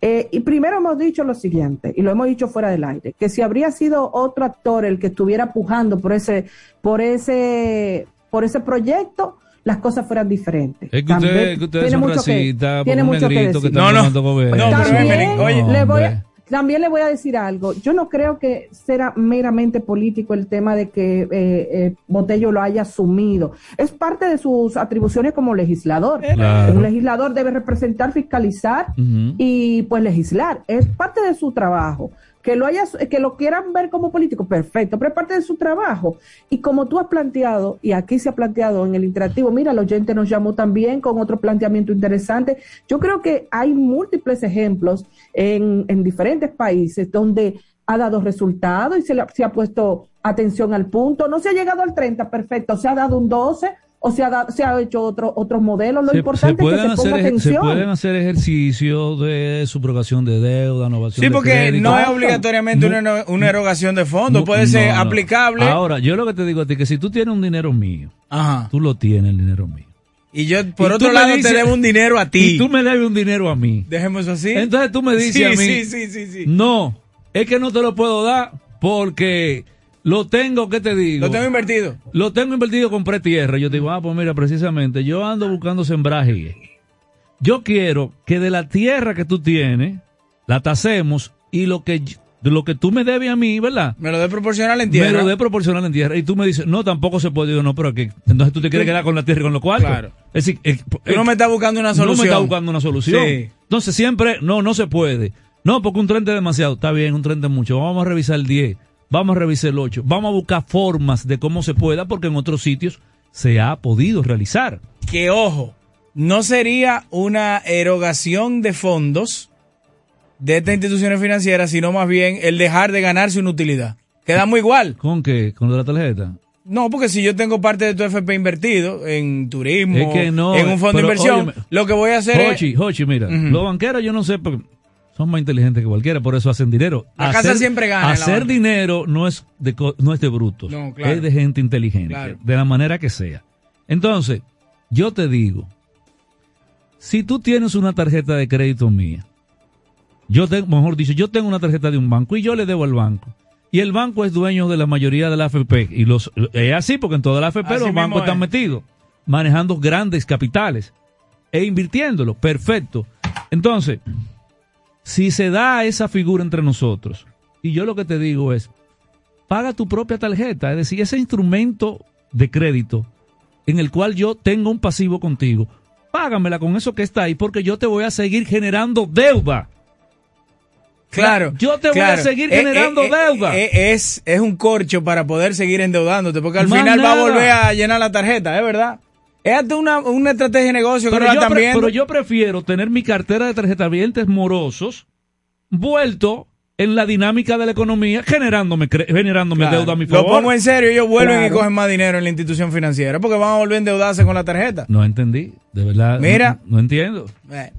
S10: Eh, y primero hemos dicho lo siguiente, y lo hemos dicho fuera del aire, que si habría sido otro actor el que estuviera pujando por ese, por ese, por ese proyecto, las cosas fueran diferentes.
S11: Es que
S10: También
S11: usted, que usted es
S10: tiene
S11: un
S10: mucho que- tiene mucho que
S9: No, no. No, pero
S10: También,
S9: Emery, oye,
S10: le voy a-. también le voy a decir algo. Yo no creo que será meramente político el tema de que eh, eh, Botello lo haya asumido. Es parte de sus atribuciones como legislador.
S11: Claro.
S10: Un legislador debe representar, fiscalizar y pues legislar. Es parte de su trabajo. Que lo, haya, que lo quieran ver como político, perfecto, pero es parte de su trabajo. Y como tú has planteado, y aquí se ha planteado en el interactivo, mira, el oyente nos llamó también con otro planteamiento interesante. Yo creo que hay múltiples ejemplos en, en diferentes países donde ha dado resultados y se, le, se ha puesto atención al punto. No se ha llegado al 30, perfecto, se ha dado un 12 o se ha, dado, se ha hecho otro, otros modelos. Lo
S11: Se,
S10: importante
S11: se
S10: es que se ponga
S11: hacer, se
S10: atención.
S11: pueden hacer ejercicios de subrogación de deuda, innovación
S9: Sí,
S11: de
S9: porque
S11: crédito.
S9: no es obligatoriamente una, una erogación de fondos,
S11: No,
S9: puede ser
S11: no, no.
S9: aplicable.
S11: Ahora, yo lo que te digo a ti es que si tú tienes un dinero mío,
S9: Ajá.
S11: tú lo tienes el dinero mío.
S9: Y yo, por
S11: Y
S9: otro lado,
S11: dices-
S9: te debo un dinero a ti.
S11: Y tú me debes un dinero a mí.
S9: Dejemos eso así.
S11: Entonces tú me dices
S9: sí,
S11: a mí,
S9: Sí, sí, sí, sí.
S11: no, es que no te lo puedo dar porque lo tengo, ¿qué te digo?
S9: Lo tengo invertido.
S11: Lo tengo invertido, compré tierra. Yo digo, ah, pues mira, precisamente, yo ando buscando sembraje. Yo quiero que de la tierra que tú tienes, la tasemos y lo que, lo que tú me debes a mí, ¿verdad?
S9: Me lo dé proporcional en tierra.
S11: Me lo dé proporcional en tierra. Y tú me dices, no, tampoco se puede. Digo, no, pero que entonces tú te quieres quedar con la tierra y con los cuartos.
S9: Claro.
S11: Es decir, eh,
S9: Tú no me estás buscando una
S11: no
S9: solución.
S11: me está buscando una solución.
S9: Sí.
S11: Entonces siempre, no, no se puede. No, porque un 30 es demasiado. Está bien, un 30 es mucho. Vamos a revisar el 10. Vamos a revisar el 8. Vamos a buscar formas de cómo se pueda, porque en otros sitios se ha podido realizar.
S9: Que ojo, no sería una erogación de fondos de estas instituciones financieras, sino más bien el dejar de ganarse una utilidad. Quedamos igual. [LAUGHS]
S11: ¿Con qué? ¿Con la tarjeta?
S9: No, porque si yo tengo parte de tu FP invertido en turismo,
S11: Es que no,
S9: en un fondo de
S11: pero
S9: inversión,
S11: óyeme,
S9: lo que voy a hacer
S11: Hochi,
S9: es...
S11: Hochi, mira, los banqueros yo no sé, porque Son más inteligentes que cualquiera, por eso hacen dinero.
S9: La casa siempre gana
S11: Hacer dinero no es de, no es de brutos.
S9: No, claro.
S11: Es de gente inteligente.
S9: Claro.
S11: De la manera que sea. Entonces, yo te digo, si tú tienes una tarjeta de crédito mía, yo tengo, mejor dicho, yo tengo una tarjeta de un banco y yo le debo al banco. Y el banco es dueño de la mayoría de la AFP. Y los, es así porque en toda la AFP
S9: Así
S11: los bancos están
S9: es.
S11: metidos, manejando grandes capitales e invirtiéndolo. Perfecto. Entonces, si se da esa figura entre nosotros, y yo lo que te digo es, paga tu propia tarjeta, es decir, ese instrumento de crédito en el cual yo tengo un pasivo contigo, págamela con eso que está ahí, porque yo te voy a seguir generando deuda.
S9: Claro.
S11: Yo te voy a seguir
S9: Eh,
S11: generando
S9: eh, eh,
S11: deuda.
S9: eh, es, es un corcho para poder seguir endeudándote, porque al
S11: Más
S9: final va a volver a llenar la tarjeta, ¿es verdad? Es hasta una, una estrategia de negocio que
S11: pero,
S9: la
S11: yo pre- pero yo prefiero tener mi cartera de tarjetavientes morosos vuelto en la dinámica de la economía, generándome, generándome
S9: Claro.
S11: deuda a mi
S9: Lo
S11: favor.
S9: pongo en serio, ellos vuelven y cogen más dinero en la institución financiera, porque van a volver a endeudarse con la tarjeta.
S11: No entendí, de verdad.
S9: Mira.
S11: No, no entiendo.
S9: Eh,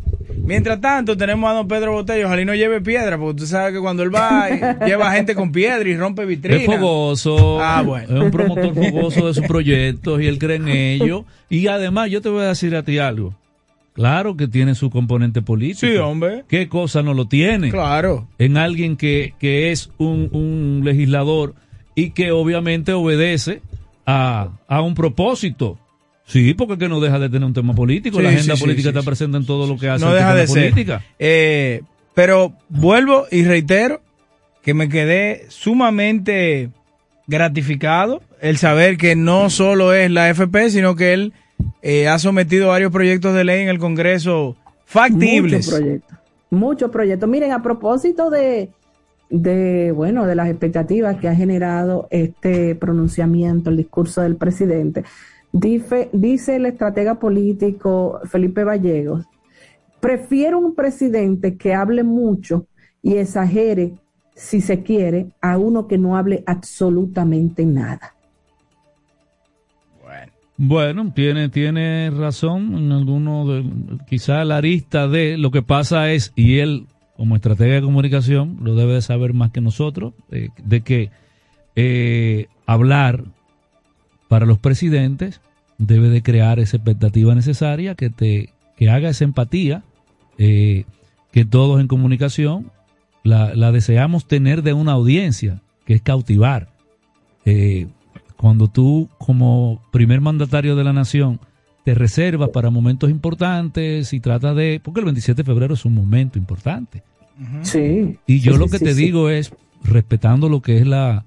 S9: Mientras tanto, tenemos a don Pedro Botello. Ojalá y no lleve piedra, porque tú sabes que cuando él va, [LAUGHS] lleva gente con piedra y rompe vitrinas.
S11: Es fogoso.
S9: Ah, bueno.
S11: Es un promotor fogoso de sus [LAUGHS] proyectos y él cree en ello. Y además, yo te voy a decir a ti algo. Claro que tiene su componente político.
S9: Sí, hombre.
S11: ¿Qué cosa no lo tiene?
S9: Claro.
S11: En alguien que, que es un, un legislador y que obviamente obedece a, a un propósito. Sí, porque que no deja de tener un tema político.
S9: Sí,
S11: la agenda
S9: sí,
S11: política
S9: sí,
S11: está presente en todo lo que hace
S9: no deja de ser.
S11: política.
S9: Eh, pero vuelvo y reitero que me quedé sumamente gratificado el saber que no solo es la FP, sino que él eh, ha sometido varios proyectos de ley en el Congreso factibles.
S10: Muchos proyectos. Muchos proyectos. Miren, a propósito de, de, bueno, de las expectativas que ha generado este pronunciamiento, el discurso del presidente, dice, dice el estratega político Felipe Vallegos, prefiero un presidente que hable mucho y exagere, si se quiere, a uno que no hable absolutamente nada.
S11: Bueno, tiene, tiene razón en alguno de, quizá la arista de lo que pasa es, y él como estratega de comunicación lo debe de saber más que nosotros, eh, de que eh, hablar para los presidentes debe de crear esa expectativa necesaria que te que haga esa empatía eh, que todos en comunicación la, la deseamos tener de una audiencia, que es cautivar. Cuando tú como primer mandatario de la nación te reservas para momentos importantes y tratas de... Porque el 27 de febrero es un momento importante.
S10: Sí.
S11: Y yo
S10: Sí,
S11: lo que
S10: sí,
S11: te
S10: sí.
S11: digo es, respetando lo que es la,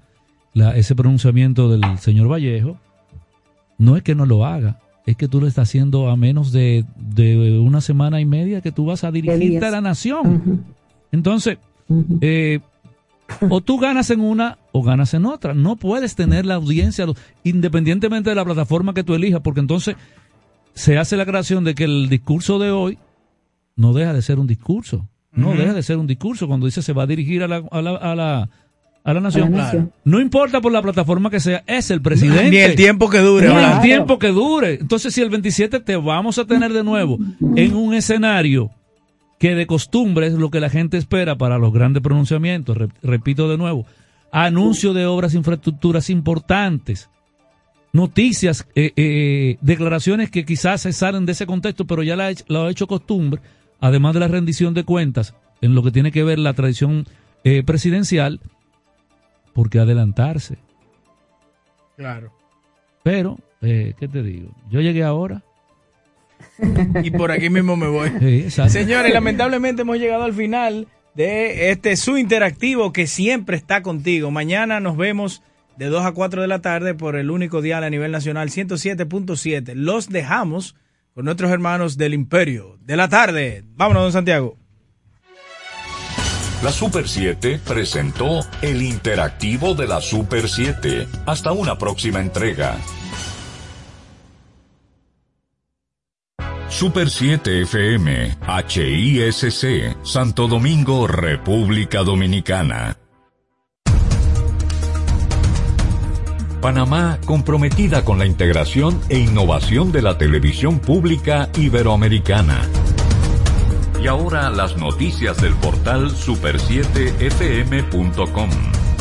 S11: la- ese pronunciamiento del señor Vallejo, no es que no lo haga, es que tú lo estás haciendo a menos de, de una semana y media que tú vas a dirigirte a la nación. Entonces, eh, o tú ganas en una o ganas en otra. No puedes tener la audiencia independientemente de la plataforma que tú elijas, porque entonces se hace la creación de que el discurso de hoy no deja de ser un discurso. No deja de ser un discurso cuando dice se va a dirigir a la, a la, a la, a la nación.
S9: A la nación.
S11: No importa por la plataforma que sea, es el presidente.
S9: Ni el tiempo que dure,
S11: Ni el tiempo que dure. Entonces, si el 27 te vamos a tener de nuevo en un escenario que de costumbre es lo que la gente espera para los grandes pronunciamientos, Rep- repito de nuevo, anuncio de obras, infraestructuras importantes, noticias, eh, eh, declaraciones que quizás se salen de ese contexto, pero ya la, lo ha hecho costumbre, además de la rendición de cuentas, en lo que tiene que ver la tradición eh, presidencial, ¿por qué adelantarse?
S9: Claro.
S11: Pero, eh, ¿qué te digo? Yo llegué ahora.
S9: Y por aquí mismo me voy.
S11: Sí.
S9: Señores, lamentablemente hemos llegado al final de este su interactivo que siempre está contigo. Mañana nos vemos de 2 a 4 de la tarde por el único dial a nivel nacional 107.7. Los dejamos con nuestros hermanos del Imperio de la tarde. Vámonos, don Santiago.
S7: La Super 7 presentó el interactivo de la Super 7. Hasta una próxima entrega. Super 7 FM, HISC, Santo Domingo, República Dominicana. Panamá comprometida con la integración e innovación de la televisión pública iberoamericana. Y ahora las noticias del portal super7fm.com.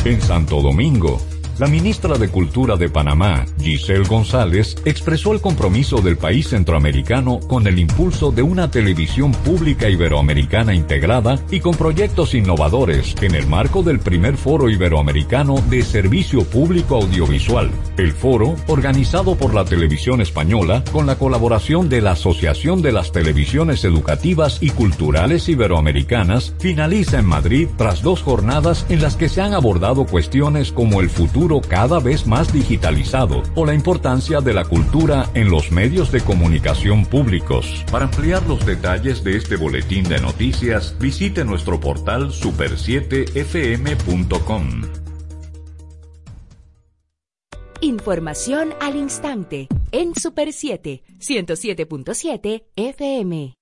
S7: En Santo Domingo, la ministra de Cultura de Panamá, Giselle González, expresó el compromiso del país centroamericano con el impulso de una televisión pública iberoamericana integrada y con proyectos innovadores en el marco del primer foro iberoamericano de servicio público audiovisual. El foro, organizado por la televisión española con la colaboración de la Asociación de las Televisiones Educativas y Culturales Iberoamericanas, finaliza en Madrid tras dos jornadas en las que se han abordado cuestiones como el futuro cada vez más digitalizado o la importancia de la cultura en los medios de comunicación públicos. Para ampliar los detalles de este boletín de noticias, visite nuestro portal super7fm.com.
S8: Información al instante en Super 7, 107.7 FM.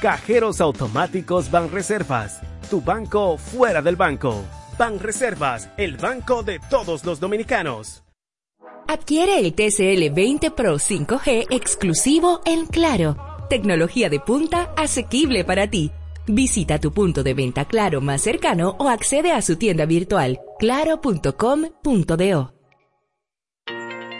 S42: Cajeros automáticos Banreservas, tu banco fuera del banco. Banreservas, el banco de todos los dominicanos.
S8: Adquiere el TCL 20 Pro 5G exclusivo en Claro. Tecnología de punta asequible para ti. Visita tu punto de venta Claro más cercano o accede a su tienda virtual claro.com.do.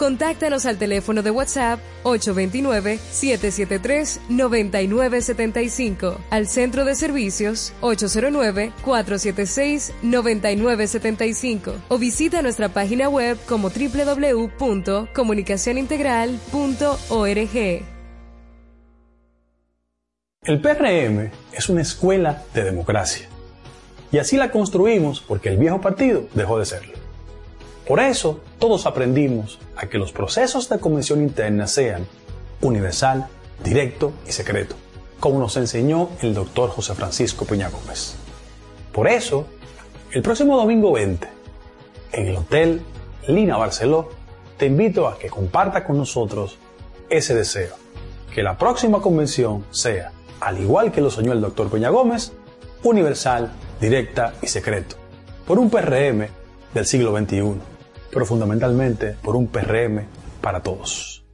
S43: Contáctanos al teléfono de WhatsApp 829-773-9975, al centro de servicios 809-476-9975 o visita nuestra página web como www.comunicacionintegral.org.
S14: El PRM es una escuela de democracia y así la construimos porque el viejo partido dejó de serlo. Por eso, todos aprendimos a que los procesos de convención interna sean universal, directo y secreto, como nos enseñó el doctor José Francisco Peña Gómez. Por eso, el próximo domingo 20, en el Hotel Lina Barceló, te invito a que comparta con nosotros ese deseo, que la próxima convención sea, al igual que lo soñó el doctor Peña Gómez, universal, directa y secreto, por un PRM del siglo XXI pero fundamentalmente por un PRM para todos.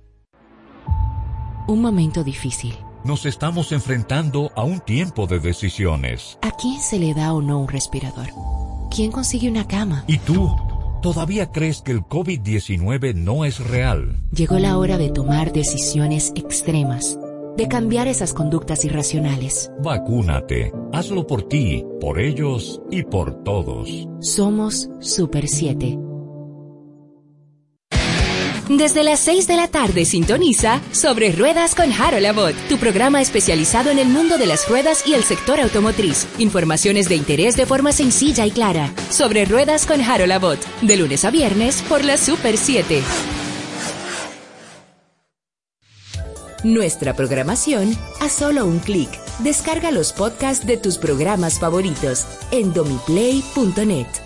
S8: Un momento difícil.
S7: Nos estamos enfrentando a un tiempo de decisiones.
S8: ¿A quién se le da o no un respirador? ¿Quién consigue una cama?
S7: ¿Y tú? ¿Todavía crees que el COVID-19 no es real?
S8: Llegó la hora de tomar decisiones extremas, de cambiar esas conductas irracionales.
S7: Vacúnate. Hazlo por ti, por ellos y por todos.
S8: Somos Super 7. Desde las 6 de la tarde sintoniza Sobre Ruedas con Harold Abbott, tu programa especializado en el mundo de las ruedas y el sector automotriz. Informaciones de interés de forma sencilla y clara. Sobre Ruedas con Harold Abbott, de lunes a viernes por la Super 7. Nuestra programación a solo un clic. Descarga los podcasts de tus programas favoritos en domiplay.net.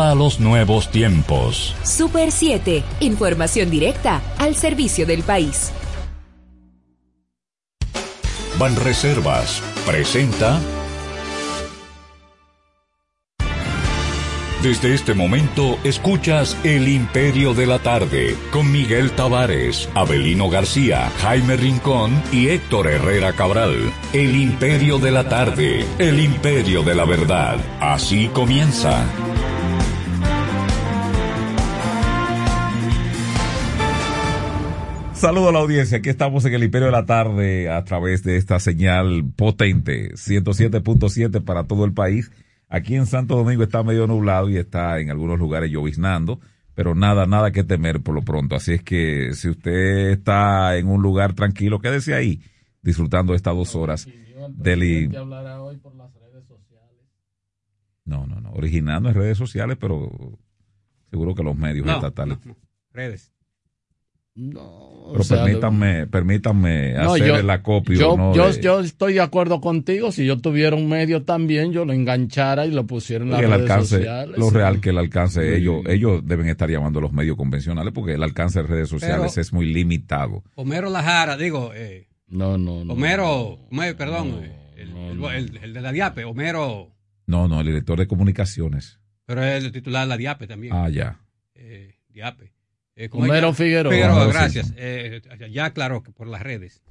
S7: a los nuevos tiempos.
S8: Super 7, información directa al servicio del país.
S7: Banreservas presenta. Desde este momento escuchas El Imperio de la Tarde con Miguel Tavares, Abelino García, Jaime Rincón y Héctor Herrera Cabral. El Imperio de la Tarde, el Imperio de la Verdad. Así comienza.
S44: Saludo a la audiencia. Aquí estamos en el Imperio de la Tarde a través de esta señal potente, 107.7 para todo el país. Aquí en Santo Domingo está medio nublado y está en algunos lugares lloviznando, pero nada, nada que temer por lo pronto. Así es que si usted está en un lugar tranquilo, quédese ahí disfrutando estas dos horas del... No, no, no. Originando en redes sociales, pero seguro que los medios
S45: No,
S44: estatales.
S45: no, [LAUGHS] no. Redes.
S46: No,
S44: Pero
S46: o sea,
S44: permítanme, permítanme
S46: No,
S44: hacer
S46: yo-
S44: el acopio.
S46: Yo,
S44: ¿no?
S46: yo,
S44: de-
S46: yo estoy de acuerdo contigo. Si yo tuviera un medio también, yo lo enganchara y lo pusiera en las redes
S44: alcance,
S46: sociales.
S44: lo
S46: sí.
S44: real que el alcance,
S46: Sí.
S44: ellos, ellos deben estar llamando a los medios convencionales porque el alcance de redes sociales
S45: Pero-
S44: es muy limitado.
S45: Homero Lajara, digo, eh,
S46: No, no, no.
S45: Homero, Homero, perdón, eh, el, el- el- el de la DIAPE, Homero,
S44: No, no, el director de comunicaciones.
S45: pero es el titular de la DIAPE también.
S44: Ah, ya.
S45: Eh, DIAPE. Eh, ¿cómo
S46: Homero? Figueroa.
S45: Figueroa,
S44: Homero
S45: gracias. Eh, ya aclaró que por las redes.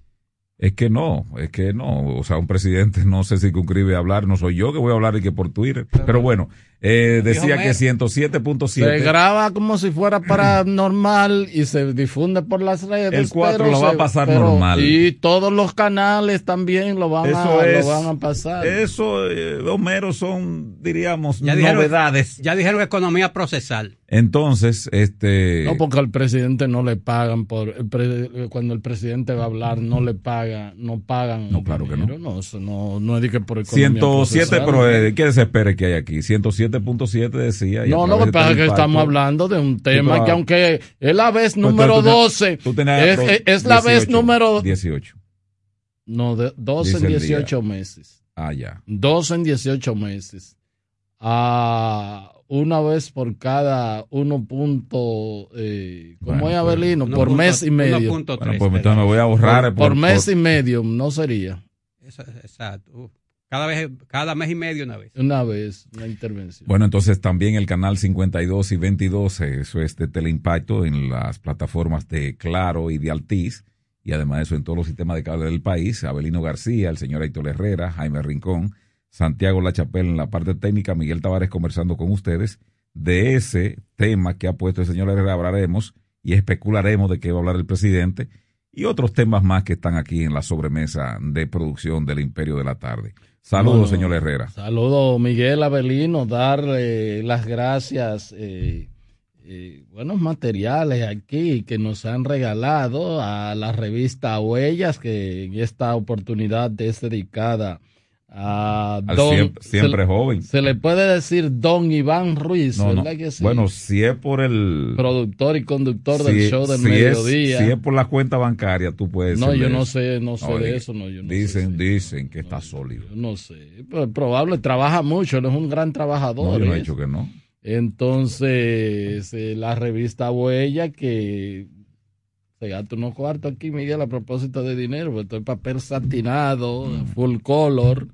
S44: Es que no, es que no. O sea, un presidente no se circunscribe a hablar, no soy yo que voy a hablar y que por Twitter. Pero bueno, eh, decía que
S46: Se
S44: 107.7.
S46: graba como si fuera para normal y se difunde por las redes.
S44: El cuatro
S46: pero
S44: lo va a
S46: se-
S44: pasar
S46: pero-
S44: normal.
S46: Y todos los canales también lo van, a,
S44: Eso es-
S46: lo van a pasar.
S44: Eso, eh, Homero, son, diríamos,
S45: Ya dijeron-
S44: novedades.
S45: Ya dijeron economía procesal.
S44: Entonces, este.
S46: No, porque al presidente no le pagan por el pre- cuando el presidente va a hablar no le paga, no pagan. No, claro que no. No, eso no, no es de que por economía
S44: 107,
S46: procesal.
S44: pero eh, ¿qué desespere que hay aquí? 107.7 decía. y
S46: No,
S44: través
S46: lo que pasa es que estamos hablando de un tema
S44: pero-
S46: que aunque es la vez
S44: Pues,
S46: número
S44: tú tenías-
S46: 12,
S44: tú tenías
S46: es, es- es la vez
S44: 18,
S46: número
S44: 18.
S46: No, de 12 en
S44: Dice el
S46: 18
S44: día.
S46: meses.
S44: Ah, ya.
S46: 12 en 18 meses. A una vez por cada 1 punto, eh, ¿cómo
S44: Bueno,
S46: es
S44: pues,
S46: Abelino?
S45: uno
S46: por
S45: punto-
S46: mes y
S45: uno
S46: medio.
S45: punto
S44: Bueno,
S45: tres,
S44: pues entonces me voy a borrar.
S46: por, por mes y medio, no sería.
S45: Exacto. Uf. Cada vez, cada mes y medio una vez.
S46: Una vez, una intervención.
S44: Bueno, entonces también el canal 52 y 22, eh, eso es de Teleimpacto en las plataformas de Claro y de Altiz, y además de eso en todos los sistemas de cable del país, Abelino García, el señor Héctor Herrera, Jaime Rincón, Santiago Lachapel en la parte técnica, Miguel Tavares conversando con ustedes de ese tema que ha puesto el señor Herrera, hablaremos y especularemos de qué va a hablar el presidente y otros temas más que están aquí en la sobremesa de producción del Imperio de la Tarde. Saludos,
S46: Bueno,
S44: señor Herrera.
S46: Saludo Miguel Avelino, dar eh, las gracias, eh, eh, buenos materiales aquí que nos han regalado a la revista Huellas, que en esta oportunidad es dedicada a Don,
S44: siempre- siempre
S46: se,
S44: joven.
S46: Se le puede decir Don Iván Ruiz,
S44: No, no.
S46: ¿verdad que sí?
S44: Bueno, si es por el
S46: productor y conductor
S44: si-
S46: del show del
S44: si es-
S46: mediodía.
S44: si es por la cuenta bancaria, tú puedes.
S46: No, yo no sé, no sé de
S44: oye,
S46: eso, no, yo no
S44: dicen, dicen que está sólido.
S46: no sé, pero es probable, trabaja mucho, él es un gran trabajador.
S44: No, yo no he dicho que no.
S46: Entonces, eh, la revista Huella que se gasta unos cuartos aquí, Miguel, a propósito de dinero, porque esto es papel satinado,
S44: Mm.
S46: full color.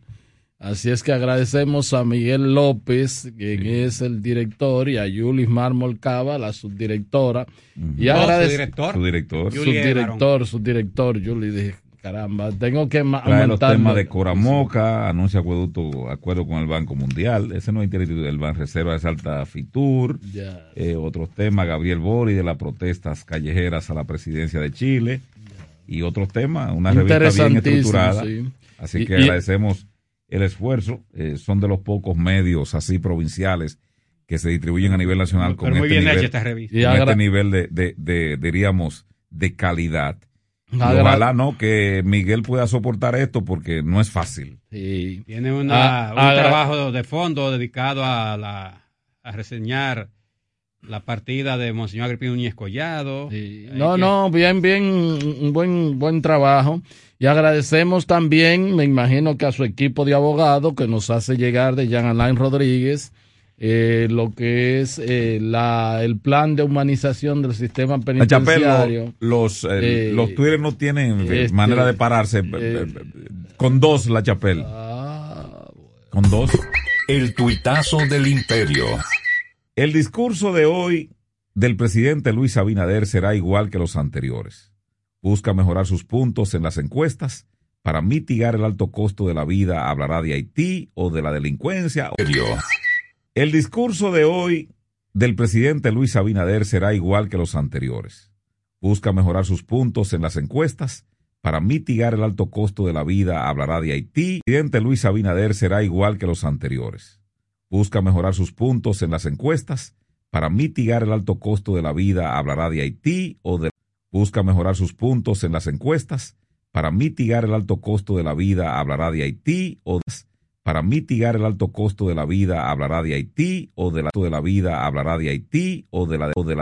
S46: Así es que agradecemos a Miguel López, quien es el director, y a Yulis Mármol Cava, la subdirectora. Y
S45: Oh,
S46: agradece-
S45: su director.
S44: Su director.
S46: Su director, su director, Yuli, dije, caramba, tengo que
S44: Trae los temas de Coramoca, anuncia acueducto, acuerdo con el Banco Mundial. Ese no es interés del Banco Reserva de Salta Fitur.
S46: Ya.
S44: Eh, otros temas, Gabriel Bori de las protestas callejeras a la presidencia de Chile. Y otros temas, una revista bien estructurada.
S46: sí.
S44: Así
S46: Y-
S44: que
S46: y-
S44: agradecemos el esfuerzo. Eh, son de los pocos medios así provinciales que se distribuyen a nivel nacional con, este, nivel,
S45: esta
S44: con este nivel de, de, de, diríamos, de calidad. Ojalá no que Miguel pueda soportar esto porque no es fácil.
S46: Sí.
S45: Tiene una,
S46: Ah,
S45: un trabajo de fondo dedicado a, la, a reseñar la partida de Monseñor Agripino Núñez Collado.
S46: No,
S45: que-
S46: no, bien, bien, un buen, buen trabajo. Y agradecemos también, me imagino que a su equipo de abogados que nos hace llegar de Jean Alain Rodríguez, eh, lo que es eh, la, el plan de humanización del sistema
S44: Chapel,
S46: penitenciario.
S44: lo- los, eh,
S46: Eh,
S44: los Twitter no tienen
S46: este,
S44: manera de pararse. con dos, la Chapel.
S46: Ah,
S44: Con dos.
S7: El tuitazo del imperio.
S44: El discurso de hoy del presidente Luis Abinader será igual que los anteriores. Busca mejorar sus puntos en las encuestas. Para mitigar el alto costo de la vida hablará de Haití o de la delincuencia. El discurso de hoy del presidente Luis Abinader será igual que los anteriores. Busca mejorar sus puntos en las encuestas. Para mitigar el alto costo de la vida hablará de Haití. El presidente Luis Abinader será igual que los anteriores. Busca mejorar sus puntos en las encuestas. Para mitigar el alto costo de la vida hablará de Haití o de... Busca mejorar sus puntos en las encuestas. Para mitigar el alto costo de la vida hablará de Haití o de... Para mitigar el alto costo de la vida hablará de Haití o de la de la vida hablará de Haití o de la o de la